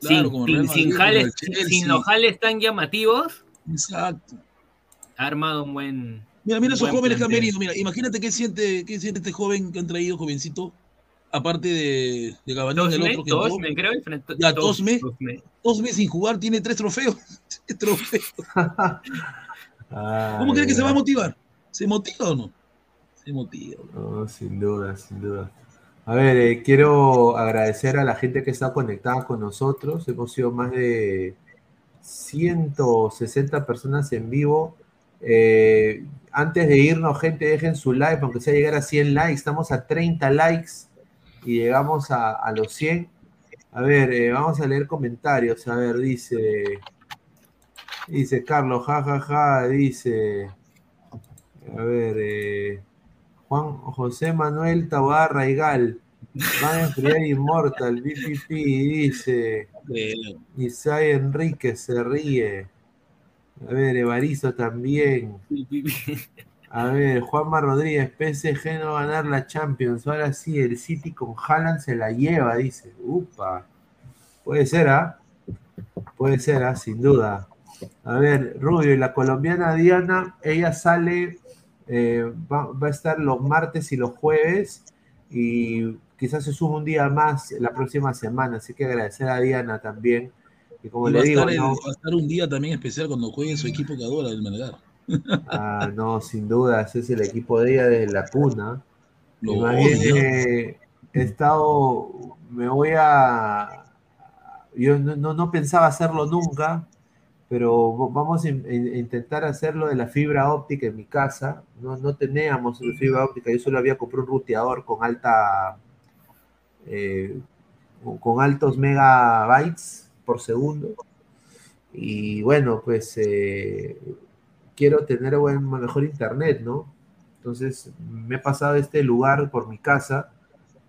Claro, sin, como el Real sin- jales- sin los jales tan llamativos. Exacto. ha armado un buen. Mira, mira esos jóvenes que han venido. Mira, imagínate qué siente, qué siente este joven que han traído, jovencito. Aparte de, de Gabanín, el otro que. Tosme, creo. Ya, Tosme. Tosme. Sin jugar, tiene tres trofeos. Tres trofeos. ¿Cómo Ay, crees que se va a motivar? ¿Se motiva o no? Se motiva. No, sin duda, sin duda. A ver, eh, quiero agradecer a la gente que está conectada con nosotros. Hemos sido más de 160 personas en vivo. Eh, antes de irnos, gente, dejen su like, aunque sea llegar a 100 likes. Estamos a 30 likes y llegamos a, los 100. A ver, eh, vamos a leer comentarios. A ver, dice. Dice Carlos, jajaja, dice. A ver, eh, Juan José Manuel Tabarra Raigal. Van a enfriar Immortal, BPP, dice. Isai Enrique se ríe. A ver, Evaristo también. A ver, Juanma Rodríguez, PSG no va a ganar la Champions. Ahora sí, el City con Haaland se la lleva, dice. Upa. Puede ser, ¿ah? Puede ser, ¿ah? Sin duda. A ver, Rubio, y la colombiana Diana, ella sale, eh, va, va a estar los martes y los jueves y quizás se suba un día más la próxima semana. Así que agradecer a Diana también. Y como Y le va, digo, estar, el- ¿no? va a estar un día también especial cuando juegue su equipo que adora, el Melgar. Ah, no, sin duda, ese es el equipo de ella desde la cuna. Lo Y más bien, odio. eh, he estado, me voy a, yo no, no, no pensaba hacerlo nunca, pero vamos a in- in- intentar hacerlo de la fibra óptica en mi casa. No, no teníamos fibra óptica, yo solo había comprado un ruteador con alta, eh, con- con altos megabytes por segundo. Y bueno, pues eh, quiero tener buen, mejor internet, ¿no? Entonces me he pasado este lugar por mi casa,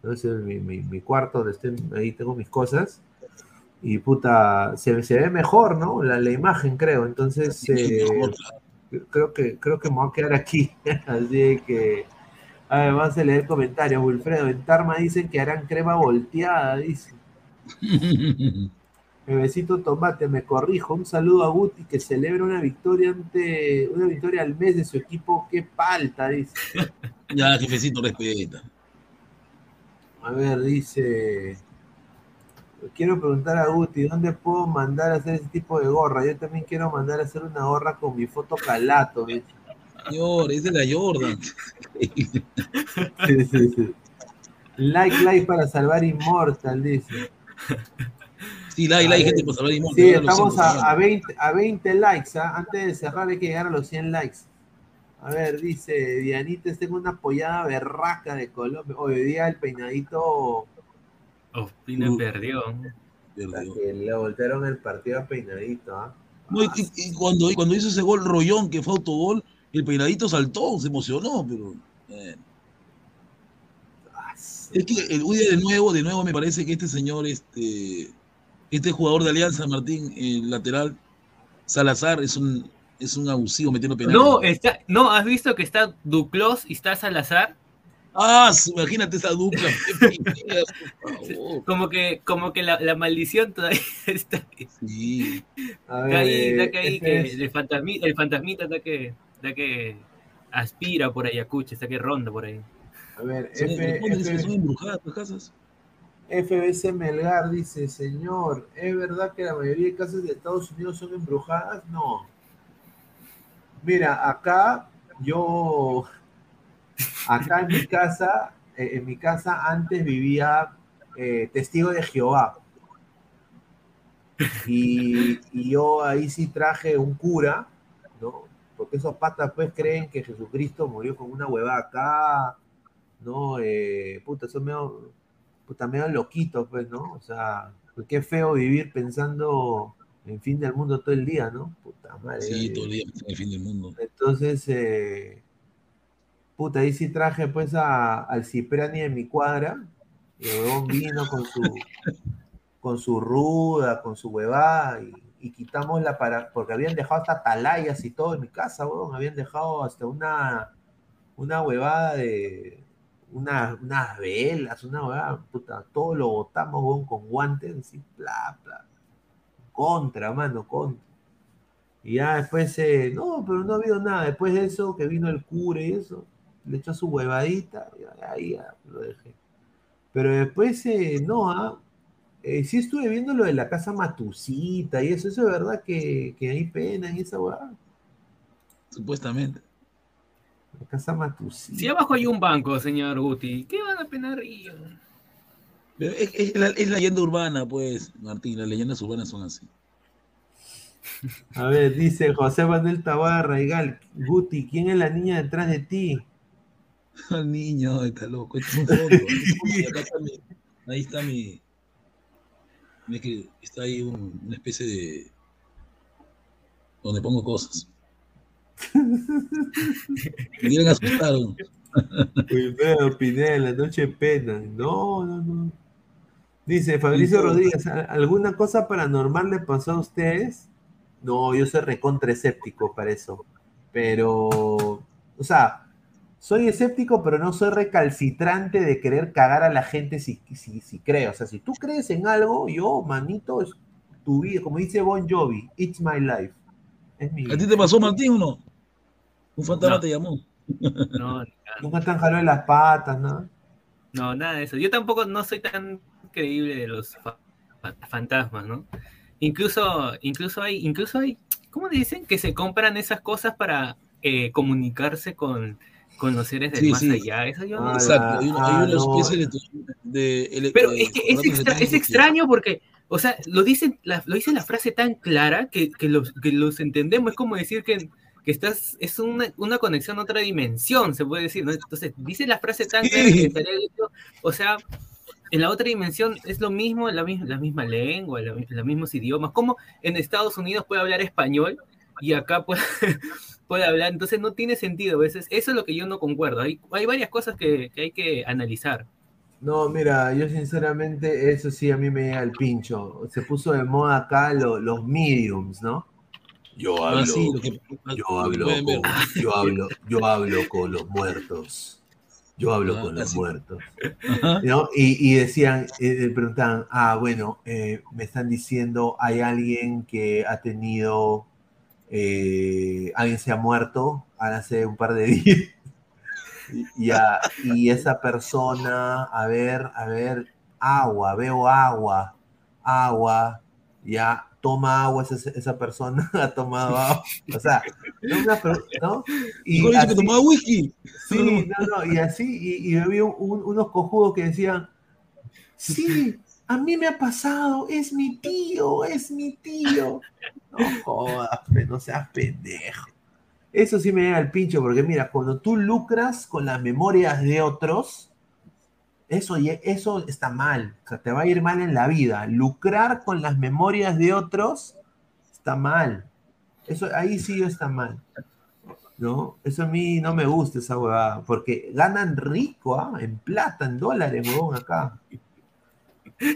entonces mi, mi- mi cuarto donde estén, ahí tengo mis cosas, y puta, se, se ve mejor, ¿no? La, la imagen, creo. Entonces, eh, creo, que, creo que me voy a quedar aquí. Así que, a ver, vamos a leer comentarios. Wilfredo, en Tarma dicen que harán crema volteada, dice. Bebecito Tomate, me corrijo. Un saludo a Guti que celebra una victoria ante una victoria al mes de su equipo. Qué palta, dice. Ya, jefecito, respeta. A ver, dice. Quiero preguntar a Guti, ¿dónde puedo mandar a hacer ese tipo de gorra? Yo también quiero mandar a hacer una gorra con mi foto calato. Señor, es de la Jordan. Sí, sí, sí. Like, like para salvar Immortal, dice. Sí, like, like, gente, por salvar Immortal. Sí, estamos a, a 20, a 20 likes. ¿ah? Antes de cerrar hay que llegar a los 100 likes. A ver, dice Dianita, tengo una apoyada berraca de Colombia. Hoy día el peinadito. Ospina perdió. Que le voltearon el partido a peinadito. ¿ah? No, y, cuando, y cuando hizo ese gol Rollón, que fue autogol, el peinadito saltó, se emocionó, pero. eh. Es que el, día de nuevo, de nuevo me parece que este señor, este, este jugador de Alianza, Martín, el lateral, Salazar, es un, es un abusivo metiendo penales. No, está, no, ¿has visto que está Duclos y está Salazar? Ah, su- imagínate esa dupla. Como que, como que la, la maldición todavía está Sí. Está ahí, está que ahí, este que es- el, fantasmita, el fantasmita está que, está que aspira por Ayacucho, está que ronda por ahí. A ver, Son- F- ¿cómo dices que son F- embrujadas las casas? FBC Melgar dice, señor, ¿es verdad que la mayoría de casas de Estados Unidos son embrujadas? No. Mira, acá yo, acá en mi casa, eh, en mi casa antes vivía eh, testigo de Jehová. Y, yo ahí sí traje un cura, ¿no? Porque esos patas pues creen que Jesucristo murió con una hueva acá, ¿no? Eh, puta, son medio, puta, medio loquitos, pues, ¿no? O sea, pues, qué feo vivir pensando en fin del mundo todo el día, ¿no? Puta madre. Sí, todo el día en el fin del mundo. Entonces, eh, puta, ahí sí traje pues a- al Cipriani de mi cuadra. Y el vino con su, con su ruda, con su huevada, y, y quitamos la para, porque habían dejado hasta atalayas y todo en mi casa, huevón. Habían dejado hasta una, una huevada de una- unas velas, una huevada, puta, todo lo botamos, con guantes, así, bla, bla. Contra, mano, contra. Y ya después, eh, no, pero no ha habido nada. Después de eso, que vino el cure y eso, le echó su huevadita y ahí ya lo dejé. Pero después, eh, no, ah, eh, sí estuve viendo lo de la casa Matusita y eso, eso es verdad que, que hay pena en esa huevada. Supuestamente. Si abajo hay un banco, señor Guti, ¿qué van a penar? Pero es, es la, es leyenda urbana, pues, Martín. Las leyendas urbanas son así. A ver, dice José Manuel Tabarra, Gal, Guti, ¿quién es la niña detrás de ti? El niño, está loco. Esto es un fondo. Acá está mi- ahí está mi. Está ahí un- una especie de. donde pongo cosas. Me quieren asustar. ¿no? Wilfredo Pineda, la noche pena. No, no, no. Dice Fabricio Rodríguez, ¿al- ¿alguna cosa paranormal le pasó a ustedes? No, yo soy recontra escéptico para eso. Pero, o sea, soy escéptico, pero no soy recalcitrante de querer cagar a la gente si, si, si creo. O sea, si tú crees en algo, yo, manito, es tu vida. Como dice Bon Jovi, it's my life. Es mi ¿A ti te pasó, Martín, o no? Un fantasma No. te llamó. No, Nunca te han jalado en las patas, ¿no? no, nada de eso. Yo tampoco no soy tan creíble de los fa- fa- fantasmas, ¿no? Incluso, incluso hay, incluso hay, ¿cómo dicen? Que se compran esas cosas para eh, comunicarse con, con los seres del Sí, más sí. allá. Eso yo no- Exacto. Hay una, hay ah, una no. especie de. de Pero eh, es que es, extra- es extraño porque, o sea, lo dice la, lo dice la frase tan clara que, que los, que los entendemos. Es como decir que, que estás, es una, una conexión a otra dimensión, se puede decir, ¿no? Entonces, dice la frase tan clara que estaría dicho, o sea, en la otra dimensión es lo mismo, la, la misma lengua, la- los mismos idiomas. Como en Estados Unidos puede hablar español y acá puede, puede hablar? Entonces no tiene sentido. a veces. Eso es lo que yo no concuerdo. Hay, hay varias cosas que, que hay que analizar. No, mira, yo sinceramente, eso sí a mí me llega al pincho. Se puso de moda acá lo- los mediums, ¿no? Yo Ah, hablo, sí, lo que- yo hablo, con, yo hablo, yo hablo con los muertos. Yo hablo Ah, con los muertos. Y, y decían, eh, le preguntaban, ah, bueno, eh, me están diciendo, hay alguien que ha tenido, eh, alguien se ha muerto hace un par de días. Y, ya, y esa persona, a ver, a ver, agua, veo agua, agua, ya toma agua, esa, esa persona ha tomado agua. O sea, no, una per- ¿no? Y que así- tomaba whisky. Sí, no, no, y así, y, y había un- unos cojudos que decían, sí, a mí me ha pasado, es mi tío, es mi tío. No jodas, no seas pendejo. Eso sí me llega al pincho, porque mira, cuando tú lucras con las memorias de otros, eso, eso está mal, o sea, te va a ir mal en la vida. Lucrar con las memorias de otros está mal. Eso ahí sí está mal. ¿no? Eso a mí no me gusta esa huevada, porque ganan rico, ¿ah? En plata, en dólares, huevón, acá.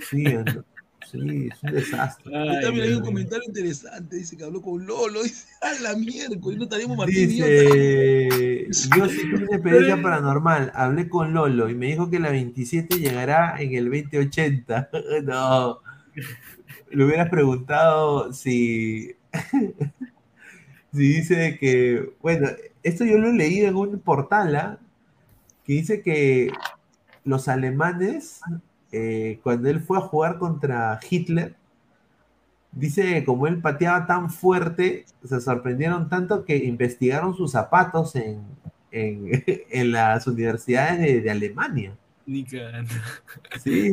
Sí, en- sí, es un desastre. También hay un comentario interesante. Dice que habló con Lolo. Dice, a la miércoles, no estaríamos Martín y yo. Dice, yo sí tuve una experiencia paranormal, hablé con Lolo y me dijo que la 27 llegará en el 2080. No, le hubieras preguntado si, si dice que, bueno, esto yo lo he leído en un portal, ¿ah? que dice que los alemanes, eh, cuando él fue a jugar contra Hitler, dice que como él pateaba tan fuerte, se sorprendieron tanto que investigaron sus zapatos en, en, en las universidades de, de Alemania. Ni. Sí,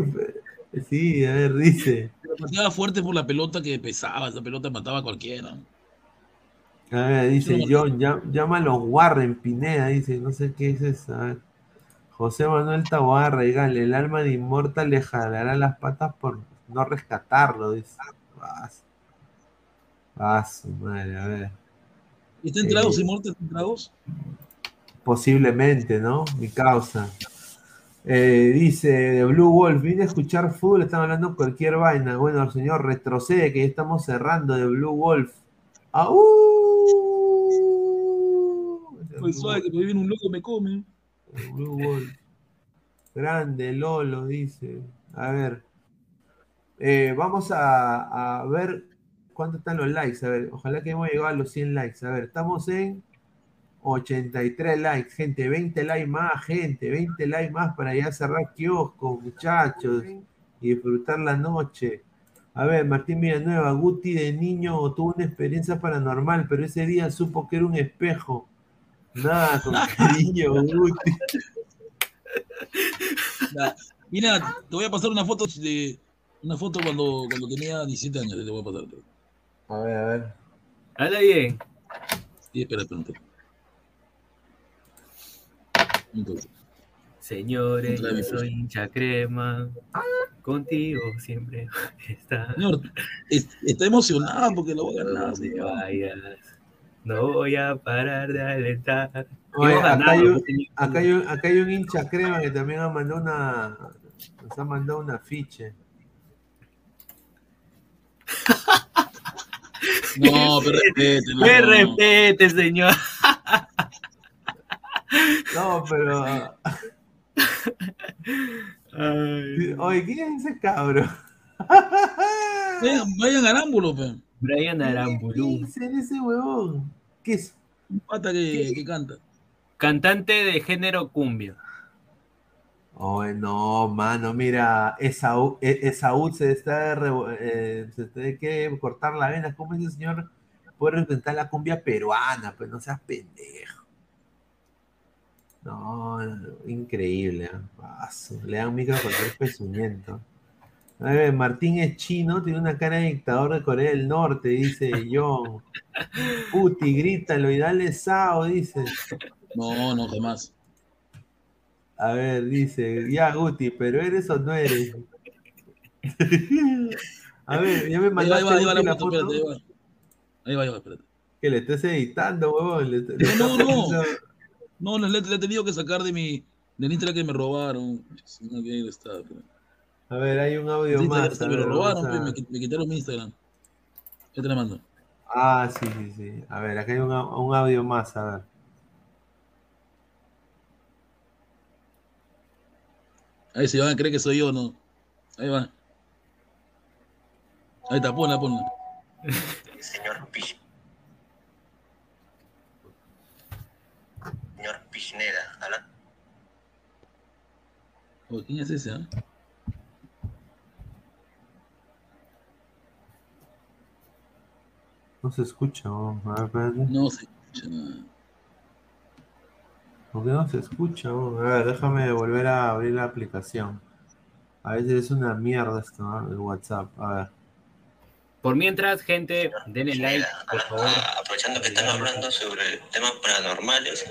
sí, a ver, dice. Pero pateaba fuerte por la pelota que pesaba. Esa pelota mataba a cualquiera. A ver, dice John, llá- llámalo Warren Pineda, dice, no sé qué es eso. a ver. José Manuel Taboada Regal, el alma de Inmortal le jalará las patas por no rescatarlo, dice. Vas. Vas, madre, a ver. ¿Está en tragos, Eh, Inmortal? ¿Está en tragos? Posiblemente, ¿no? Mi causa. Eh, dice de Blue Wolf, vine a escuchar fútbol, están hablando cualquier vaina. Bueno, el señor retrocede, que ya estamos cerrando de Blue Wolf. ¡Au! Pues suave, que me viene un loco y me come. Grande, Lolo, dice. A ver. Eh, vamos a, a ver ¿cuánto están los likes? A ver, ojalá que hemos llegado a los 100 likes. A ver, estamos en 83 likes, gente, 20 likes más, gente, 20 likes más para ya cerrar kiosco, muchachos, y disfrutar la noche. A ver, Martín Villanueva, Guti de niño tuvo una experiencia paranormal, pero ese día supo que era un espejo. Nada, con cariño, Guti. Mira, te voy a pasar una foto de una foto cuando, cuando tenía 17 años, te voy a pasar. A ver, a ver. Habla bien. Sí, espera, espera. espera. Entonces, Señores, yo soy hincha crema. Contigo siempre está. señor, es- está emocionado porque lo voy a ganar. No te vayas. No voy a parar de alentar. Oye, acá, hay un, señor. acá, hay un, acá hay un hincha crema que también ha mandado una. Nos ha mandado un afiche. No, pero respete, no. Me respete, señor. No, pero. Oye, ¿quién es ese cabro? Vayan, vayan al ámbulo, pe. Brian Aramburu. ¿Quién es ese huevón? ¿Qué es? Un pata que, que canta. Cantante de género cumbia. Oye, no, mano, mira, Esaú, E- Esaú se está, revo- eh, se tiene que cortar la vena. ¿Cómo ese señor puede representar la cumbia peruana? Pues no seas pendejo. No, increíble. ¿eh? Paso. Le dan micro cualquier pezuñento. A ver, Martín es chino, tiene una cara de dictador de Corea del Norte, dice John. Puti, grítalo y dale sao, dice. No, no, jamás. A ver, dice, ya Guti, pero eres o no eres. A ver, ya me Ahí va, mandaste ahí va, ahí va la foto, espérate, ahí va. Ahí va, ahí va, espérate. Que le estés editando, huevón. le- le No, no, no. No, le, le he tenido que sacar de mi del Instagram que me robaron. No, que ahí está, pero- A ver, hay un audio Sí, más. ver, lo robaron, a- me, me quitaron mi Instagram. Ya te la mando. Ah, sí, sí, sí. A ver, acá hay un, au- un audio más, a ver. Ahí se van a creer que soy yo, ¿no? Ahí va. Ahí está, ponla, ponla. Señor Pi. Señor Pisneda, ¿habla? ¿Quién es ese? ah? No se escucha, huevón. A ver, espérate. No se escucha nada. ¿Por qué no se escucha? huevón? A ver, déjame volver a abrir la aplicación. A veces es una mierda esto, ¿no? El WhatsApp. A ver. Por mientras, gente, denle like, por favor. Aprovechando que están hablando sobre temas paranormales,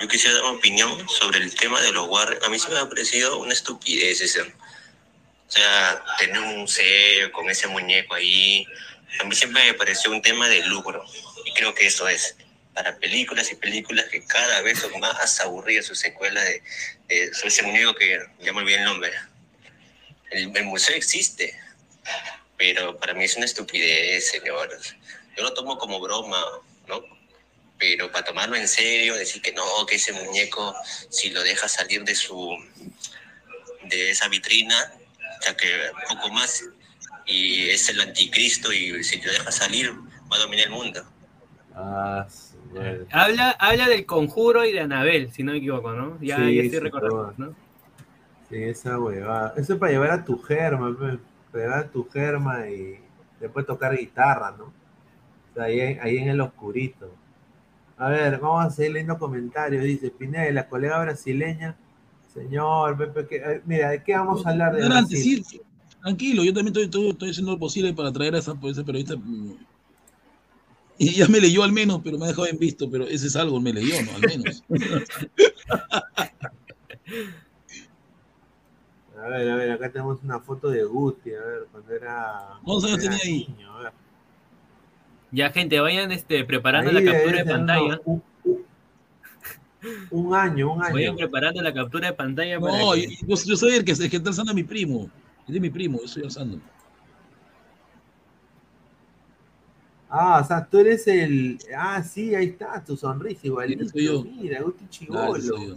yo quisiera dar una opinión sobre el tema de los Warriors. A mí se me ha parecido una estupidez ese. O sea, tener un museo con ese muñeco ahí. A mí siempre me pareció un tema de lucro. Y creo que eso es. Para películas y películas que cada vez son más aburridas sus secuelas de, ese muñeco que ya me olvidé el nombre. El, el museo existe, pero para mí es una estupidez, señores. Yo lo tomo como broma, ¿no? Pero para tomarlo en serio, decir que no, que ese muñeco, si lo deja salir de su, de esa vitrina, o que un poco más, y es el anticristo, y si lo deja salir, va a dominar el mundo. Ah. Habla, habla del conjuro y de Anabel, si no me equivoco, ¿no? Ya, Sí, ya estoy sí, recordando, ¿no? Sí, esa huevada. Eso es para llevar a tu germa, pe. Para llevar a tu germa y después tocar guitarra, ¿no? O sea, ahí, en- ahí en el oscurito. A ver, vamos a seguir leyendo comentarios. Dice Pineda, la colega brasileña. Señor, Pepe, que- eh, mira, ¿de qué vamos a hablar de Brasil? Tranquilo, yo también estoy, estoy, estoy haciendo lo posible para traer a esa, a ese periodista. mm, Y ya me leyó al menos, pero me ha dejado en visto, pero ese es algo, me leyó, ¿no? Al menos. A ver, a ver, acá tenemos una foto de Guti, a ver, cuando era. ¿Cuántos años tenía ahí? niño, a ver. Ya, gente, vayan este, preparando Ahí la captura de pantalla. un, un- un año, un año. Vayan preparando la captura de pantalla para No, que- yo, yo soy el que, el que está alzando a mi primo. Es de mi primo, yo soy alzando. Ah, o sea, tú eres el. Ah, sí, ahí está, tu sonrisa igualito. soy yo. Mira, Guti Claro, Chigolo. soy yo.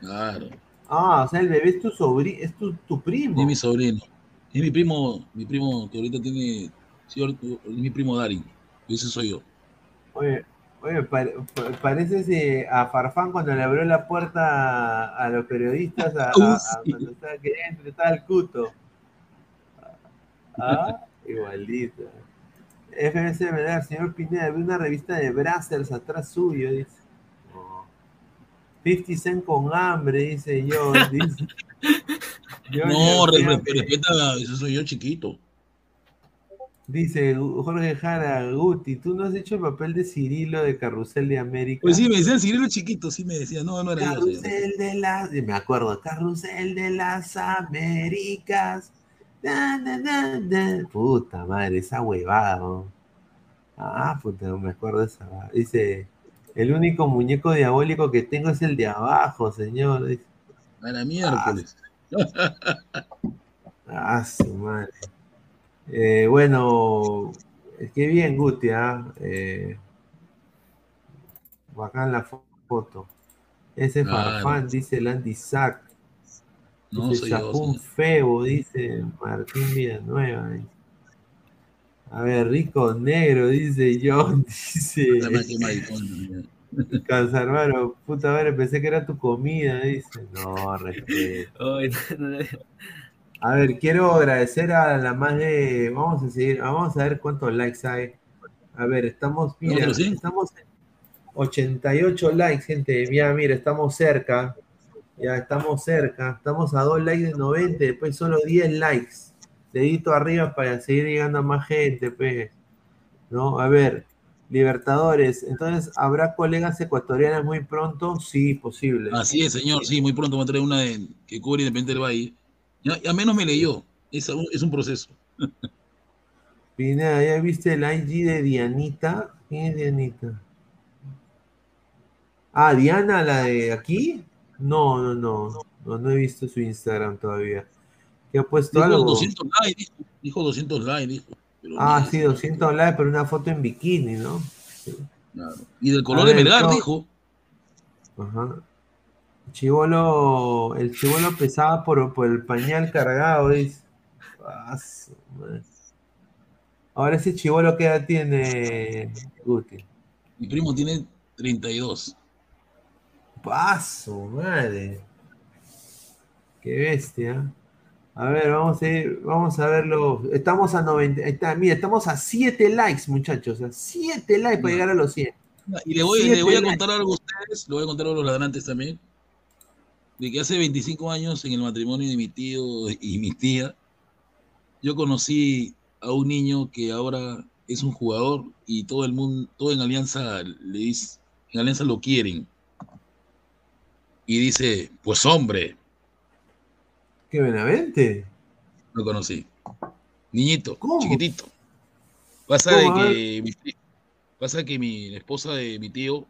Claro, Ah, o sea, el bebé es tu sobrino, es tu, tu primo. es mi sobrino. Es mi primo, mi primo que ahorita tiene Sí, mi primo Darín. Ese soy yo. Oye, oye pare, parece a Farfán cuando le abrió la puerta a, a los periodistas a, a, a cuando estaba que entre, estaba el cuto. Ah, igualito. FBC, ¿verdad? Señor Pineda, vi una revista de Brazzers atrás suyo, dice. No. 50 Cent con hambre, dice yo. Dice. yo no, respeta, eso soy yo chiquito. Dice Jorge Jara, Guti, ¿tú no has hecho el papel de Cirilo de Carrusel de América? Pues sí, me decían Cirilo chiquito, sí me decían, no, no era Carrusel yo, de las, me acuerdo, Carrusel de las Américas. Puta madre, esa huevada. ¿no? Ah, puta, no me acuerdo de esa. Dice, el único muñeco diabólico que tengo es el de abajo, señor. Dice, a la miércoles. Ah, ah su madre. Eh, bueno, que bien, Guti, ¿ah? eh, bacán la foto. Ese Claro. Farfán, dice el Andy Sack. No, dice yo. Febo, dice Martín Villanueva. dice. A ver, Rico Negro, dice John, dice. Qué Canzarbaro, puta madre, pensé que era tu comida, dice. No, respeto. No, no, no. A ver, quiero agradecer a la más de. Vamos a seguir, vamos a ver cuántos likes hay. A ver, estamos, mira, ¿Otros sí? estamos en 88 likes, gente. Ya, mira, estamos cerca. Ya estamos cerca. Estamos a dos likes de 90, después solo 10 likes. Dedito arriba para seguir llegando a más gente, pues. ¿No? A ver, Libertadores. Entonces, ¿habrá colegas ecuatorianas muy pronto? Sí, posible. Así es, señor, sí, muy pronto me trae una de, que cubre Independiente del Valle. Ya, ya menos me leyó, es, un- es un proceso. Pineda, ¿ya viste el IG de Dianita? ¿Quién es Dianita? Ah, Diana, la de aquí. No, no, no. No, no he visto su Instagram todavía. ¿Qué ha puesto Dijo algo? 200 likes, dijo, dijo 200 likes, dijo. Pero Ah, sí, 200 likes, pero una foto en bikini, ¿no? claro. Y del color de Melgar, no. dijo. Ajá. Chivolo, el chivolo pesaba por, por el pañal cargado, dice. Ah. Ahora ese chivolo qué edad tiene Guti. Mi primo tiene 32. Paso, madre. Qué bestia. A ver, vamos a ir, vamos a verlo. Estamos a 90, ahí está, mira, estamos a 7 likes, muchachos. A 7 likes para llegar a los 100. Y le voy, Siete le voy a likes. contar algo a ustedes, le voy a contar algo a los ladrantes también. De que hace 25 años, en el matrimonio de mi tío y mi tía, yo conocí a un niño que ahora es un jugador y todo el mundo, todo en Alianza le dice, en Alianza lo quieren. Y dice, pues hombre, Qué Benavente. lo conocí. Niñito, ¿Cómo? chiquitito. Pasa de que mi, pasa que mi esposa de mi tío,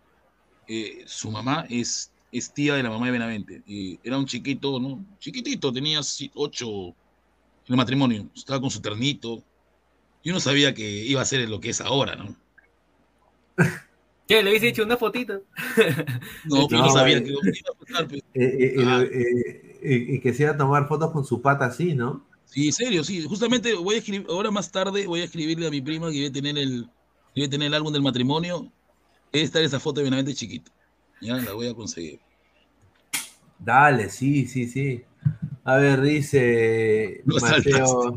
eh, su mamá es, es tía de la mamá de Benavente. Y era un chiquito, ¿no? Chiquitito, tenía ocho en el matrimonio. Estaba con su ternito. Yo no sabía que iba a ser lo que es ahora, ¿no? ¿Qué? ¿Le hubiese hecho una fotito? No, pero No, no sabía eh. que iba a pasar. pues. Eh, eh, eh, Ah. y que se iba a tomar fotos con su pata así, ¿no? Sí, en serio, sí. Justamente voy a escribir, ahora más tarde voy a escribirle a mi prima que debe tener el, debe tener el álbum del matrimonio. Debe estar esa foto de Benavente chiquito. Ya la voy a conseguir. Dale, sí, sí, sí. A ver, dice No Mateo.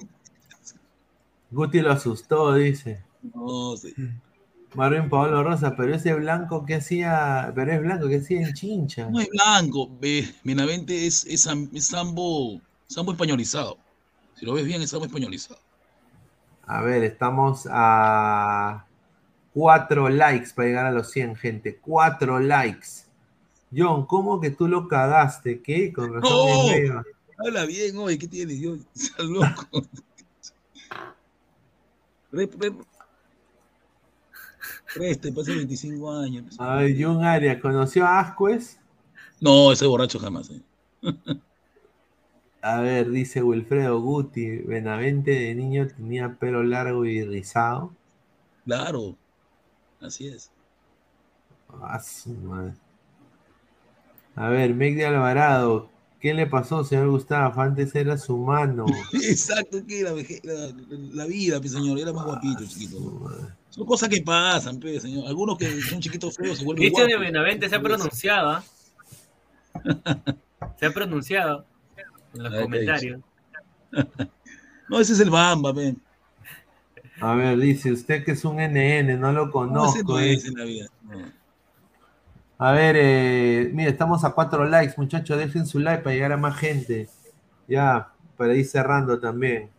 Guti lo asustó, dice. No sé. Marvin Pablo Rosa, pero ese blanco que hacía, pero es blanco que hacía en chincha. No es blanco. Be- Benavente es, es, es sambo, sambo españolizado. Si lo ves bien, es sambo españolizado. A ver, estamos a cuatro likes para llegar a los 100, gente. Cuatro likes. John, ¿cómo que tú lo cagaste? ¿Qué? Con razón ¡No! Habla bien, oye, ¿qué tienes? Yo, estás loco. Re- re- Preste, pasé 25 años. Ay, John Arias, ¿conoció a Ascuez? No, ese borracho jamás. eh. A ver, dice Wilfredo Guti, Benavente de niño tenía pelo largo y rizado. Claro, así es. Ah, su madre. A ver, Meg de Alvarado, ¿Qué le pasó, señor Gustavo? Antes era su mano. Exacto, que la, la, la vida, pues, señor, era más guapito, chiquito. Son cosas que pasan, pues, señor. Algunos que son chiquitos feos se vuelven Cristian de. Benavente se ha pronunciado. ¿ah? Se ha pronunciado en los comentarios. No, ese es el Bamba, ven. A ver, dice usted que es un NN, no lo conozco. no es en la vida. A ver, eh, mire, estamos a cuatro likes, muchachos. Dejen su like para llegar a más gente. Ya, para ir cerrando también.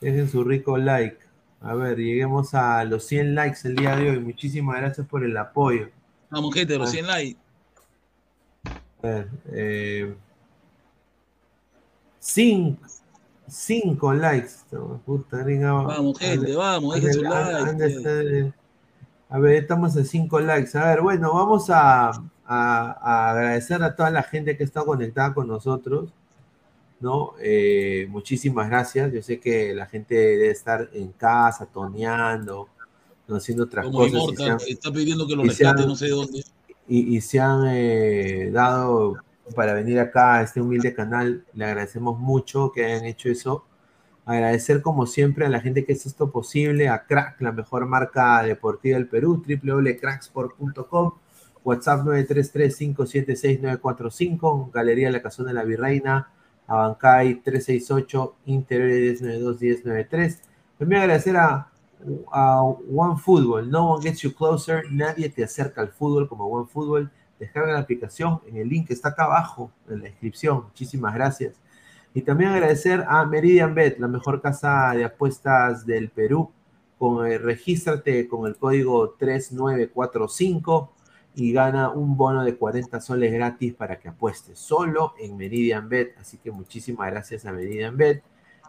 Dejen su rico like. A ver, lleguemos a los 100 likes el día de hoy. Muchísimas gracias por el apoyo. Vamos, gente, los Ah. 100 likes. A ver, eh, cinco, cinco likes. Puta, gringa. Vamos, gente, vamos, dejen su like, ande- A ver, estamos a cinco likes. A ver, bueno, vamos a, a- a agradecer a toda la gente que está conectada con nosotros. ¿no? Eh, muchísimas gracias. Yo sé que la gente debe estar en casa, toneando, haciendo otras Como cosas. y se han- está pidiendo que lo rescate, no sé de dónde. y, y se han eh, dado para venir acá a este humilde canal. Le agradecemos mucho que hayan hecho eso. Agradecer como siempre a la gente que hace esto posible, a Crack, la mejor marca deportiva del Perú, www.cracksport.com, WhatsApp 933-576-945, Galería La Cazón de la Virreina, Abancay 368, Interior 1092-1093. También agradecer a a One Football. No one gets you closer. Nadie te acerca al fútbol como One Football. Descarga la aplicación en el link que está acá abajo en la descripción. Muchísimas gracias. Y también agradecer a Meridian Bet, la mejor casa de apuestas del Perú. Con, eh, regístrate con el código 3945 y gana un bono de 40 soles gratis para que apuestes solo en Meridian Bet. Así que muchísimas gracias a Meridian Bet.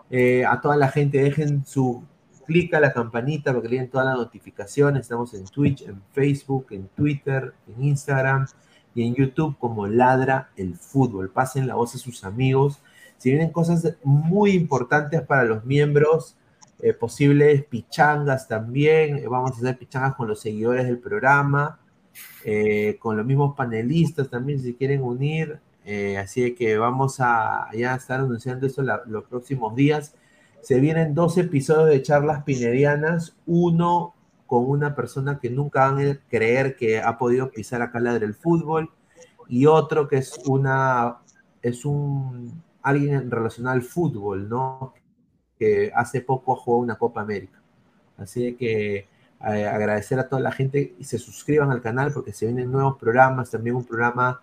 Eh, a toda la gente, dejen su clic a la campanita para que le den todas las notificaciones. Estamos en Twitch, en Facebook, en Twitter, en Instagram y en YouTube como Ladra el Fútbol. Pasen la voz a sus amigos. Si vienen cosas muy importantes para los miembros, eh, posibles pichangas también. Eh, vamos a hacer pichangas con los seguidores del programa, eh, con los mismos panelistas también si quieren unir. Así que vamos a ya estar anunciando eso los próximos días. Se vienen dos episodios de charlas pinerianas, uno con una persona que nunca van a creer que ha podido pisar acá la del fútbol y otro que es una es un alguien relacionado al fútbol, ¿no? Que hace poco jugó una Copa América. Así que eh, agradecer a toda la gente y se suscriban al canal porque se vienen nuevos programas, también un programa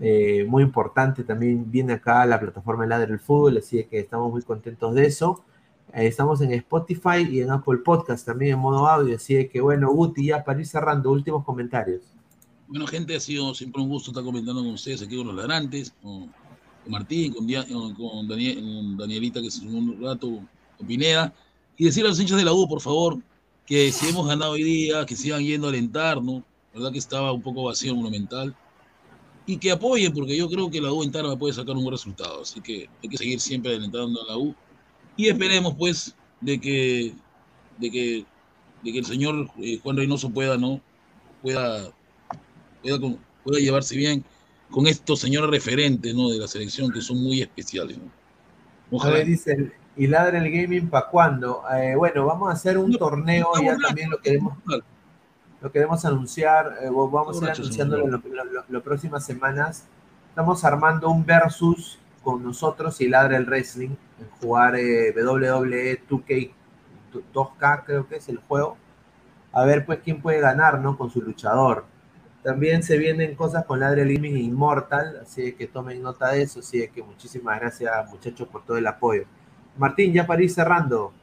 eh, muy importante también viene acá la plataforma Ladre del Fútbol, así que estamos muy contentos de eso. Eh, estamos en Spotify y en Apple Podcast también en modo audio, así que bueno, Guti, ya para ir cerrando, últimos comentarios. Bueno, gente, ha sido siempre un gusto estar comentando con ustedes aquí con los ladrantes, con, Martín, con, Dia- con- Daniel- con Danielita, que es un rato, con Pineda, y decirle a los hinchas de la U, por favor, que si hemos ganado hoy día, que sigan yendo a alentar, ¿no? La verdad que estaba un poco vacío el Monumental, y que apoyen, porque yo creo que la U en Tarma puede sacar un buen resultado, así que hay que seguir siempre alentando a la U, y esperemos, pues, de que, de que, de que el señor eh, Juan Reynoso pueda, ¿no? Pueda pueda, con- pueda llevarse bien con estos señores referentes ¿no? de la selección que son muy especiales. ¿no? A Ojalá. ver, dice, ¿y ladra el gaming para cuándo? Eh, bueno, vamos a hacer un torneo, ya también lo queremos, lo queremos anunciar, eh, vamos a ir anunciándolo las próximas semanas. Estamos armando un versus con nosotros y ladra el wrestling, en jugar eh, WWE 2K, 2K creo que es el juego. A ver pues quién puede ganar, ¿no? Con su luchador. También se vienen cosas con Ladre Living Immortal, así que tomen nota de eso. Así que muchísimas gracias, muchachos, por todo el apoyo. Martín, ya para ir cerrando.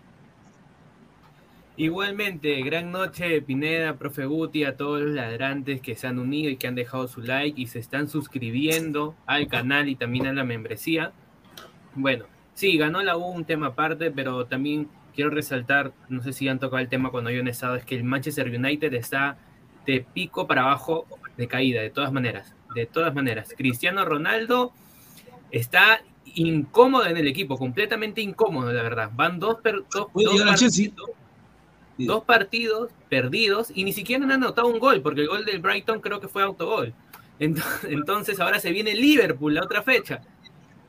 Igualmente, gran noche, Pineda, profe Guti, a todos los ladrantes que se han unido y que han dejado su like y se están suscribiendo al canal y también a la membresía. Bueno, sí, ganó la U un tema aparte, pero también quiero resaltar, no sé si han tocado el tema cuando yo han estado, es que el Manchester United está de pico para abajo de caída, de todas maneras, de todas maneras. Cristiano Ronaldo está incómodo en el equipo, completamente incómodo, la verdad. Van dos, per- dos llegar al Chelsea. partidos, dos partidos perdidos y ni siquiera han anotado un gol, porque el gol del Brighton creo que fue autogol. Entonces, ahora se viene Liverpool, la otra fecha.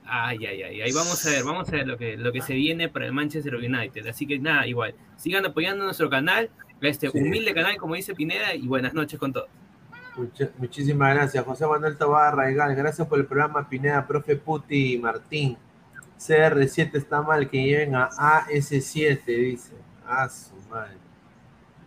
Ay, ay, ay, ahí vamos a ver, vamos a ver lo que, lo que se viene para el Manchester United. Así que nada, igual, sigan apoyando nuestro canal, este Sí. humilde canal, como dice Pineda, y buenas noches con todos. Mucha- muchísimas gracias, José Manuel Tobar Raigal. Gracias por el programa, Pineda, profe Puti y Martín. CR7 está mal, que lleven a AS7, dice. Ah, su madre.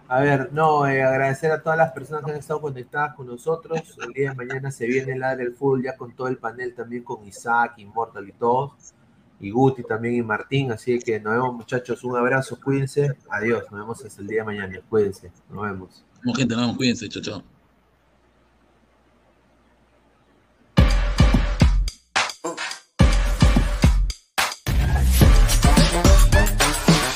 A ver, no, eh, agradecer a todas las personas que han estado conectadas con nosotros. El día de mañana se viene el área del fútbol ya con todo el panel, también con Isaac, Immortal y todos. Y Guti también y Martín. Así que nos vemos, muchachos. Un abrazo, cuídense. Adiós, nos vemos hasta el día de mañana. Cuídense, nos vemos. No, gente, no, cuídense, chao, chao.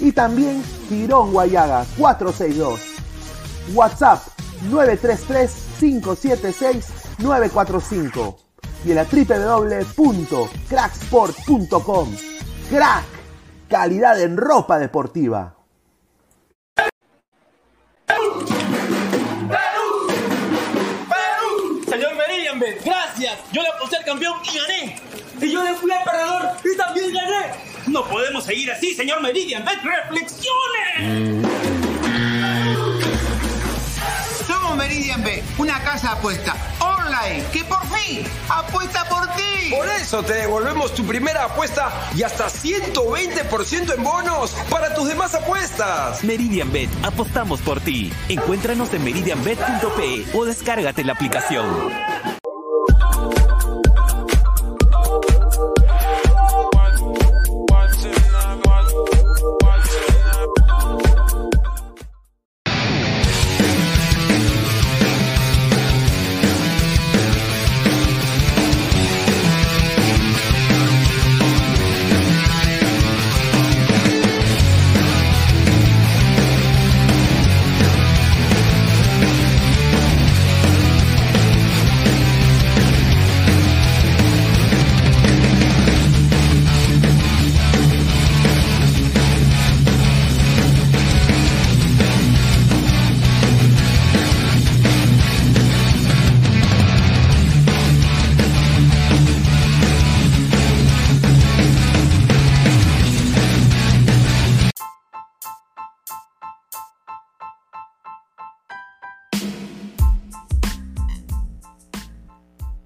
y también Girón Guayaga 462. WhatsApp 933-576-945 y en la www.cracksport.com. Crack, calidad en ropa deportiva. Señor Meridian, gracias. Yo le aposté al campeón y gané. Y yo le fui al perdedor y también gané. No podemos seguir así, señor Meridian. ¡Reflexione! Somos Meridian B, una casa de apuesta online que por fin apuesta por ti. Por eso te devolvemos tu primera apuesta y hasta 120% en bonos para tus demás apuestas. Meridian Bet, apostamos por ti. Encuéntranos en meridianbet.pe o descárgate la aplicación.